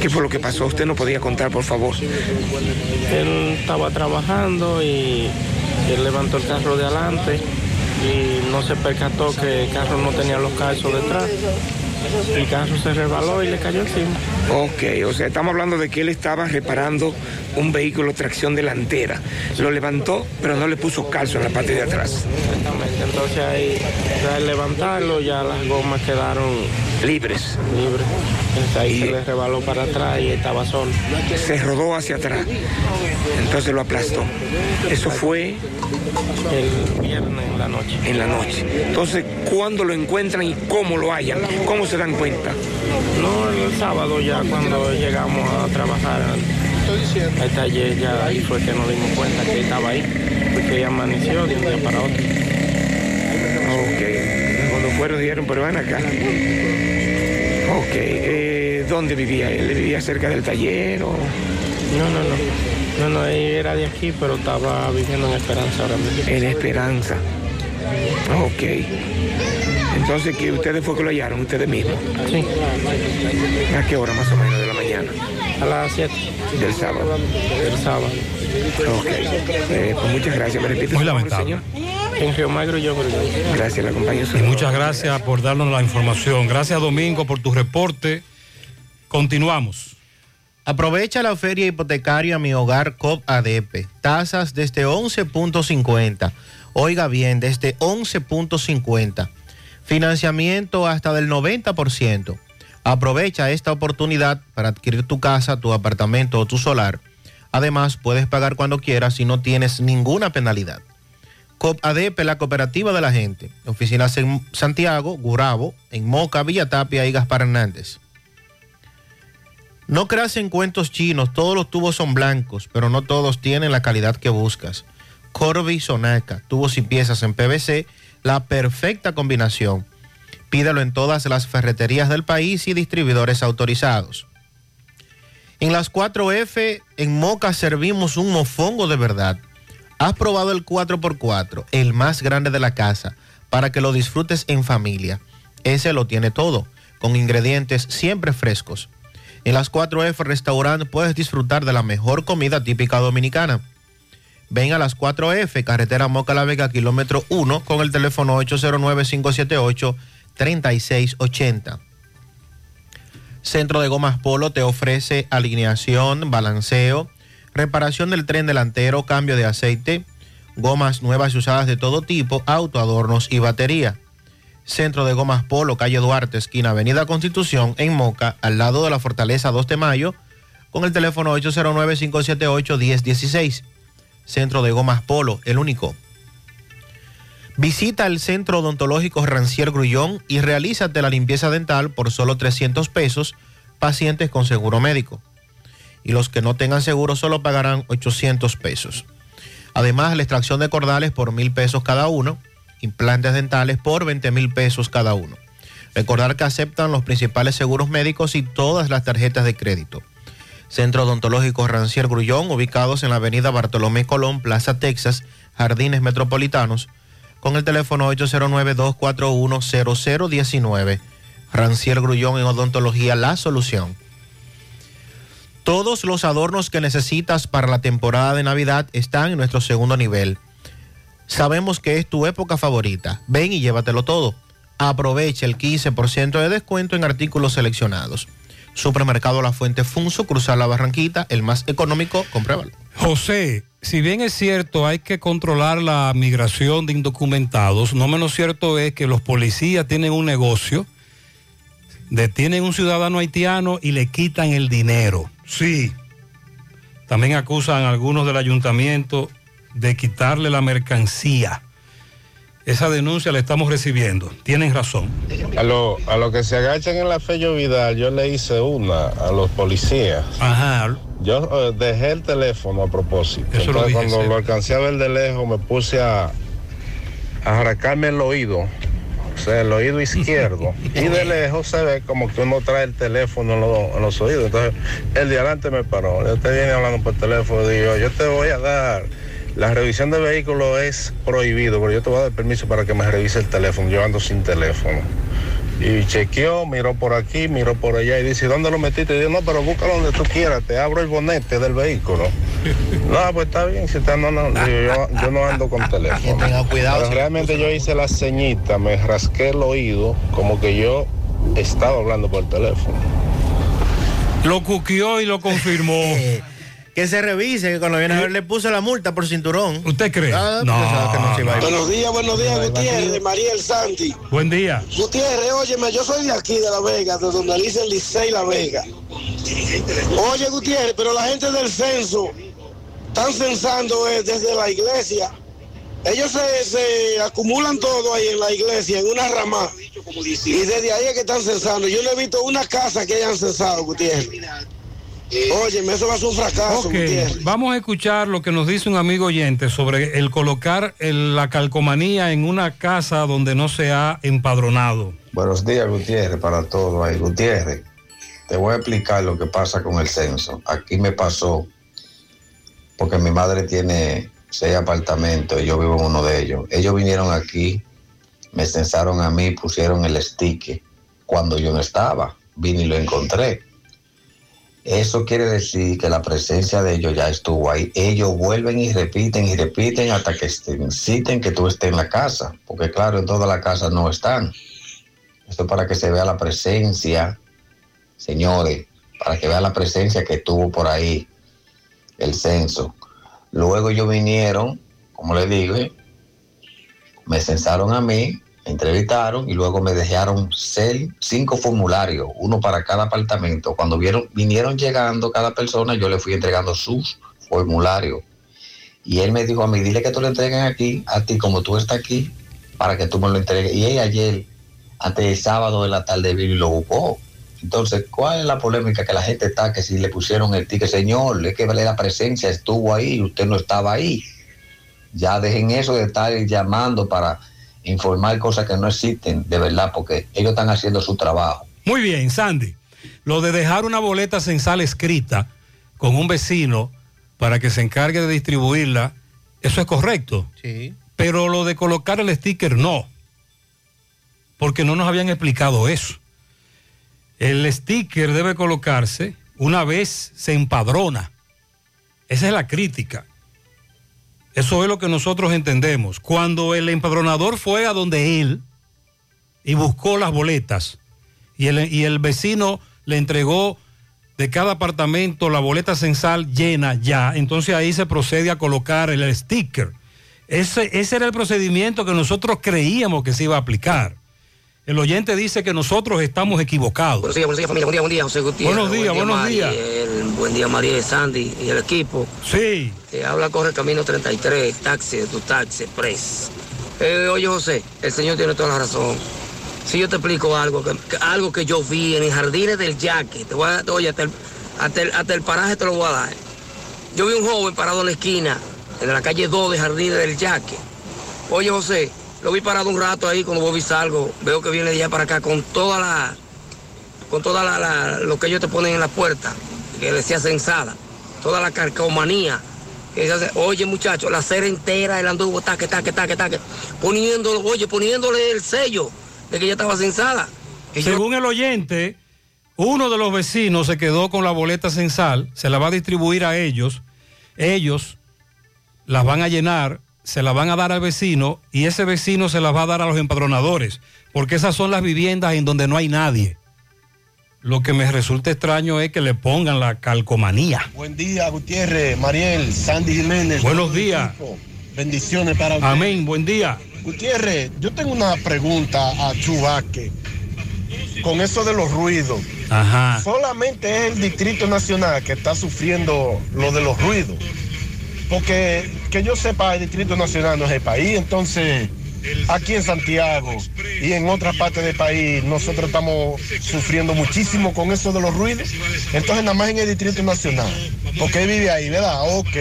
¿Qué fue lo que pasó? Usted no podía contar, por favor. Él estaba trabajando y él levantó el carro de adelante y no se percató que el carro no tenía los calzos detrás. El carro se resbaló y le cayó encima. Ok, o sea, estamos hablando de que él estaba reparando un vehículo tracción delantera. Lo levantó, pero no le puso calzo en la parte de atrás. Exactamente, entonces ahí, al levantarlo, ya las gomas quedaron libres. Libres. Entonces ahí se le rebaló para atrás y estaba solo. Se rodó hacia atrás. Entonces lo aplastó. Eso fue el viernes en la noche. En la noche. Entonces, ¿cuándo lo encuentran y cómo lo hallan? ¿Cómo se dan cuenta? No, el sábado ya cuando llegamos a trabajar al taller ya ahí fue que nos dimos cuenta que estaba ahí, porque ya amaneció de un día para otro. Ok, cuando fueron dijeron, pero van acá. Ok, eh, ¿dónde vivía él? ¿Vivía cerca del taller o...? No, no, no. No, no, él era de aquí, pero estaba viviendo en Esperanza ahora mismo. En Esperanza. Ok. Entonces, ¿que ustedes fue que lo hallaron, ustedes mismos? Sí. ¿A qué hora más o menos de la mañana? A las 7. Del sábado. Del sábado. Ok. Eh, pues muchas gracias. ¿Me repite Muy lamentable. señor? En Río Magro yo creo. Gracias, la acompaño. Y muchas gracias por darnos la información. Gracias, Domingo, por tu reporte. Continuamos. Aprovecha la feria hipotecaria Mi Hogar COP ADP. Tasas desde 11.50. Oiga bien, desde 11.50. Financiamiento hasta del 90%. Aprovecha esta oportunidad para adquirir tu casa, tu apartamento o tu solar. Además, puedes pagar cuando quieras y no tienes ninguna penalidad. COP ADP, la cooperativa de la gente. Oficinas en Santiago, Gurabo, en Moca, Villa Tapia y Gaspar Hernández. No creas en cuentos chinos, todos los tubos son blancos, pero no todos tienen la calidad que buscas. Corby Sonaca, tubos y piezas en PVC, la perfecta combinación. Pídelo en todas las ferreterías del país y distribuidores autorizados. En las 4F, en Moca servimos un mofongo de verdad. Has probado el 4x4, el más grande de la casa, para que lo disfrutes en familia. Ese lo tiene todo, con ingredientes siempre frescos. En las 4F Restaurant puedes disfrutar de la mejor comida típica dominicana. Ven a las 4F, carretera Moca La Vega, kilómetro 1, con el teléfono 809-578-3680. Centro de Gomas Polo te ofrece alineación, balanceo, reparación del tren delantero, cambio de aceite, gomas nuevas y usadas de todo tipo, autoadornos y batería. Centro de Gomas Polo, calle Duarte, esquina Avenida Constitución, en Moca, al lado de la Fortaleza 2 de Mayo, con el teléfono 809-578-1016. Centro de Gomas Polo, el único. Visita el Centro Odontológico Rancier Grullón y realízate la limpieza dental por solo 300 pesos, pacientes con seguro médico. Y los que no tengan seguro solo pagarán 800 pesos. Además, la extracción de cordales por mil pesos cada uno, implantes dentales por 20 mil pesos cada uno. Recordar que aceptan los principales seguros médicos y todas las tarjetas de crédito. Centro Odontológico Rancier Grullón, ubicados en la avenida Bartolomé Colón, Plaza Texas, Jardines Metropolitanos, con el teléfono 809-241-0019. Rancier Grullón en Odontología, la solución. Todos los adornos que necesitas para la temporada de Navidad están en nuestro segundo nivel. Sabemos que es tu época favorita. Ven y llévatelo todo. Aprovecha el 15% de descuento en artículos seleccionados. Supermercado La Fuente Funso, cruzar la Barranquita, el más económico, compruébalo. José, si bien es cierto, hay que controlar la migración de indocumentados, no menos cierto es que los policías tienen un negocio, detienen un ciudadano haitiano y le quitan el dinero. Sí. También acusan a algunos del ayuntamiento de quitarle la mercancía. Esa denuncia la estamos recibiendo. Tienen razón. A lo, a lo que se agachan en la Fello Vidal, yo le hice una a los policías. Ajá. Yo eh, dejé el teléfono a propósito. Eso lo Entonces, dije, cuando sí. lo alcancé a ver de lejos, me puse a, a arracarme el oído. O sea, el oído izquierdo. [laughs] y de lejos se ve como que uno trae el teléfono en, los- en los oídos. Entonces, el de adelante me paró. Yo te viene hablando por teléfono. Digo, yo te voy a dar. La revisión de vehículos es prohibido, pero yo te voy a dar permiso para que me revise el teléfono. Yo ando sin teléfono. Y chequeó, miró por aquí, miró por allá y dice, ¿dónde lo metiste? Y digo, no, pero búscalo donde tú quieras, te abro el bonete del vehículo. [laughs] no, pues está bien, si está, no, no, yo, yo no ando con teléfono. tenga cuidado, Pero realmente yo hice la ceñita, me rasqué el oído, como que yo estaba hablando por teléfono. Lo cuquió y lo confirmó. [laughs] que se revise, que cuando viene a ver le puse la multa por cinturón. ¿Usted cree? Ah, No, porque sabe que no se iba a ir. Buenos días, buenos días, Gutiérrez, María El Santi. Buen día. Gutiérrez, óyeme, yo soy de aquí, de La Vega, de donde dice el Licey La Vega. Oye, Gutiérrez, pero la gente del censo están censando eh, desde la iglesia. Ellos se, se acumulan todo ahí en la iglesia, en una rama. Y desde ahí es que están censando. Yo no he visto una casa que hayan censado, Gutiérrez. Óyeme, eso va a ser un fracaso, Ok, Gutiérrez. vamos a escuchar lo que nos dice un amigo oyente sobre el colocar el- la calcomanía en una casa donde no se ha empadronado. Buenos días, Gutiérrez, para todos ahí. Gutiérrez, te voy a explicar lo que pasa con el censo. Aquí me pasó, porque mi madre tiene seis apartamentos y yo vivo en uno de ellos. Ellos vinieron aquí, me censaron a mí, pusieron el sticker. Cuando yo no estaba, vine y lo encontré. Eso quiere decir que la presencia de ellos ya estuvo ahí. Ellos vuelven y repiten y repiten hasta que estén- citen que tú estés en la casa, porque claro, en toda la casa no están. Esto es para que se vea la presencia, señores, para que vea la presencia que tuvo por ahí el censo. Luego ellos vinieron, como les digo, me censaron a mí, me entrevistaron y luego me dejaron cinco formularios, uno para cada apartamento. Cuando vieron, vinieron llegando cada persona, yo le fui entregando sus formularios. Y él me dijo a mí, dile que tú lo entreguen aquí, a ti como tú estás aquí, para que tú me lo entregues. Y él ayer, antes del sábado de la tarde, vino y lo buscó. Entonces, ¿cuál es la polémica que la gente está que si le pusieron el ticket, señor, es que la presencia estuvo ahí, usted no estaba ahí? Ya dejen eso de estar llamando para informar cosas que no existen, de verdad, porque ellos están haciendo su trabajo. Muy bien, Sandy. Lo de dejar una boleta censal escrita con un vecino para que se encargue de distribuirla, eso es correcto. Sí. Pero lo de colocar el sticker no, porque no nos habían explicado eso. El sticker debe colocarse una vez se empadrona. Esa es la crítica. Eso es lo que nosotros entendemos. Cuando el empadronador fue a donde él y buscó las boletas y el, y el vecino le entregó de cada apartamento la boleta censal llena ya, entonces ahí se procede a colocar el sticker. Ese, ese era el procedimiento que nosotros creíamos que se iba a aplicar. El oyente dice que nosotros estamos equivocados. Buenos días, buenos días familia, buen día, buen día, José Gutiérrez. Buenos días, Buen buenos días. Buen día María Sandy y el equipo. Sí. Te habla Corre Camino 33, taxi, tu taxi, express. Eh, oye José, el señor tiene toda la razón. Si yo te explico algo, que, que- algo que yo vi en el jardines del Yaque, te voy a, oye, hasta el, hasta, el, hasta el paraje te lo voy a dar. Yo vi un joven parado en la esquina, en la calle 2 de Jardines del Yaque. Oye José, lo vi parado un rato ahí cuando vos vi salgo, veo que viene de allá para acá con toda la, con toda la, lo que ellos te ponen en la puerta, que decía censada, toda la carcomanía. que se. Oye muchacho, la cera entera, el anduvo, taque, taque, taque, taque, poniéndolo, oye, poniéndole el sello de que ya estaba censada. Según el oyente, uno de los vecinos se quedó con la boleta censal, se la va a distribuir a ellos, ellos las van a llenar, se la van a dar al vecino y ese vecino se las va a dar a los empadronadores, porque esas son las viviendas en donde no hay nadie. Lo que me resulta extraño es que le pongan la calcomanía. Buen día, Gutiérrez, Mariel, Sandy Jiménez. Buenos días. Bendiciones para usted. Amén, buen día. Gutiérrez, yo tengo una pregunta a Chubaque. Con eso de los ruidos. Ajá. Solamente es el Distrito Nacional que está sufriendo lo de los ruidos. Porque que yo sepa, el Distrito Nacional no es el país. Entonces, aquí en Santiago y en otras partes del país, nosotros estamos sufriendo muchísimo con eso de los ruidos. Entonces, nada más en el Distrito Nacional. Porque él vive ahí, ¿verdad? Ok.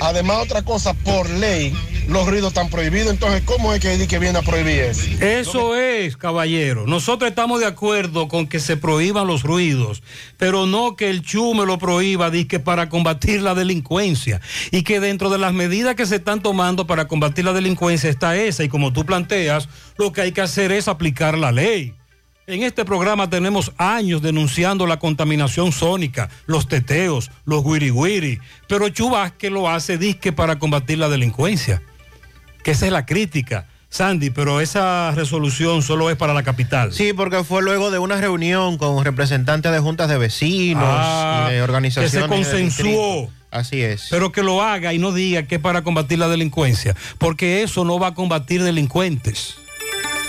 Además, otra cosa, por ley, los ruidos están prohibidos. Entonces, ¿cómo es que que viene a prohibir eso? Eso es, caballero. Nosotros estamos de acuerdo con que se prohíban los ruidos, pero no que el chume lo prohíba, que para combatir la delincuencia. Y que dentro de las medidas que se están tomando para combatir la delincuencia está esa. Y como tú planteas, lo que hay que hacer es aplicar la ley. En este programa tenemos años denunciando la contaminación sónica, los teteos, los guiri guiri, pero Chubasque lo hace disque para combatir la delincuencia que esa es la crítica, Sandy, pero esa resolución solo es para la capital. Sí, porque fue luego de una reunión con representantes de juntas de vecinos Ah, y de organizaciones. que se consensuó. Así es. Pero que lo haga y no diga que es para combatir la delincuencia, porque eso no va a combatir delincuentes.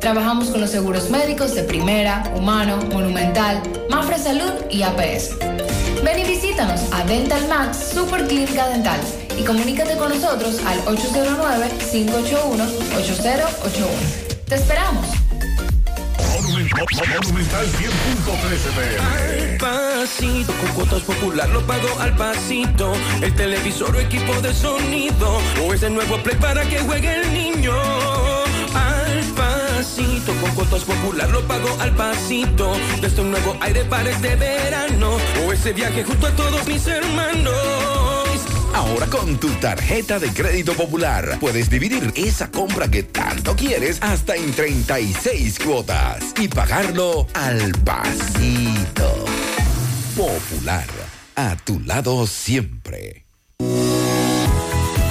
Trabajamos con los seguros médicos de Primera, Humano, Monumental, Mafre Salud y APS. Ven y visítanos a Dental Max Super Clínica Dental y comunícate con nosotros al 809-581-8081. ¡Te esperamos! Monumental 10.13 Al pasito, con cuotas popular lo pago al pasito. El televisor o equipo de sonido. O ese nuevo play para que juegue el niño. Al pasito, con cuotas popular lo pago al pasito. Desde un nuevo aire para este verano. O ese viaje junto a todos mis hermanos. Ahora con tu tarjeta de crédito popular puedes dividir esa compra que tanto quieres hasta en 36 cuotas y pagarlo al pasito. Popular, a tu lado siempre.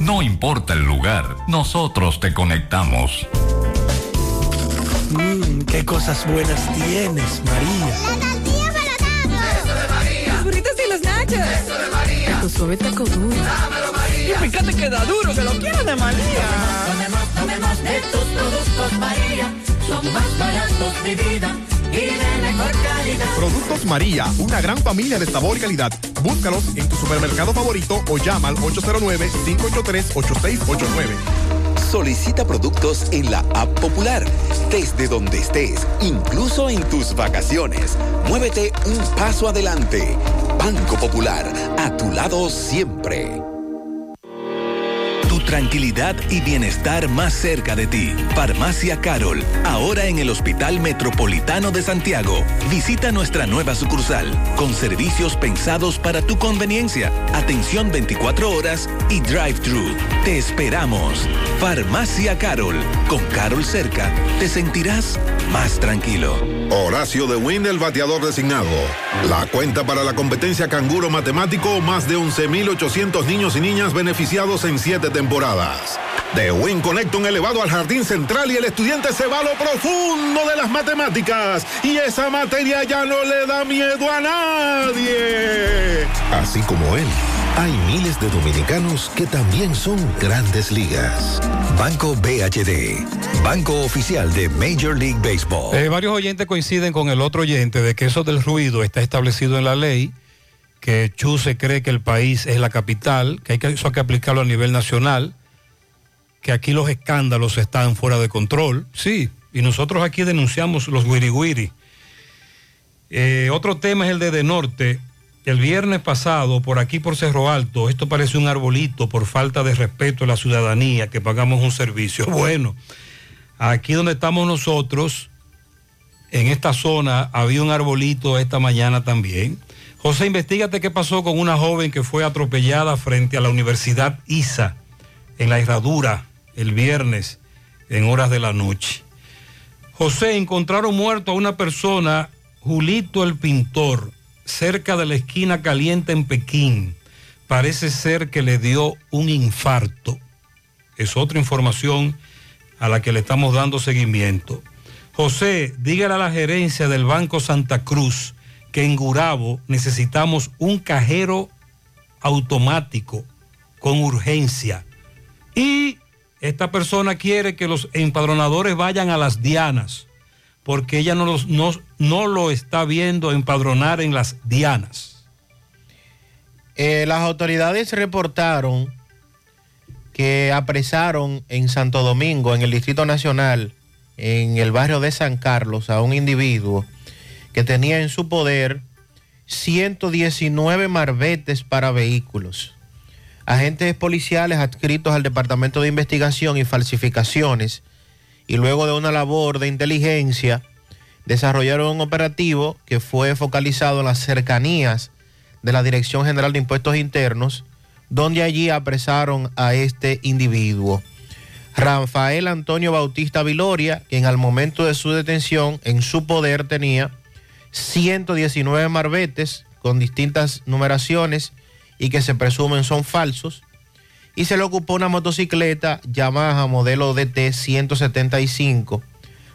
no importa el lugar, nosotros te conectamos. Mmm, qué cosas buenas tienes, María. La tortilla para Eso de María. Los burritos y los nachos. Eso de María. Tu suave taco duro. Dámelo, María. Y fíjate que da duro, que lo quiero de María. Tomemos, tomemos, tomemos de tus productos, María. Son más baratos de vida y de mejor calidad. Productos María, una gran familia de sabor y calidad. Búscalos en tu supermercado favorito o llama al 809-583-8689. Solicita productos en la app popular, desde donde estés, incluso en tus vacaciones. Muévete un paso adelante. Banco Popular, a tu lado siempre. Tranquilidad y bienestar más cerca de ti. Farmacia Carol, ahora en el Hospital Metropolitano de Santiago. Visita nuestra nueva sucursal, con servicios pensados para tu conveniencia, atención 24 horas y drive-thru. Te esperamos. Farmacia Carol, con Carol cerca, te sentirás más tranquilo. Horacio de Win, el bateador designado. La cuenta para la competencia canguro matemático, más de 11.800 niños y niñas beneficiados en siete temporadas. De un elevado al jardín central y el estudiante se va a lo profundo de las matemáticas. Y esa materia ya no le da miedo a nadie. Así como él. Hay miles de dominicanos que también son grandes ligas. Banco BHD, banco oficial de Major League Baseball. Eh, varios oyentes coinciden con el otro oyente de que eso del ruido está establecido en la ley, que Chu se cree que el país es la capital, que, hay que eso hay que aplicarlo a nivel nacional, que aquí los escándalos están fuera de control. Sí, y nosotros aquí denunciamos los guiriguiri. Eh, otro tema es el de De Norte. El viernes pasado, por aquí por Cerro Alto, esto parece un arbolito por falta de respeto a la ciudadanía, que pagamos un servicio. [laughs] Bueno, aquí donde estamos nosotros, en esta zona, había un arbolito esta mañana también. José, investigate qué pasó con una joven que fue atropellada frente a la Universidad ISA, en la herradura, el viernes, en horas de la noche. José, encontraron muerto a una persona, Julito el Pintor, cerca de la esquina caliente en Pekín. Parece ser que le dio un infarto. Es otra información a la que le estamos dando seguimiento. José, dígale a la gerencia del Banco Santa Cruz que en Gurabo necesitamos un cajero automático con urgencia. Y esta persona quiere que los empadronadores vayan a las dianas, porque ella no, no, no lo está viendo empadronar en las dianas. Eh, las autoridades reportaron que apresaron en Santo Domingo, en el Distrito Nacional, en el barrio de San Carlos, a un individuo que tenía en su poder 119 marbetes para vehículos. Agentes policiales adscritos al Departamento de Investigación y Falsificaciones y luego de una labor de inteligencia desarrollaron un operativo que fue focalizado en las cercanías de la Dirección General de Impuestos Internos, donde allí apresaron a este individuo. Rafael Antonio Bautista Viloria, quien al momento de su detención en su poder tenía 119 marbetes con distintas numeraciones y que se presumen son falsos. Y se le ocupó una motocicleta Yamaha modelo DT 175,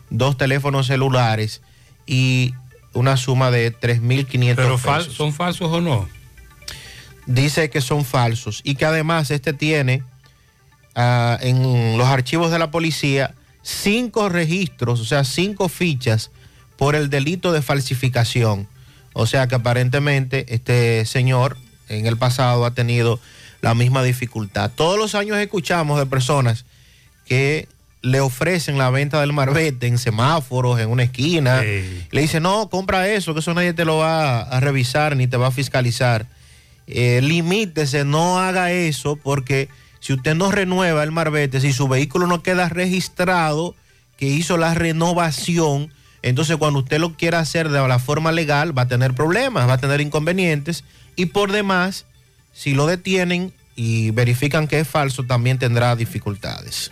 dos teléfonos celulares y una suma de 3.500 Pero pesos. ¿son falsos o no? Dice que son falsos y que además este tiene ah, en los archivos de la policía cinco registros, o sea, cinco fichas por el delito de falsificación. O sea que aparentemente este señor en el pasado ha tenido la misma dificultad. Todos los años escuchamos de personas que le ofrecen la venta del marbete en semáforos, en una esquina. Le dicen, no, compra eso, que eso nadie te lo va a revisar ni te va a fiscalizar. Eh, limítese, no haga eso, porque si usted no renueva el marbete, si su vehículo no queda registrado, que hizo la renovación, entonces cuando usted lo quiera hacer de la forma legal, va a tener problemas, va a tener inconvenientes, y por demás, si lo detienen y verifican que es falso, también tendrá dificultades.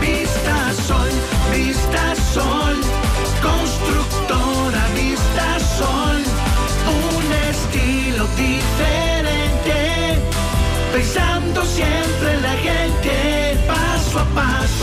Vista Sol, Vista Sol,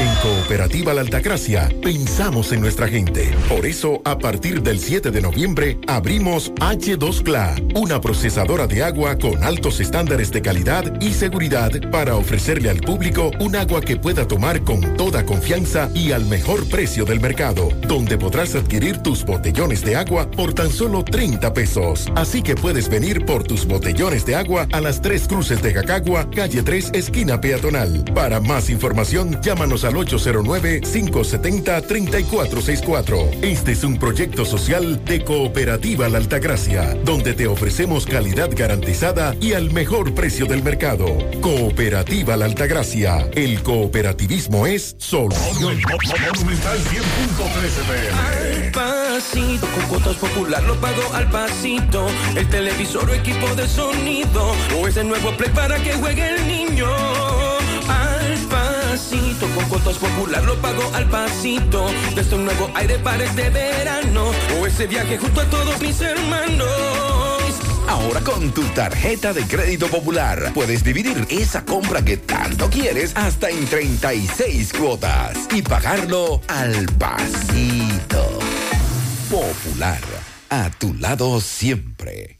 En Cooperativa La Altagracia pensamos en nuestra gente. Por eso, a partir del 7 de noviembre, abrimos H2CLA, una procesadora de agua con altos estándares de calidad y seguridad para ofrecerle al público un agua que pueda tomar con toda confianza y al mejor precio del mercado, donde podrás adquirir tus botellones de agua por tan solo 30 pesos. Así que puedes venir por tus botellones de agua a las tres cruces de Jacagua, calle 3, esquina peatonal. Para más información, llámanos al 809-570-3464. Este es un proyecto social de Cooperativa La Altagracia, donde te ofrecemos calidad garantizada y al mejor precio del mercado. Cooperativa La Altagracia. El cooperativismo es solución. Monumental 100.13 Al pasito, con cuotas popular lo pago al pasito. El televisor o equipo de sonido. O ese nuevo play para que juegue el niño. Con cuotas popular lo pago al pasito. Desde un nuevo aire para este verano. O ese viaje junto a todos mis hermanos. Ahora con tu tarjeta de crédito popular puedes dividir esa compra que tanto quieres hasta en 36 cuotas y pagarlo al pasito. Popular, a tu lado siempre.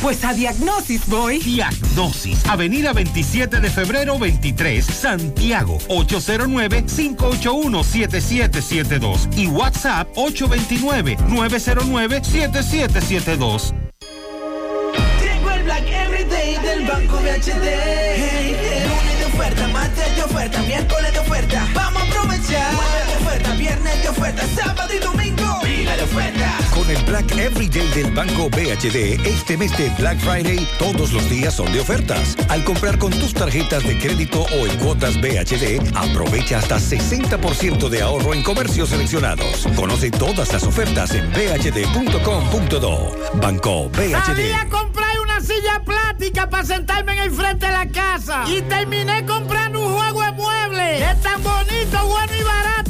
pues a Diagnosis voy. Diagnosis, Avenida 27 de febrero 23, Santiago, 809-581-7772 y WhatsApp 829-909-7772. Llegó el Black Everyday del Banco BHD. Hey, lunes de oferta, martes de oferta, miércoles de oferta. Vamos a aprovechar. Jueves de oferta, viernes de oferta, sábado y domingo. Pila de oferta. El Black Everyday del Banco BHD, este mes de Black Friday, todos los días son de ofertas. Al comprar con tus tarjetas de crédito o en cuotas BHD, aprovecha hasta 60% de ahorro en comercios seleccionados. Conoce todas las ofertas en bhd.com.do. Banco BHD. Sabía comprar una silla plástica para sentarme en el frente de la casa. Y terminé comprando un juego de muebles. Es tan bonito, bueno y barato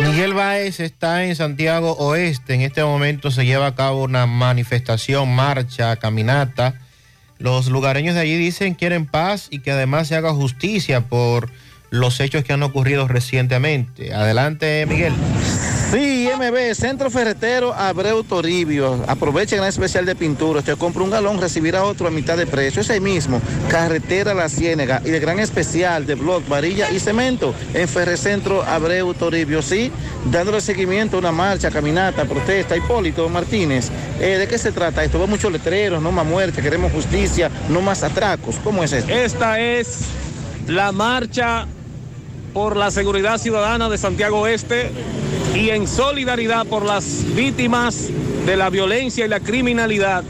Miguel Báez está en Santiago Oeste. En este momento se lleva a cabo una manifestación, marcha, caminata. Los lugareños de allí dicen quieren paz y que además se haga justicia por los hechos que han ocurrido recientemente. Adelante, Miguel. CMB, Centro Ferretero Abreu Toribio. Aprovecha el gran especial de pintura. Usted compra un galón, recibirá otro a mitad de precio. Es ahí mismo, Carretera La Ciénega. Y el gran especial de blog, varilla y cemento en Ferrecentro Abreu Toribio. Sí, dándole seguimiento a una marcha, caminata, protesta. Hipólito Martínez, eh, ¿de qué se trata esto? Veo muchos letreros, no más muerte, queremos justicia, no más atracos. ¿Cómo es esto? Esta es la marcha por la seguridad ciudadana de Santiago Oeste y en solidaridad por las víctimas de la violencia y la criminalidad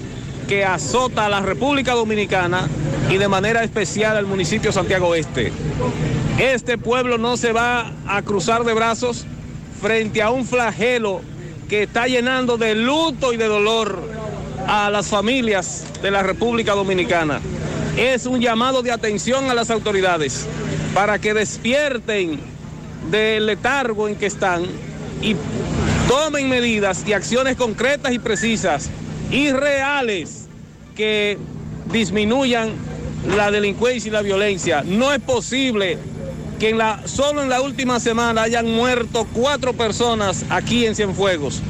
que azota a la República Dominicana y de manera especial al municipio de Santiago Oeste. Este pueblo no se va a cruzar de brazos frente a un flagelo que está llenando de luto y de dolor a las familias de la República Dominicana. Es un llamado de atención a las autoridades para que despierten del letargo en que están y tomen medidas y acciones concretas y precisas y reales que disminuyan la delincuencia y la violencia. No es posible que en solo en la última semana hayan muerto cuatro personas aquí en Cienfuegos,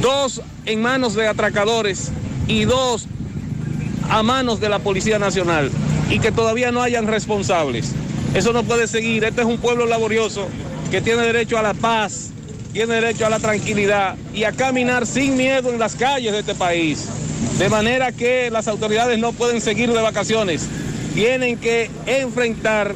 dos en manos de atracadores y dos a manos de la Policía Nacional y que todavía no hayan responsables. Eso no puede seguir. Este es un pueblo laborioso que tiene derecho a la paz, tiene derecho a la tranquilidad y a caminar sin miedo en las calles de este país. De manera que las autoridades no pueden seguir de vacaciones. Tienen que enfrentar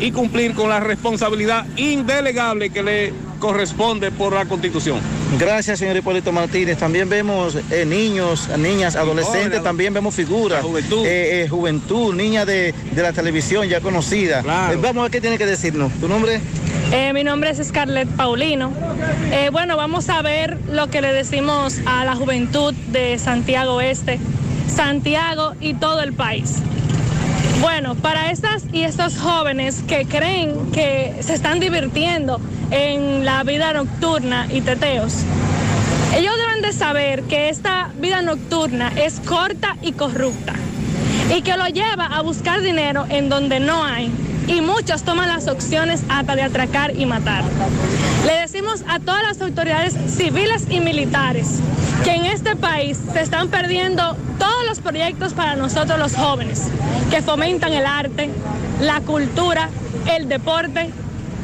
y cumplir con la responsabilidad indelegable que le corresponde por la Constitución. Gracias, señor Hipólito Martínez. También vemos eh, niños, niñas, adolescentes, también vemos figuras. juventud. Eh, eh, juventud, niña de, de la televisión ya conocida. Eh, vamos a ver qué tiene que decirnos. ¿Tu nombre? Eh, mi nombre es Scarlett Paulino. Eh, bueno, vamos a ver lo que le decimos a la juventud de Santiago Este, Santiago y todo el país. Bueno, para estas y estos jóvenes que creen que se están divirtiendo en la vida nocturna y teteos, ellos deben de saber que esta vida nocturna es corta y corrupta y que lo lleva a buscar dinero en donde no hay. Y muchos toman las opciones hasta de atracar y matar. Le decimos a todas las autoridades civiles y militares que en este país se están perdiendo todos los proyectos para nosotros los jóvenes, que fomentan el arte, la cultura, el deporte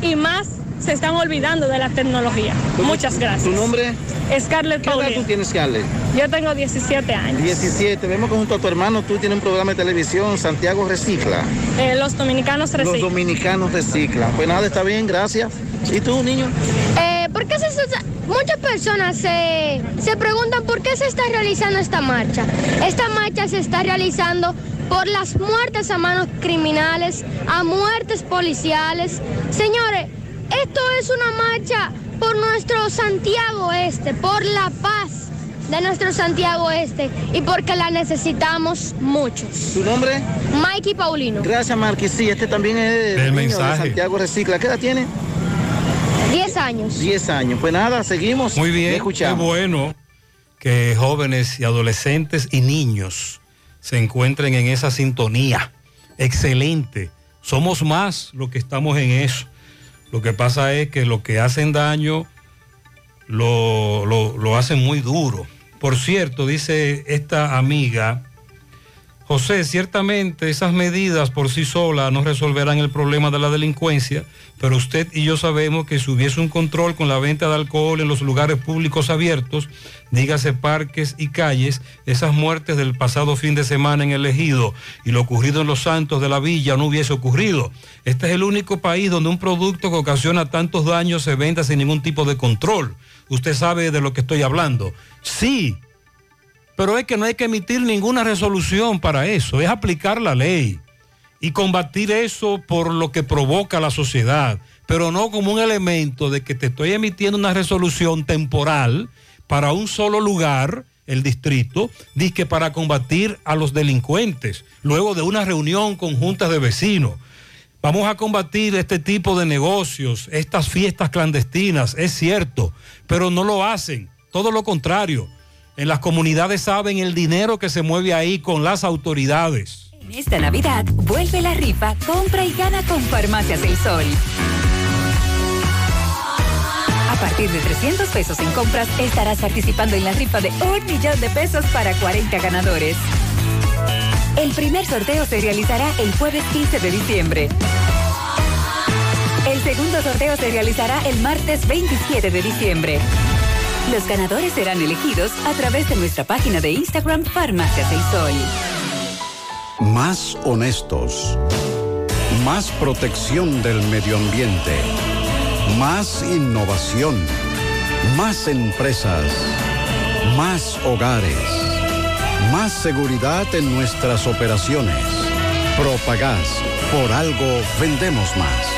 y más se están olvidando de la tecnología. Muchas gracias. ¿Tu nombre? Scarlett ¿Qué edad tú tienes, Scarlett? Yo tengo 17 años. 17. Vemos que junto a tu hermano tú tienes un programa de televisión, Santiago Recicla. Eh, los dominicanos Los reciben. dominicanos reciclan. Pues nada, está bien, gracias. ¿Y tú, niño? Eh, ¿por qué se está- muchas personas se, se preguntan por qué se está realizando esta marcha. Esta marcha se está realizando por las muertes a manos criminales, a muertes policiales. Señores, esto es una marcha por nuestro Santiago Este, por la paz de nuestro Santiago Este y porque la necesitamos muchos. ¿Tu nombre? Mikey Paulino. Gracias, Marquis. Sí, este también es El niño mensaje. de Santiago Recicla. ¿Qué edad tiene? 10 años. 10 años. Pues nada, seguimos. Muy bien, ¿Qué qué escuchamos? bueno que jóvenes y adolescentes y niños se encuentren en esa sintonía. Excelente. Somos más los que estamos en eso. Lo que pasa es que lo que hacen daño lo, lo- lo hacen muy duro. Por cierto, dice esta amiga, José, ciertamente esas medidas por sí solas no resolverán el problema de la delincuencia, pero usted y yo sabemos que si hubiese un control con la venta de alcohol en los lugares públicos abiertos, dígase parques y calles, esas muertes del pasado fin de semana en el ejido y lo ocurrido en los santos de la villa no hubiese ocurrido. Este es el único país donde un producto que ocasiona tantos daños se venda sin ningún tipo de control. Usted sabe de lo que estoy hablando. Sí, pero es que no hay que emitir ninguna resolución para eso, es aplicar la ley y combatir eso por lo que provoca la sociedad, pero no como un elemento de que te estoy emitiendo una resolución temporal para un solo lugar, el distrito, que para combatir a los delincuentes, luego de una reunión conjunta de vecinos. Vamos a combatir este tipo de negocios, estas fiestas clandestinas, es cierto, pero no lo hacen, todo lo contrario. En las comunidades saben el dinero que se mueve ahí con las autoridades. En esta Navidad, vuelve la rifa, compra y gana con Farmacias El Sol. partir de 300 pesos en compras, estarás participando en la rifa de un millón de pesos para 40 ganadores. El primer sorteo se realizará el jueves 15 de diciembre. El segundo sorteo se realizará el martes 27 de diciembre. Los ganadores serán elegidos a través de nuestra página de Instagram Farmacia Del Sol. Más honestos. Más protección del medio ambiente. Más innovación. Más empresas. Más hogares. Más seguridad en nuestras operaciones. Propagás. Por algo vendemos más.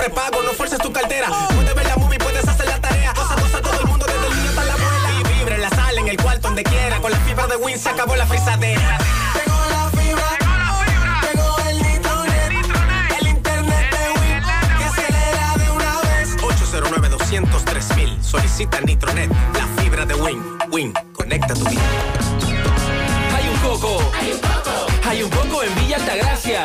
Prepagos, no fuerces tu cartera. Puedes ver la movie, puedes hacer la tarea. Cosa, cosa, todo el mundo desde el niño hasta la abuela. Y vibra en la sala, en el cuarto, donde quiera. Con la fibra de Win se acabó la frisadera. Llegó la fibra. Llegó el nitronet. El internet de Win. Que acelera de una vez. 809 203 mil. Solicita Nitronet. La fibra de Win. Win. Conecta tu vida. Hay un coco. Hay un coco. Hay un coco en Villa Altagracia.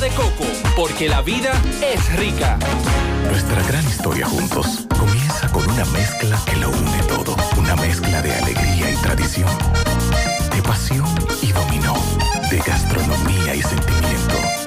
de coco, porque la vida es rica. Nuestra gran historia juntos comienza con una mezcla que lo une todo. Una mezcla de alegría y tradición, de pasión y dominó, de gastronomía y sentimiento.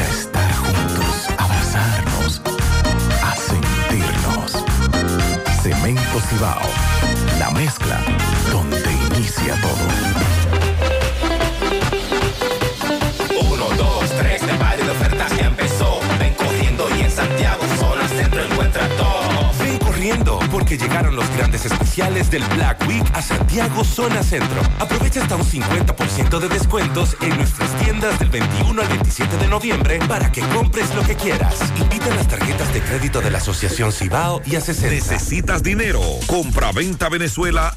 a estar juntos, abrazarnos, a sentirnos. Cemento Cibao, la mezcla donde inicia todo. Porque llegaron los grandes especiales del Black Week a Santiago Zona Centro. Aprovecha hasta un 50% de descuentos en nuestras tiendas del 21 al 27 de noviembre para que compres lo que quieras. Invita las tarjetas de crédito de la Asociación Cibao y a 60. ¿Necesitas dinero? Compra-venta Venezuela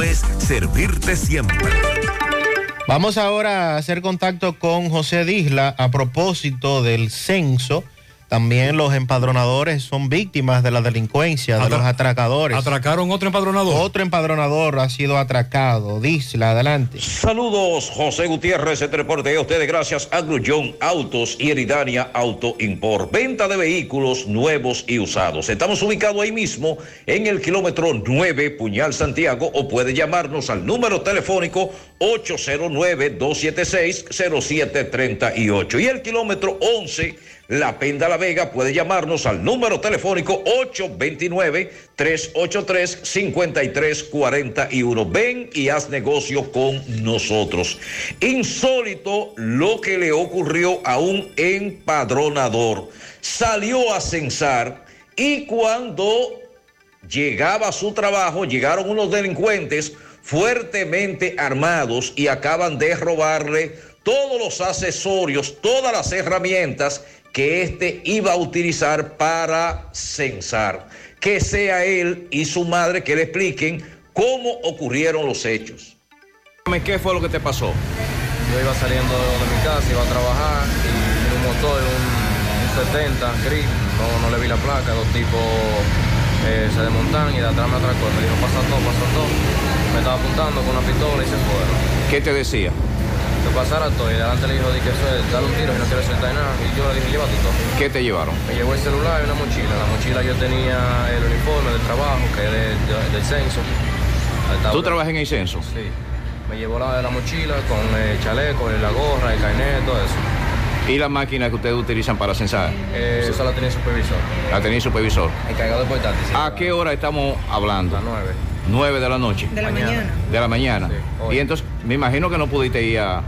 servirte siempre. Vamos ahora a hacer contacto con José Disla a propósito del censo. También los empadronadores son víctimas de la delincuencia, de los atracadores. ¿Atracaron otro empadronador? Otro empadronador ha sido atracado. Disla, adelante. Saludos, José Gutiérrez, este reporte a ustedes gracias a Grullón Autos y Eridania Auto Import. Venta de vehículos nuevos y usados. Estamos ubicados ahí mismo en el kilómetro 9, Puñal Santiago, o puede llamarnos al número telefónico 809-276-0738. Y el kilómetro 11, La Penda La Vega puede llamarnos al número telefónico 829-383-5341. Ven y haz negocio con nosotros. Insólito lo que le ocurrió a un empadronador. Salió a censar y cuando llegaba a su trabajo, llegaron unos delincuentes fuertemente armados y acaban de robarle todos los accesorios, todas las herramientas que éste iba a utilizar para censar. Que sea él y su madre que le expliquen cómo ocurrieron los hechos. ¿Qué fue lo que te pasó? Yo iba saliendo de mi casa, iba a trabajar y un motor, un, un 70 gris, no, no le vi la placa, dos tipos eh, se desmontaron y de atrás me atracó. Me dijo, pasa todo, pasa todo. Me estaba apuntando con una pistola y se fueron. ¿Qué te decía? Que pasara todo. Y delante le dijo, di que eso es, dale un tiro si no quieres soltar nada. Y yo le dije, llévate todo. ¿Qué te llevaron? Me llevó el celular y una mochila. En la mochila yo tenía el uniforme del trabajo, que es de- de- del censo. ¿Tú trabajas en el censo? Sí. Me llevó la de la mochila con el chaleco, la gorra, el carnet, todo eso. ¿Y la máquina que ustedes utilizan para censar? Eh, Esa la tenía el supervisor. La tenía el supervisor. Encargado de portátil. ¿A qué hora estamos hablando? A las 9. 9 de la noche. De la mañana. De la mañana. y entonces, me imagino que no pudiste ir a,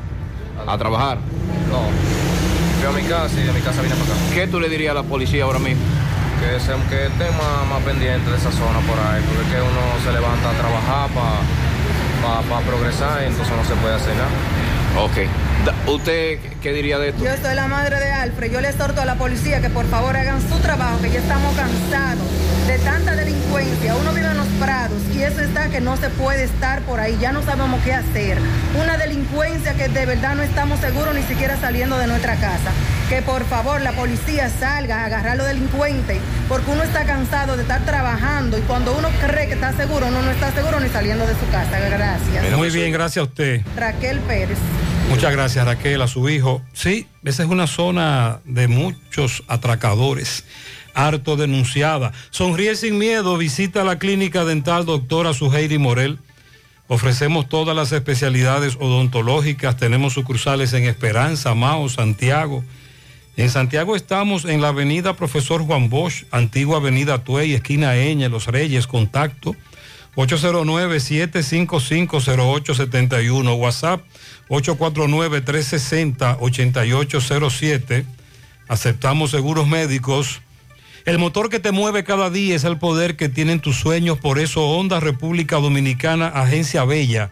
a trabajar. No. Fui a mi casa y de mi casa vine para acá. ¿Qué tú le dirías a la policía ahora mismo? Que, se, que esté más, más pendiente de esa zona por ahí, porque es que uno se levanta a trabajar para progresar y entonces no se puede hacer nada. Ok. ¿Usted qué diría de esto? Yo soy la madre de Alfred. Yo le exhorto a la policía que por favor hagan su trabajo, que ya estamos cansados de tanta delincuencia. Uno vive en los prados y eso está que no se puede estar por ahí. Ya no sabemos qué hacer. Una delincuencia que de verdad no estamos seguros ni siquiera saliendo de nuestra casa. Que por favor la policía salga a agarrar a los delincuentes, porque uno está cansado de estar trabajando y cuando uno cree que está seguro, uno no está seguro ni saliendo de su casa. Gracias. Muy bien, gracias a usted. Raquel Pérez. Muchas gracias Raquel, a su hijo. Sí, esa es una zona de muchos atracadores, harto denunciada. Sonríe sin miedo, visita la clínica dental doctora Suheiri Morel. Ofrecemos todas las especialidades odontológicas, tenemos sucursales en Esperanza, Mao, Santiago. En Santiago estamos en la avenida Profesor Juan Bosch, antigua avenida Tuey, esquina Eña, Los Reyes, contacto 809-755-0871, WhatsApp 849-360-8807. Aceptamos seguros médicos. El motor que te mueve cada día es el poder que tienen tus sueños, por eso Honda República Dominicana, Agencia Bella,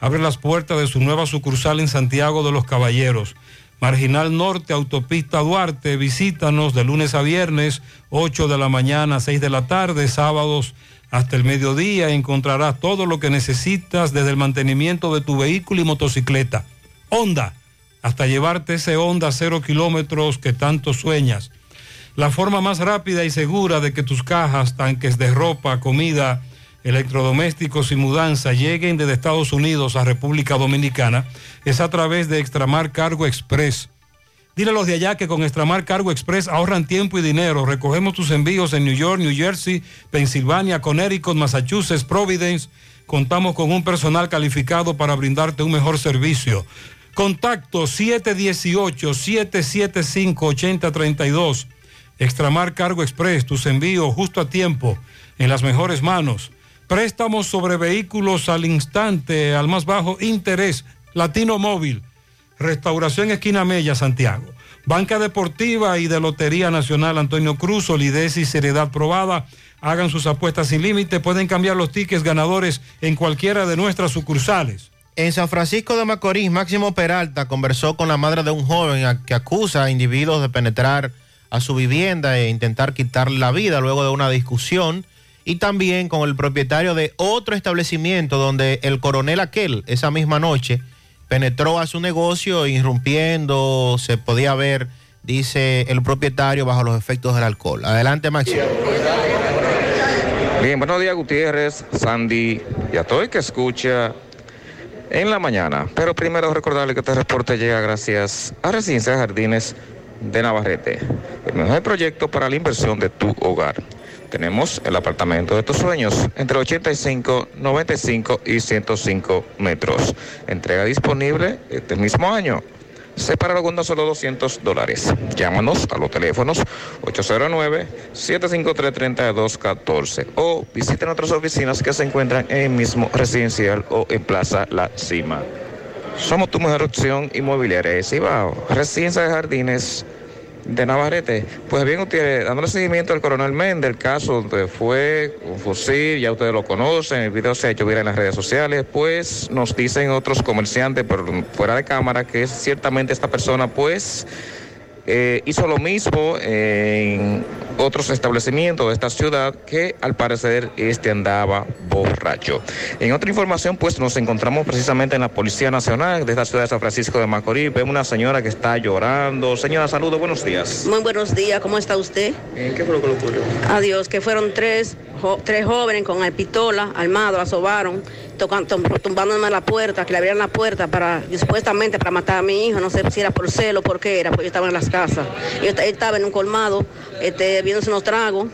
abre las puertas de su nueva sucursal en Santiago de los Caballeros. Marginal Norte, Autopista Duarte, visítanos de lunes a viernes, 8 de la mañana a 6 de la tarde, sábados hasta el mediodía. Encontrarás todo lo que necesitas desde el mantenimiento de tu vehículo y motocicleta. Honda, hasta llevarte ese Honda cero kilómetros que tanto sueñas. La forma más rápida y segura de que tus cajas, tanques de ropa, comida, electrodomésticos y mudanza lleguen desde Estados Unidos a República Dominicana es a través de Extramar Cargo Express. Dile a los de allá que con Extramar Cargo Express ahorran tiempo y dinero. Recogemos tus envíos en New York, New Jersey, Pensilvania, Connecticut, Massachusetts, Providence. Contamos con un personal calificado para brindarte un mejor servicio. Contacto 718-775-8032. Extramar Cargo Express, tus envíos justo a tiempo, en las mejores manos. Préstamos sobre vehículos al instante, al más bajo interés. Latino Móvil. Restauración Esquina Mella, Santiago. Banca Deportiva y de Lotería Nacional Antonio Cruz, solidez y seriedad probada. Hagan sus apuestas sin límite. Pueden cambiar los tickets ganadores en cualquiera de nuestras sucursales. En San Francisco de Macorís, Máximo Peralta conversó con la madre de un joven que acusa a individuos de penetrar a su vivienda e intentar quitarle la vida luego de una discusión y también con el propietario de otro establecimiento donde el coronel aquel esa misma noche penetró a su negocio irrumpiendo, se podía ver, dice el propietario, bajo los efectos del alcohol. Adelante, Máximo. Bien, buenos días Gutiérrez, Sandy y a todo el que escucha en la mañana. Pero primero recordarle que este reporte llega gracias a Residencia de Jardines de Navarrete, el mejor proyecto para la inversión de tu hogar. Tenemos el apartamento de tus sueños entre 85, 95 y 105 metros. Entrega disponible este mismo año. Sepáralo con solo 200 dólares. Llámanos a los teléfonos 809-753-3214 o visiten nuestras oficinas que se encuentran en el mismo residencial o en Plaza La Cima. Somos tu mejor opción inmobiliaria de Cibao. Residencia de Jardines de Navarrete. Pues bien, ustedes, dándole seguimiento al coronel Méndez, el caso donde fue un fusil, ya ustedes lo conocen, el video se ha hecho viral en las redes sociales, pues nos dicen otros comerciantes, pero fuera de cámara, que ciertamente esta persona, pues, eh, hizo lo mismo en otros establecimientos de esta ciudad que al parecer este andaba borracho. En otra información, pues nos encontramos precisamente en la Policía Nacional de esta ciudad de San Francisco de Macorís. Vemos una señora que está llorando. Señora, saludos, buenos días. Muy buenos días, ¿cómo está usted? Eh, ¿Qué fue lo que le ocurrió? Adiós, que fueron tres, tres jóvenes con pistola armados, la sobaron, tumbándome la puerta, que le abrieran la puerta para, supuestamente para matar a mi hijo, no sé si era por celo por qué era, porque yo estaba en las casas. Yo, él estaba en un colmado, este, viéndose unos tragos.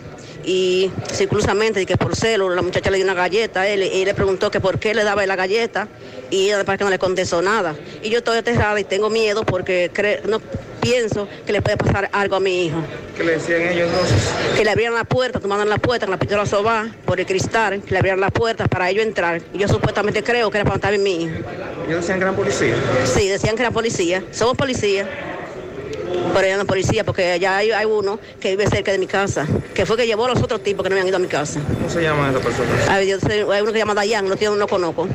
Y circulusamente, que por celo, la muchacha le dio una galleta a él y le preguntó que por qué le daba la galleta y ella que no le contestó nada. Y yo estoy aterrada y tengo miedo porque cre- no pienso que le puede pasar algo a mi hijo. ¿Qué le decían ellos entonces? Que le abrieran la puerta, tomando la puerta con la pistola soba por el cristal, que le abrieran la puerta para ellos entrar. Y yo supuestamente creo que era para matar a mi hijo. Ellos decían que eran policía. Sí, decían que era policía. Somos policía. Pero ella no es policía porque allá hay, hay uno que vive cerca de mi casa, que fue que llevó a los otros tipos que no habían ido a mi casa. ¿Cómo se llama esa persona? Hay, uno que se llama Dayan, no, tiene- no conozco.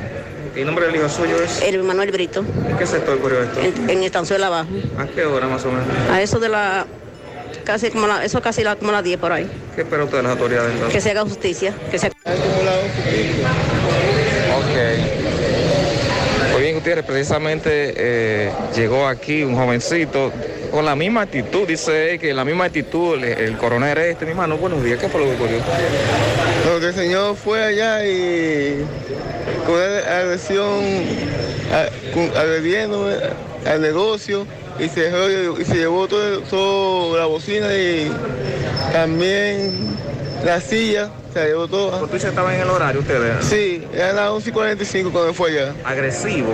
¿Y el nombre del hijo suyo es? El Manuel Brito, ¿En qué sector ocurrió esto? en, en Estanzuela abajo. ¿A qué hora más o menos? A eso de la, casi como la, eso casi la, como las 10 por ahí. ¿Qué espera usted de las autoridades Que entonces? se haga justicia, que se Ok. Muy bien, Gutiérrez, precisamente eh, llegó aquí un jovencito con la misma actitud, dice que la misma actitud, el, el coronel este, mi hermano, buenos días, ¿qué fue lo que ocurrió? No, que el señor fue allá y con agresión, agrediendo al negocio y se, y se llevó todo, todo la bocina y también la silla, se llevó todo. ¿Usted estaba en el horario ustedes? Sí, era las 11 y 45 cuando fue allá. Agresivo.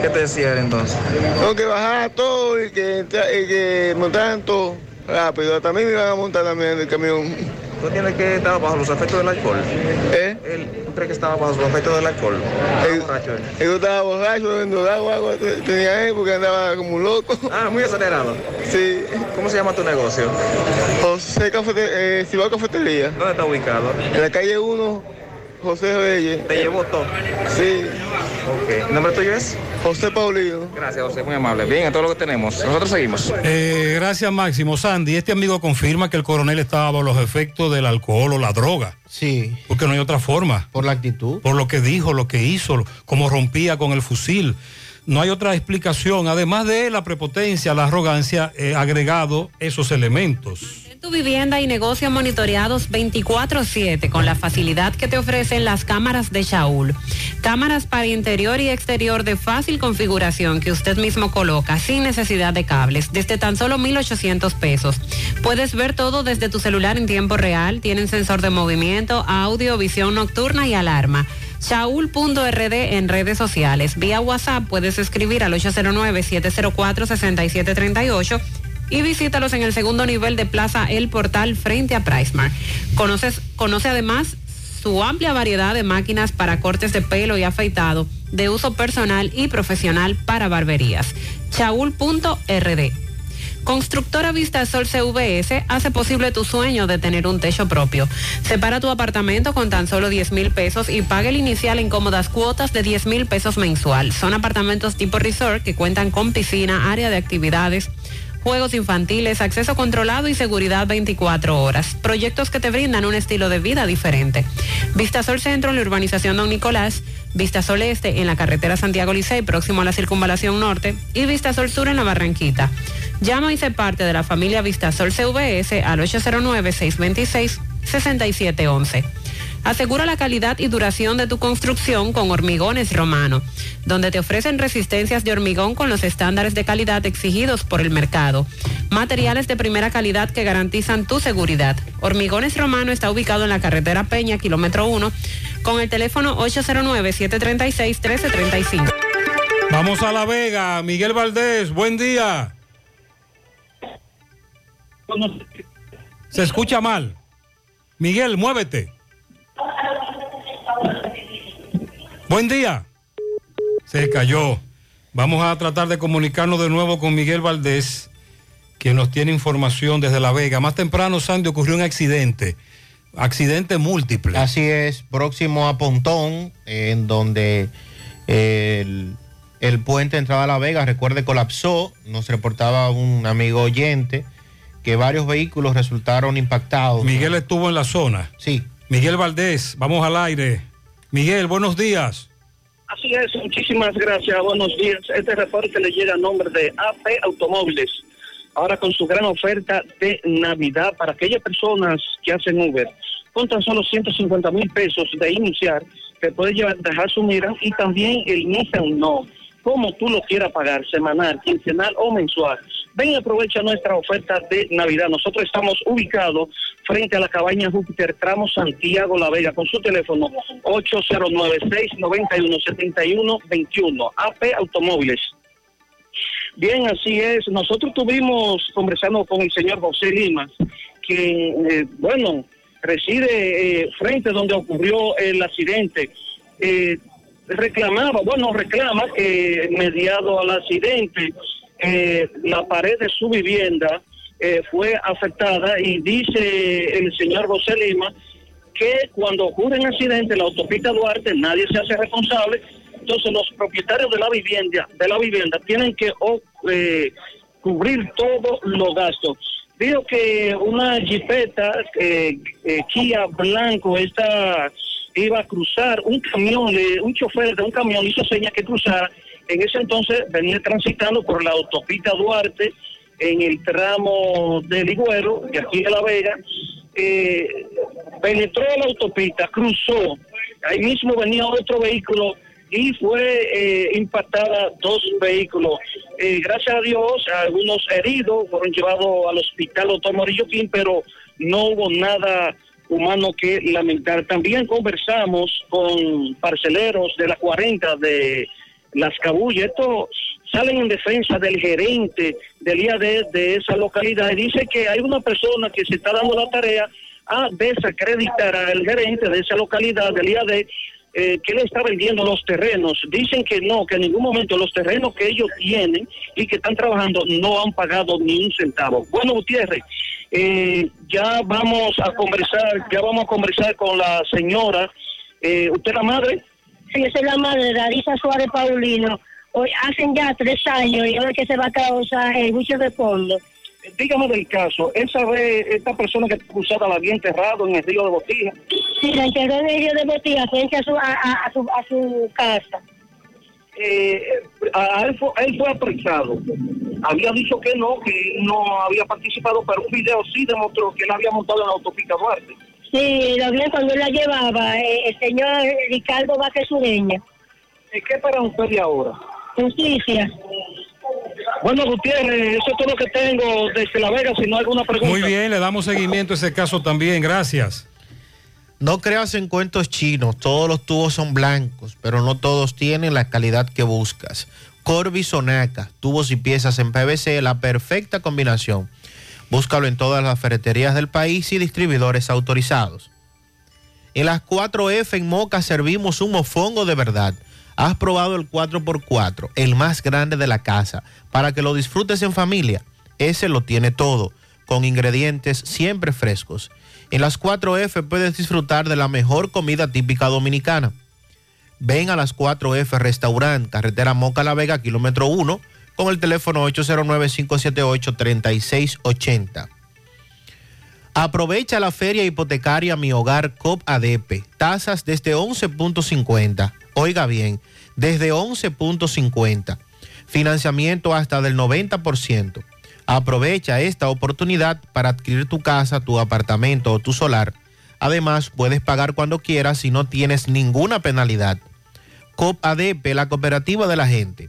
¿Qué te decía él entonces? Tengo que bajar todo y que, y que montaran todo rápido. También me iban a montar también el camión. ¿Tú entiendes que estaba bajo los efectos del alcohol? ¿Eh? Él, ¿Tú crees que estaba bajo los efectos del alcohol? Él, borracho él. él estaba borracho, bebiendo agua, agua tenía él porque andaba como un loco. Ah, muy acelerado. Sí. ¿Cómo se llama tu negocio? José Cafete, eh, Cafetería. ¿Dónde está ubicado? En la calle 1, José Reyes. ¿Te llevó todo? Sí. Ok. ¿El nombre tuyo es? José Paulino. Gracias, José, muy amable. Bien, es todo lo que tenemos. Nosotros seguimos. Eh, gracias, Máximo. Sandy, este amigo confirma que el coronel estaba bajo los efectos del alcohol o la droga. Sí. Porque no hay otra forma. Por la actitud. Por lo que dijo, lo que hizo, cómo rompía con el fusil. No hay otra explicación. Además de la prepotencia, la arrogancia, eh, agregado esos elementos. Tu vivienda y negocio monitoreados 24/7 con la facilidad que te ofrecen las cámaras de Shaul. Cámaras para interior y exterior de fácil configuración que usted mismo coloca sin necesidad de cables desde tan solo 1.800 pesos. Puedes ver todo desde tu celular en tiempo real. Tienen sensor de movimiento, audio, visión nocturna y alarma. Shaul.rd en redes sociales. Vía WhatsApp puedes escribir al 809-704-6738 y visítalos en el segundo nivel de Plaza El Portal frente a Pricemart. Conoces, conoce además su amplia variedad de máquinas para cortes de pelo y afeitado de uso personal y profesional para barberías. Chaul.rd Constructora Vista Sol CVS hace posible tu sueño de tener un techo propio. Separa tu apartamento con tan solo 10 mil pesos y pague el inicial en cómodas cuotas de 10 mil pesos mensual. Son apartamentos tipo resort que cuentan con piscina, área de actividades, juegos infantiles, acceso controlado y seguridad 24 horas. Proyectos que te brindan un estilo de vida diferente. Vistasol Centro en la urbanización Don Nicolás, Vistasol Este en la carretera Santiago Licey, próximo a la circunvalación norte, y Vistasol Sur en la Barranquita. Llama y sé parte de la familia Vistasol CVS al 809-626-6711. Asegura la calidad y duración de tu construcción con Hormigones Romano, donde te ofrecen resistencias de hormigón con los estándares de calidad exigidos por el mercado. Materiales de primera calidad que garantizan tu seguridad. Hormigones Romano está ubicado en la carretera Peña, kilómetro 1, con el teléfono 809-736-1335. Vamos a La Vega, Miguel Valdés, buen día. Se escucha mal. Miguel, muévete. Buen día. Se cayó. Vamos a tratar de comunicarnos de nuevo con Miguel Valdés, quien nos tiene información desde La Vega. Más temprano, Sandy, ocurrió un accidente. Accidente múltiple. Así es, próximo a Pontón, en donde el, el puente entraba a La Vega, recuerde, colapsó. Nos reportaba un amigo oyente que varios vehículos resultaron impactados. Miguel estuvo en la zona. Sí. Miguel Valdés, vamos al aire. Miguel, buenos días. Así es, muchísimas gracias, buenos días. Este reporte le llega a nombre de AP Automóviles. Ahora con su gran oferta de Navidad para aquellas personas que hacen Uber. Con tan solo 150 mil pesos de iniciar, te puede llevar, dejar su mira y también el Nissan No, como tú lo quieras pagar, semanal, quincenal o mensual. Ven y aprovecha nuestra oferta de Navidad. Nosotros estamos ubicados frente a la cabaña Júpiter, tramo Santiago La Vega, con su teléfono 809-691-7121, AP Automóviles. Bien, así es. Nosotros tuvimos conversando con el señor José Lima, que, eh, bueno, reside eh, frente donde ocurrió el accidente. Eh, reclamaba, bueno, reclama que mediado al accidente, eh, la pared de su vivienda eh, fue afectada y dice el señor José Lima que cuando ocurre un accidente en la autopista Duarte nadie se hace responsable, entonces los propietarios de la vivienda, de la vivienda tienen que eh, cubrir todos los gastos. Digo que una jipeta eh, eh, Kia blanco esta iba a cruzar un camión, un chofer de un camión hizo señas que cruzara. En ese entonces venía transitando por la autopista Duarte en el tramo de Ligüero, de aquí de La Vega, eh, penetró la autopista, cruzó, ahí mismo venía otro vehículo y fue eh, impactada dos vehículos. Eh, gracias a Dios, algunos heridos fueron llevados al hospital Doctor Morillo King, pero no hubo nada humano que lamentar. También conversamos con parceleros de la 40 de Las Cabullas. Estos salen en defensa del gerente del IAD de esa localidad y dice que hay una persona que se está dando la tarea a desacreditar al gerente de esa localidad del IAD eh, que le está vendiendo los terrenos. Dicen que no, que en ningún momento los terrenos que ellos tienen y que están trabajando no han pagado ni un centavo. Bueno, Gutiérrez, eh, ya vamos a conversar, ya vamos a conversar con la señora. Eh, ¿Usted la madre? Sí, soy la madre de Larisa Suárez Paulino. Hoy hacen ya tres años y ahora que se va a causar el juicio de fondo. Dígame del caso, esa vez, esta persona que está acusada la había enterrado en el río de Botija. Sí, la enterró en el río de Botija frente a su, a, a- a su, a su casa. Eh, a, él, fue, él fue apresado. Había dicho que no, que no había participado, pero un video sí demostró que él había montado en la autopista Duarte. Sí, lo vi cuando él la llevaba, eh, el señor Ricardo Vázquez Sureña. ¿Qué para usted de ahora? Justicia. Bueno, Gutiérrez, eso es todo lo que tengo desde La Vega. Si no hay alguna pregunta. Muy bien, le damos seguimiento a ese caso también. Gracias. No creas en cuentos chinos, todos los tubos son blancos, pero no todos tienen la calidad que buscas. Corby Sonaca, tubos y piezas en PVC, la perfecta combinación. Búscalo en todas las ferreterías del país y distribuidores autorizados. En las 4F en Moca servimos un mofongo de verdad. Has probado el 4x4, el más grande de la casa, para que lo disfrutes en familia. Ese lo tiene todo, con ingredientes siempre frescos. En las 4F puedes disfrutar de la mejor comida típica dominicana. Ven a las 4F Restaurant, carretera Moca La Vega, kilómetro 1, con el teléfono 809-578-3680. Aprovecha la feria hipotecaria Mi Hogar COP ADP. Tasas desde 11.50. Oiga bien, desde 11.50. Financiamiento hasta del 90%. Aprovecha esta oportunidad para adquirir tu casa, tu apartamento o tu solar. Además, puedes pagar cuando quieras y no tienes ninguna penalidad. COP ADP, la cooperativa de la gente.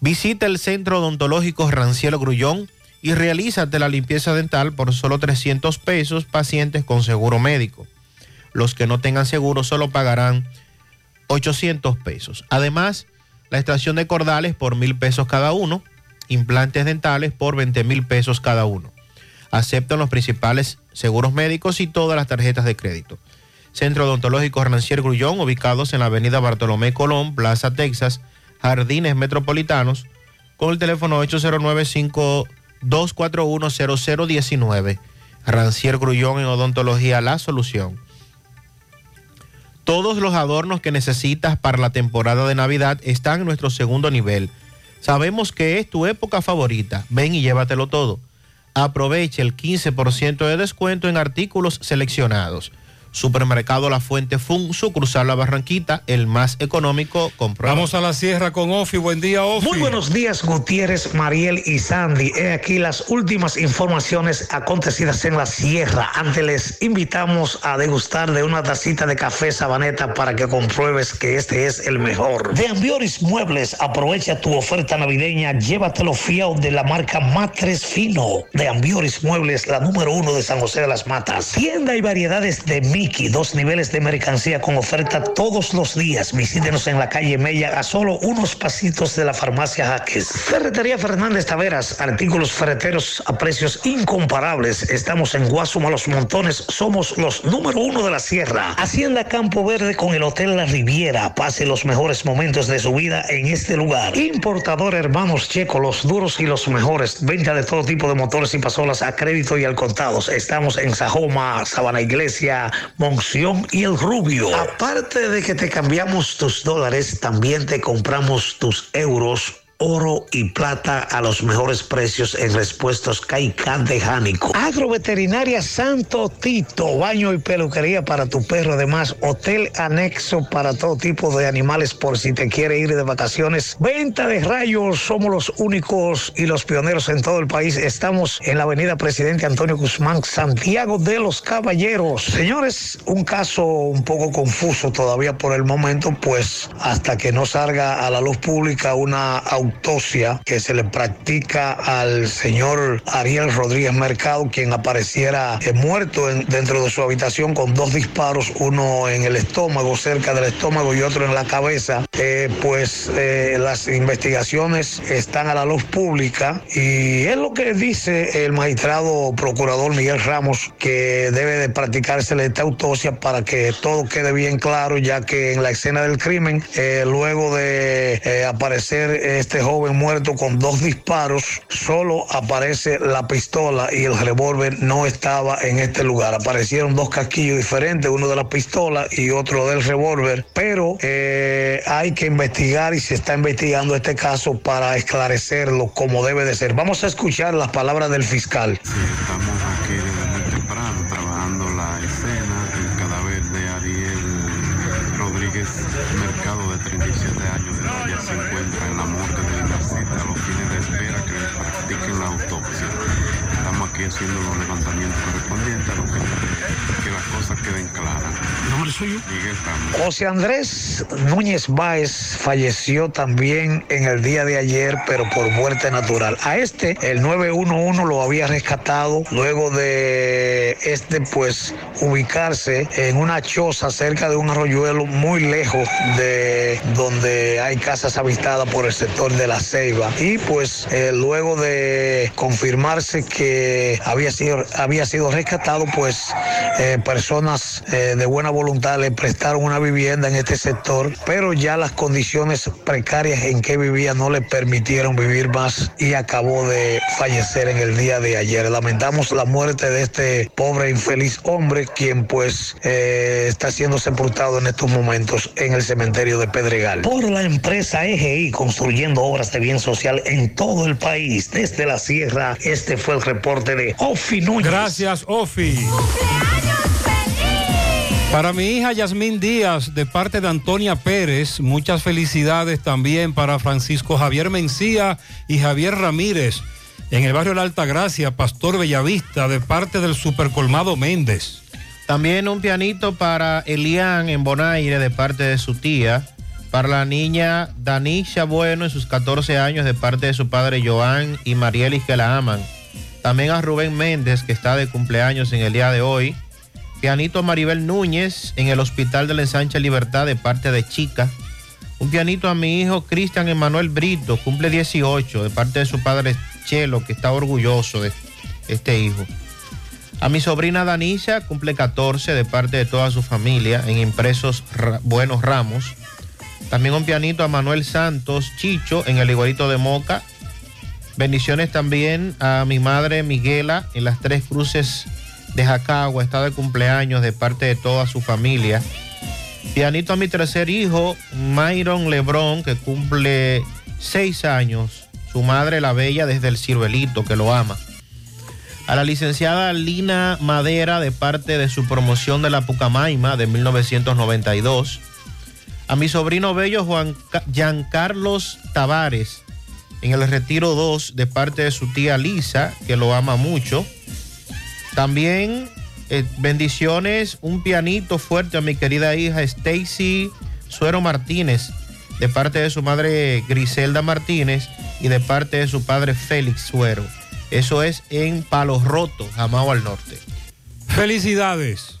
Visita el Centro Odontológico Rancielo Grullón y realízate la limpieza dental por solo 300 pesos, pacientes con seguro médico. Los que no tengan seguro solo pagarán 800 pesos. Además, la extracción de cordales por mil pesos cada uno, implantes dentales por 20 mil pesos cada uno. Aceptan los principales seguros médicos y todas las tarjetas de crédito. Centro Odontológico Rancier Grullón, ubicados en la avenida Bartolomé Colón, Plaza Texas, Jardines Metropolitanos, con el teléfono 809-241-0019. Rancier Grullón en Odontología La Solución. Todos los adornos que necesitas para la temporada de Navidad están en nuestro segundo nivel. Sabemos que es tu época favorita. Ven y llévatelo todo. Aproveche el 15% de descuento en artículos seleccionados. Supermercado La Fuente Fun, sucursal La Barranquita, el más económico. Comprueba. Vamos a la sierra con Ofi. Buen día, Ofi. Muy buenos días, Gutiérrez, Mariel y Sandy. He aquí las últimas informaciones acontecidas en la sierra. Antes les invitamos a degustar de una tacita de café sabaneta para que compruebes que este es el mejor. De Ambioris Muebles, aprovecha tu oferta navideña. Llévatelo fiado de la marca Matres Fino. De Ambioris Muebles, la número uno de San José de las Matas. Tienda y variedades de Dos niveles de mercancía con oferta todos los días. Visítenos en la calle Mella a solo unos pasitos de la farmacia Jaques. Ferretería Fernández Taveras, artículos ferreteros a precios incomparables. Estamos en Guasuma Los Montones, somos los número uno de la sierra. Hacienda Campo Verde con el Hotel La Riviera. Pase los mejores momentos de su vida en este lugar. Importador Hermanos Checo, los duros y los mejores. Venta de todo tipo de motores y pasolas a crédito y al contado. Estamos en Sajoma, Sabana Iglesia, Monción y El Rubio. Aparte de que te cambiamos tus dólares, también te compramos tus euros oro y plata a los mejores precios en respuestos Caicán de Jánico. Agroveterinaria Santo Tito, baño y peluquería para tu perro, además hotel anexo para todo tipo de animales por si te quiere ir de vacaciones. Venta de rayos, somos los únicos y los pioneros en todo el país. Estamos en la avenida Presidente Antonio Guzmán, Santiago de los Caballeros. Señores, un caso un poco confuso todavía por el momento, pues hasta que no salga a la luz pública una autopsia que se le practica al señor Ariel Rodríguez Mercado, quien apareciera eh, muerto en- dentro de su habitación con dos disparos, uno en el estómago, cerca del estómago y otro en la cabeza. Eh, pues eh, las investigaciones están a la luz pública y es lo que dice el magistrado procurador Miguel Ramos que debe de practicársele esta autopsia para que todo quede bien claro, ya que en la escena del crimen, luego de aparecer este joven muerto con dos disparos, solo aparece la pistola y el revólver no estaba en este lugar. Aparecieron dos casquillos diferentes, uno de la pistola y otro del revólver, pero eh, hay que investigar y se está investigando este caso para esclarecerlo como debe de ser. Vamos a escuchar las palabras del fiscal. José Andrés Núñez Báez falleció también en el día de ayer, pero por muerte natural. A este, el 911 lo había rescatado luego de este, pues, ubicarse en una choza cerca de un arroyuelo muy lejos de donde hay casas habitadas por el sector de la Ceiba. Y pues, eh, luego de confirmarse que había sido, había sido rescatado, pues, eh, personas eh, de buena voluntad le prestaron una vivienda en este sector, pero ya las condiciones precarias en que vivía no le permitieron vivir más y acabó de fallecer en el día de ayer. Lamentamos la muerte de este pobre infeliz hombre, quien pues eh, está siendo sepultado en estos momentos en el cementerio de Pedregal. Por la empresa EGI construyendo obras de bien social en todo el país, desde la sierra, este fue el reporte de Ofi Núñez. Gracias, Ofi. Para mi hija Yasmín Díaz, de parte de Antonia Pérez, muchas felicidades también para Francisco Javier Mencía y Javier Ramírez, en el barrio La Altagracia, Pastor Bellavista, de parte del Supercolmado Méndez. También un pianito para Elian en Bonaire de parte de su tía. Para la niña Danisha Bueno en sus 14 años de parte de su padre Joan y Marielis que la aman. También a Rubén Méndez que está de cumpleaños en el día de hoy. Pianito Maribel Núñez en el Hospital de la Ensancha Libertad de parte de Chica. Un pianito a mi hijo Cristian Emanuel Brito, cumple 18 de parte de su padre Chelo que está orgulloso de este hijo. A mi sobrina Danisha cumple 14 de parte de toda su familia en impresos Buenos Ramos. También un pianito a Manuel Santos Chicho en el igualito de Moca. Bendiciones también a mi madre Miguela en las Tres Cruces de Jacagua. Está de cumpleaños de parte de toda su familia. Pianito a mi tercer hijo, Myron Lebrón, que cumple seis años. Su madre, la bella, desde el ciruelito, que lo ama a la licenciada Lina Madera de parte de su promoción de la Pucamaima de 1992, a mi sobrino bello Juan Ca- Giancarlos Tavares en el Retiro 2 de parte de su tía Lisa, que lo ama mucho. También eh, bendiciones, un pianito fuerte a mi querida hija Stacy Suero Martínez, de parte de su madre Griselda Martínez y de parte de su padre Félix Suero. Eso es en Palos Rotos, Jamao al Norte. Felicidades.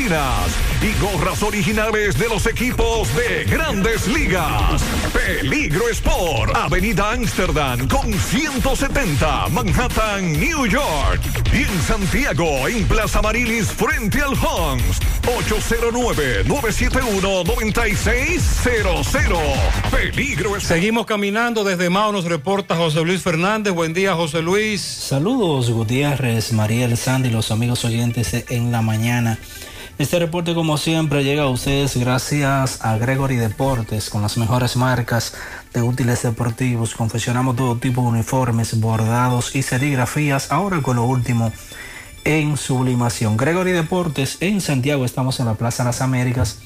y gorras originales de los equipos de grandes ligas. Peligro Sport, Avenida Amsterdam con 170, Manhattan, New York. Y en Santiago, en Plaza Marilis, frente al Hans, 809-971-9600. Peligro Sport. Seguimos caminando desde Mao, nos reporta José Luis Fernández. Buen día, José Luis. Saludos Gutiérrez, Mariel Sandy, los amigos oyentes de en la mañana. Este reporte como siempre llega a ustedes gracias a Gregory Deportes con las mejores marcas de útiles deportivos. Confeccionamos todo tipo de uniformes, bordados y serigrafías. Ahora con lo último en sublimación. Gregory Deportes en Santiago estamos en la Plaza Las Américas.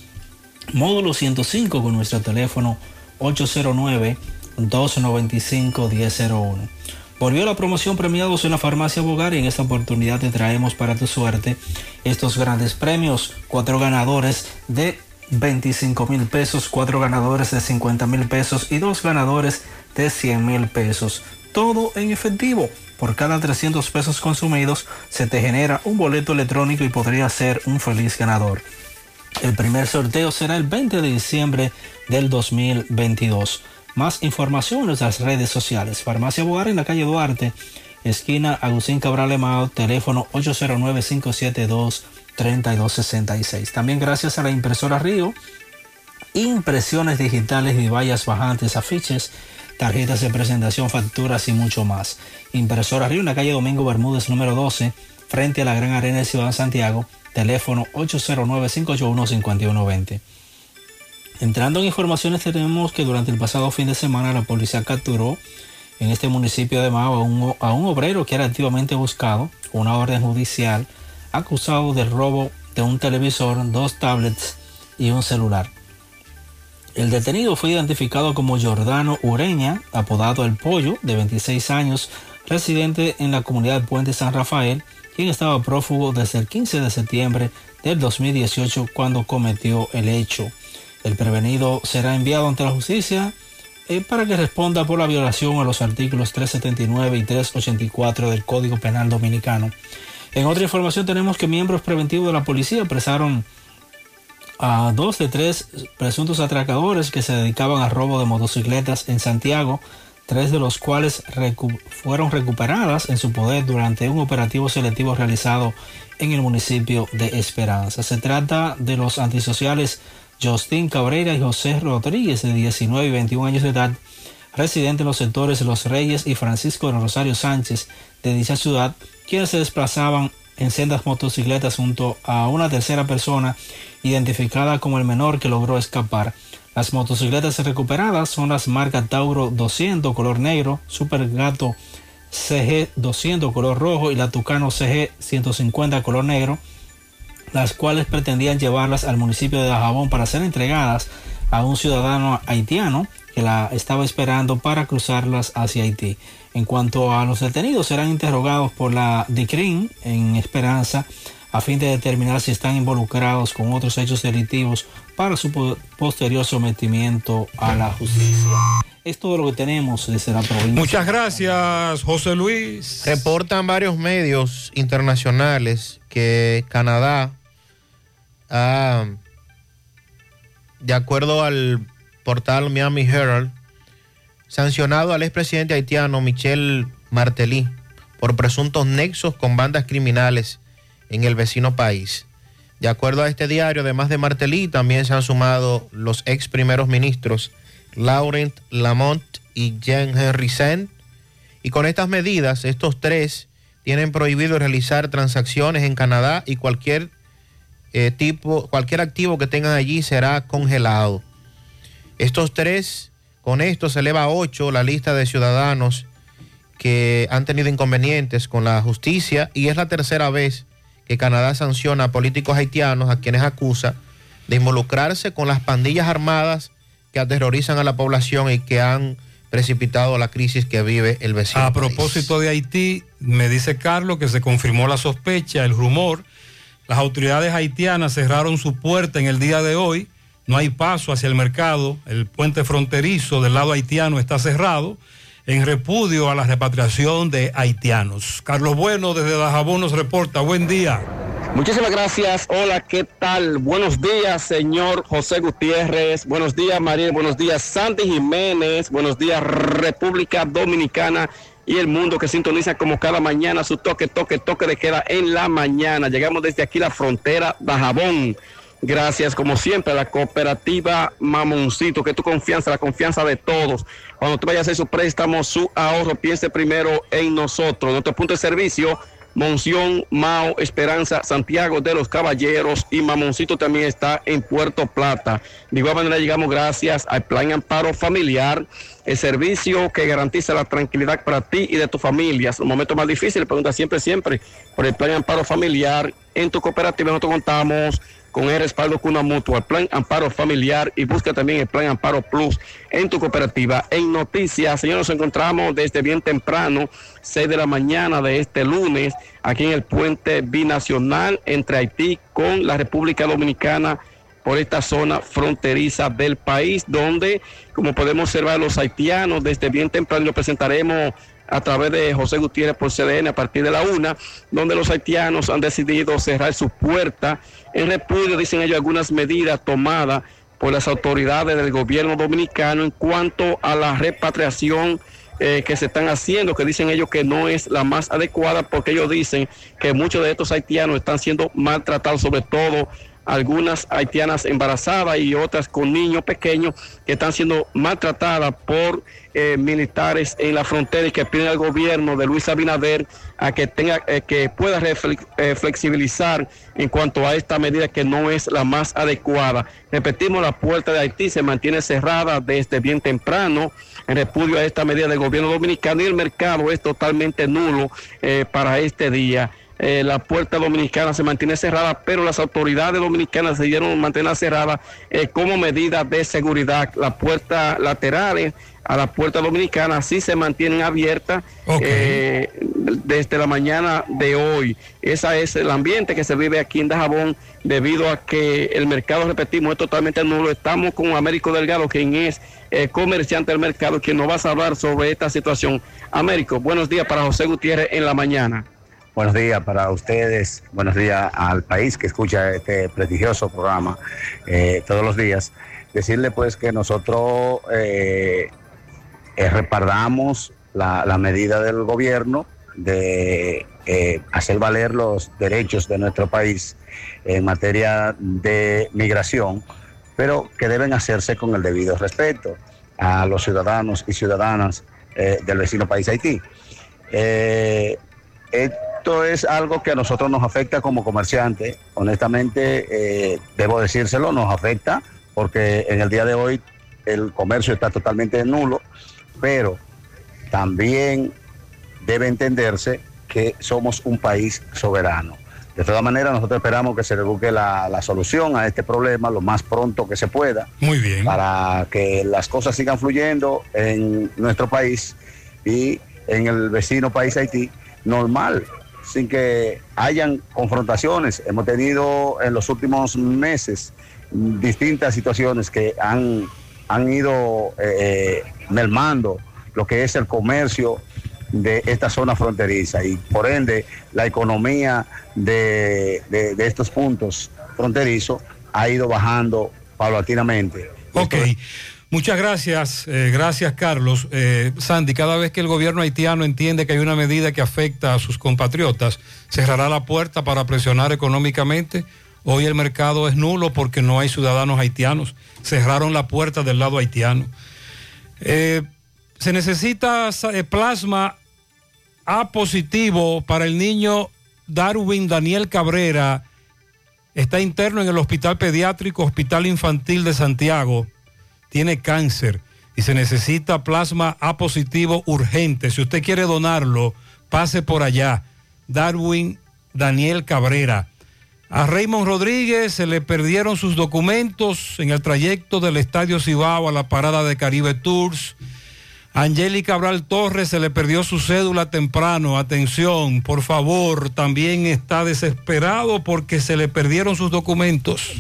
Módulo 105 con nuestro teléfono 809-295-1001. Volvió la promoción premiados en la farmacia Bogar y en esta oportunidad te traemos para tu suerte estos grandes premios. Cuatro ganadores de 25 mil pesos, cuatro ganadores de 50 mil pesos y dos ganadores de 100 mil pesos. Todo en efectivo. Por cada 300 pesos consumidos se te genera un boleto electrónico y podría ser un feliz ganador. El primer sorteo será el 20 de diciembre del 2022. Más información en nuestras redes sociales. Farmacia Bogar en la calle Duarte, esquina Agustín Cabral Emao, teléfono 809-572-3266. También gracias a la impresora Río, impresiones digitales y vallas bajantes, afiches, tarjetas de presentación, facturas y mucho más. Impresora Río en la calle Domingo Bermúdez número 12, frente a la Gran Arena de Ciudad de Santiago, teléfono 809-581-5120. Entrando en informaciones tenemos que durante el pasado fin de semana la policía capturó en este municipio de Mao a un, obrero que era activamente buscado, una orden judicial, acusado del robo de un televisor, dos tablets y un celular. El detenido fue identificado como Jordano Ureña, apodado El Pollo, de 26 años, residente en la comunidad Puente San Rafael, quien estaba prófugo desde el 15 de septiembre del 2018 cuando cometió el hecho. El prevenido será enviado ante la justicia eh, para que responda por la violación a los artículos 379 y 384 del Código Penal Dominicano. En otra información tenemos que miembros preventivos de la policía apresaron a dos de tres presuntos atracadores que se dedicaban a robo de motocicletas en Santiago, tres de los cuales fueron recuperadas en su poder durante un operativo selectivo realizado en el municipio de Esperanza. Se trata de los antisociales Justin Cabrera y José Rodríguez, de 19 y 21 años de edad, residentes en los sectores Los Reyes y Francisco Rosario Sánchez de dicha ciudad, quienes se desplazaban en sendas motocicletas junto a una tercera persona identificada como el menor que logró escapar. Las motocicletas recuperadas son las marcas Tauro 200 color negro, Super Gato CG 200 color rojo y la Tucano CG 150 color negro, las cuales pretendían llevarlas al municipio de Dajabón para ser entregadas a un ciudadano haitiano que la estaba esperando para cruzarlas hacia Haití. En cuanto a los detenidos, serán interrogados por la DICRIN en Esperanza a fin de determinar si están involucrados con otros hechos delictivos para su posterior sometimiento a la justicia. Es todo lo que tenemos desde la provincia. Muchas gracias, José Luis. Reportan varios medios internacionales que Canadá ha, de acuerdo al portal Miami Herald, sancionado al expresidente haitiano Michel Martelly por presuntos nexos con bandas criminales en el vecino país. De acuerdo a este diario, además de Martelly, también se han sumado los ex primeros ministros Laurent Lamont y Jean-Henri Sen. Y con estas medidas, estos tres tienen prohibido realizar transacciones en Canadá y cualquier eh, tipo, cualquier activo que tengan allí será congelado. Estos tres, con esto se eleva a ocho la lista de ciudadanos que han tenido inconvenientes con la justicia y es la tercera vez que Canadá sanciona a políticos haitianos a quienes acusa de involucrarse con las pandillas armadas que aterrorizan a la población y que han precipitado la crisis que vive el vecino. A propósito de Haití, me dice Carlos que se confirmó la sospecha, el rumor. Las autoridades haitianas cerraron su puerta en el día de hoy. No hay paso hacia el mercado. El puente fronterizo del lado haitiano está cerrado en repudio a la repatriación de haitianos. Carlos Bueno desde Dajabón nos reporta. Buen día. Muchísimas gracias. Hola, ¿qué tal? Buenos días, señor José Gutiérrez. Buenos días, María. Buenos días, Santi Jiménez. Buenos días, República Dominicana y el mundo que sintoniza como cada mañana su toque, toque, toque de queda en la mañana. Llegamos desde aquí la frontera Dajabón. Gracias, como siempre, a la cooperativa Mamoncito, que tu confianza, la confianza de todos. Cuando tú vayas a hacer su préstamo, su ahorro, piense primero en nosotros. Nuestro punto de servicio, Monción, Mao, Esperanza, Santiago de los Caballeros y Mamoncito también está en Puerto Plata. De igual manera llegamos gracias al Plan Amparo Familiar, el servicio que garantiza la tranquilidad para ti y de tu familia. Es un momento más difícil, pregunta siempre, siempre por el Plan Amparo Familiar. En tu cooperativa nosotros contamos con el respaldo Cuna Mutua, el Plan Amparo Familiar y busca también el Plan Amparo Plus en tu cooperativa. En noticias, señores, nos encontramos desde bien temprano, 6 de la mañana de este lunes, aquí en el puente binacional entre Haití con la República Dominicana por esta zona fronteriza del país, donde, como podemos observar, los haitianos desde bien temprano presentaremos a través de José Gutiérrez por CDN a partir de la una, donde los haitianos han decidido cerrar su puerta en repudio, dicen ellos, algunas medidas tomadas por las autoridades del gobierno dominicano en cuanto a la repatriación eh, que se están haciendo, que dicen ellos que no es la más adecuada, porque ellos dicen que muchos de estos haitianos están siendo maltratados, sobre todo algunas haitianas embarazadas y otras con niños pequeños que están siendo maltratadas por eh, militares en la frontera y que piden al gobierno de Luis Abinader a que tenga eh, que pueda eh, flexibilizar en cuanto a esta medida que no es la más adecuada. Repetimos, la puerta de Haití se mantiene cerrada desde bien temprano en repudio a esta medida del gobierno dominicano y el mercado es totalmente nulo para este día. Eh, la puerta dominicana se mantiene cerrada, pero las autoridades dominicanas decidieron mantenerla cerrada eh, como medida de seguridad. Las puertas laterales a la puerta dominicana sí se mantienen abiertas eh, desde la mañana de hoy. Ese es el ambiente que se vive aquí en Dajabón debido a que el mercado, repetimos, es totalmente nulo. Estamos con Américo Delgado, quien es eh, comerciante del mercado, quien nos va a hablar sobre esta situación. Américo, buenos días para José Gutiérrez en la mañana. Buenos días para ustedes, buenos días al país que escucha este prestigioso programa eh, todos los días. Decirle pues que nosotros eh, eh, la, medida del gobierno de eh, hacer valer los derechos de nuestro país en materia de migración, pero que deben hacerse con el debido respeto a los ciudadanos y ciudadanas del vecino país Haití. Esto es algo que a nosotros nos afecta como comerciantes. Honestamente, eh, debo decírselo, nos afecta porque en el día de hoy el comercio está totalmente nulo, pero también debe entenderse que somos un país soberano. De todas maneras, nosotros esperamos que se le busque la, la solución a este problema lo más pronto que se pueda. Muy bien. Para que las cosas sigan fluyendo en nuestro país y en el vecino país Haití normal, sin que hayan confrontaciones. Hemos tenido en los últimos meses distintas situaciones que han, han ido eh, mermando lo que es el comercio de esta zona fronteriza y por ende la economía de, de- de estos puntos fronterizos ha ido bajando paulatinamente. Ok. Muchas gracias, eh, gracias Carlos. Eh, Sandy, cada vez que el gobierno haitiano entiende que hay una medida que afecta a sus compatriotas, cerrará la puerta para presionar económicamente. Hoy el mercado es nulo porque no hay ciudadanos haitianos. Cerraron la puerta del lado haitiano. Eh, se necesita eh, plasma A positivo para el niño Darwin Daniel Cabrera. Está interno en el Hospital Pediátrico Hospital Infantil de Santiago. Tiene cáncer y se necesita plasma A positivo urgente. Si usted quiere donarlo, pase por allá. Darwin Daniel Cabrera. A Raymond Rodríguez se le perdieron sus documentos en el trayecto del Estadio Cibao a la parada de Caribe Tours. A Angélica Cabral Torres se le perdió su cédula temprano. Atención, por favor, también está desesperado porque se le perdieron sus documentos.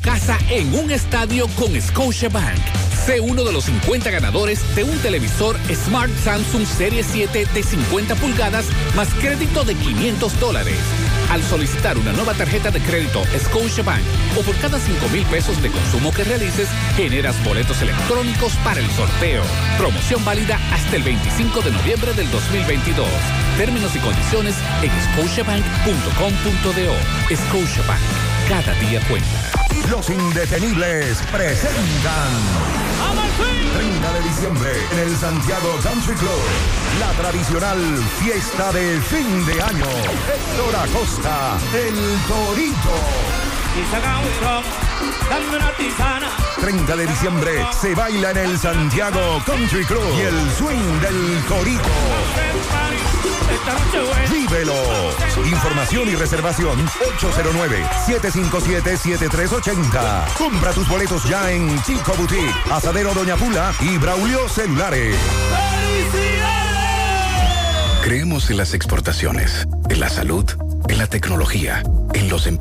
Casa en un estadio con Scotiabank. Sé uno de los 50 ganadores de un televisor Smart Samsung Serie 7 de 50 pulgadas más crédito de 500 dólares. Al solicitar una nueva tarjeta de crédito Scotiabank o por cada 5 mil pesos de consumo que realices, generas boletos electrónicos para el sorteo. Promoción válida hasta el 25 de noviembre del 2022. Términos y condiciones en scotiabank.com.do. Scotiabank. Cada día cuenta. Los indetenibles presentan 30 de diciembre en el Santiago Country Club. La tradicional fiesta de fin de año. Héctor Acosta, el Torito. Y saca un ron, dame una tisana. 30 de diciembre se baila en el Santiago Country Club y el swing del Torito. Vívelo. Información y reservación 809-757-7380. Compra tus boletos ya en Chico Boutique, Asadero Doña Pula y Braulio Celulares. Creemos en las exportaciones, en la salud, en la tecnología, en los emprendedores.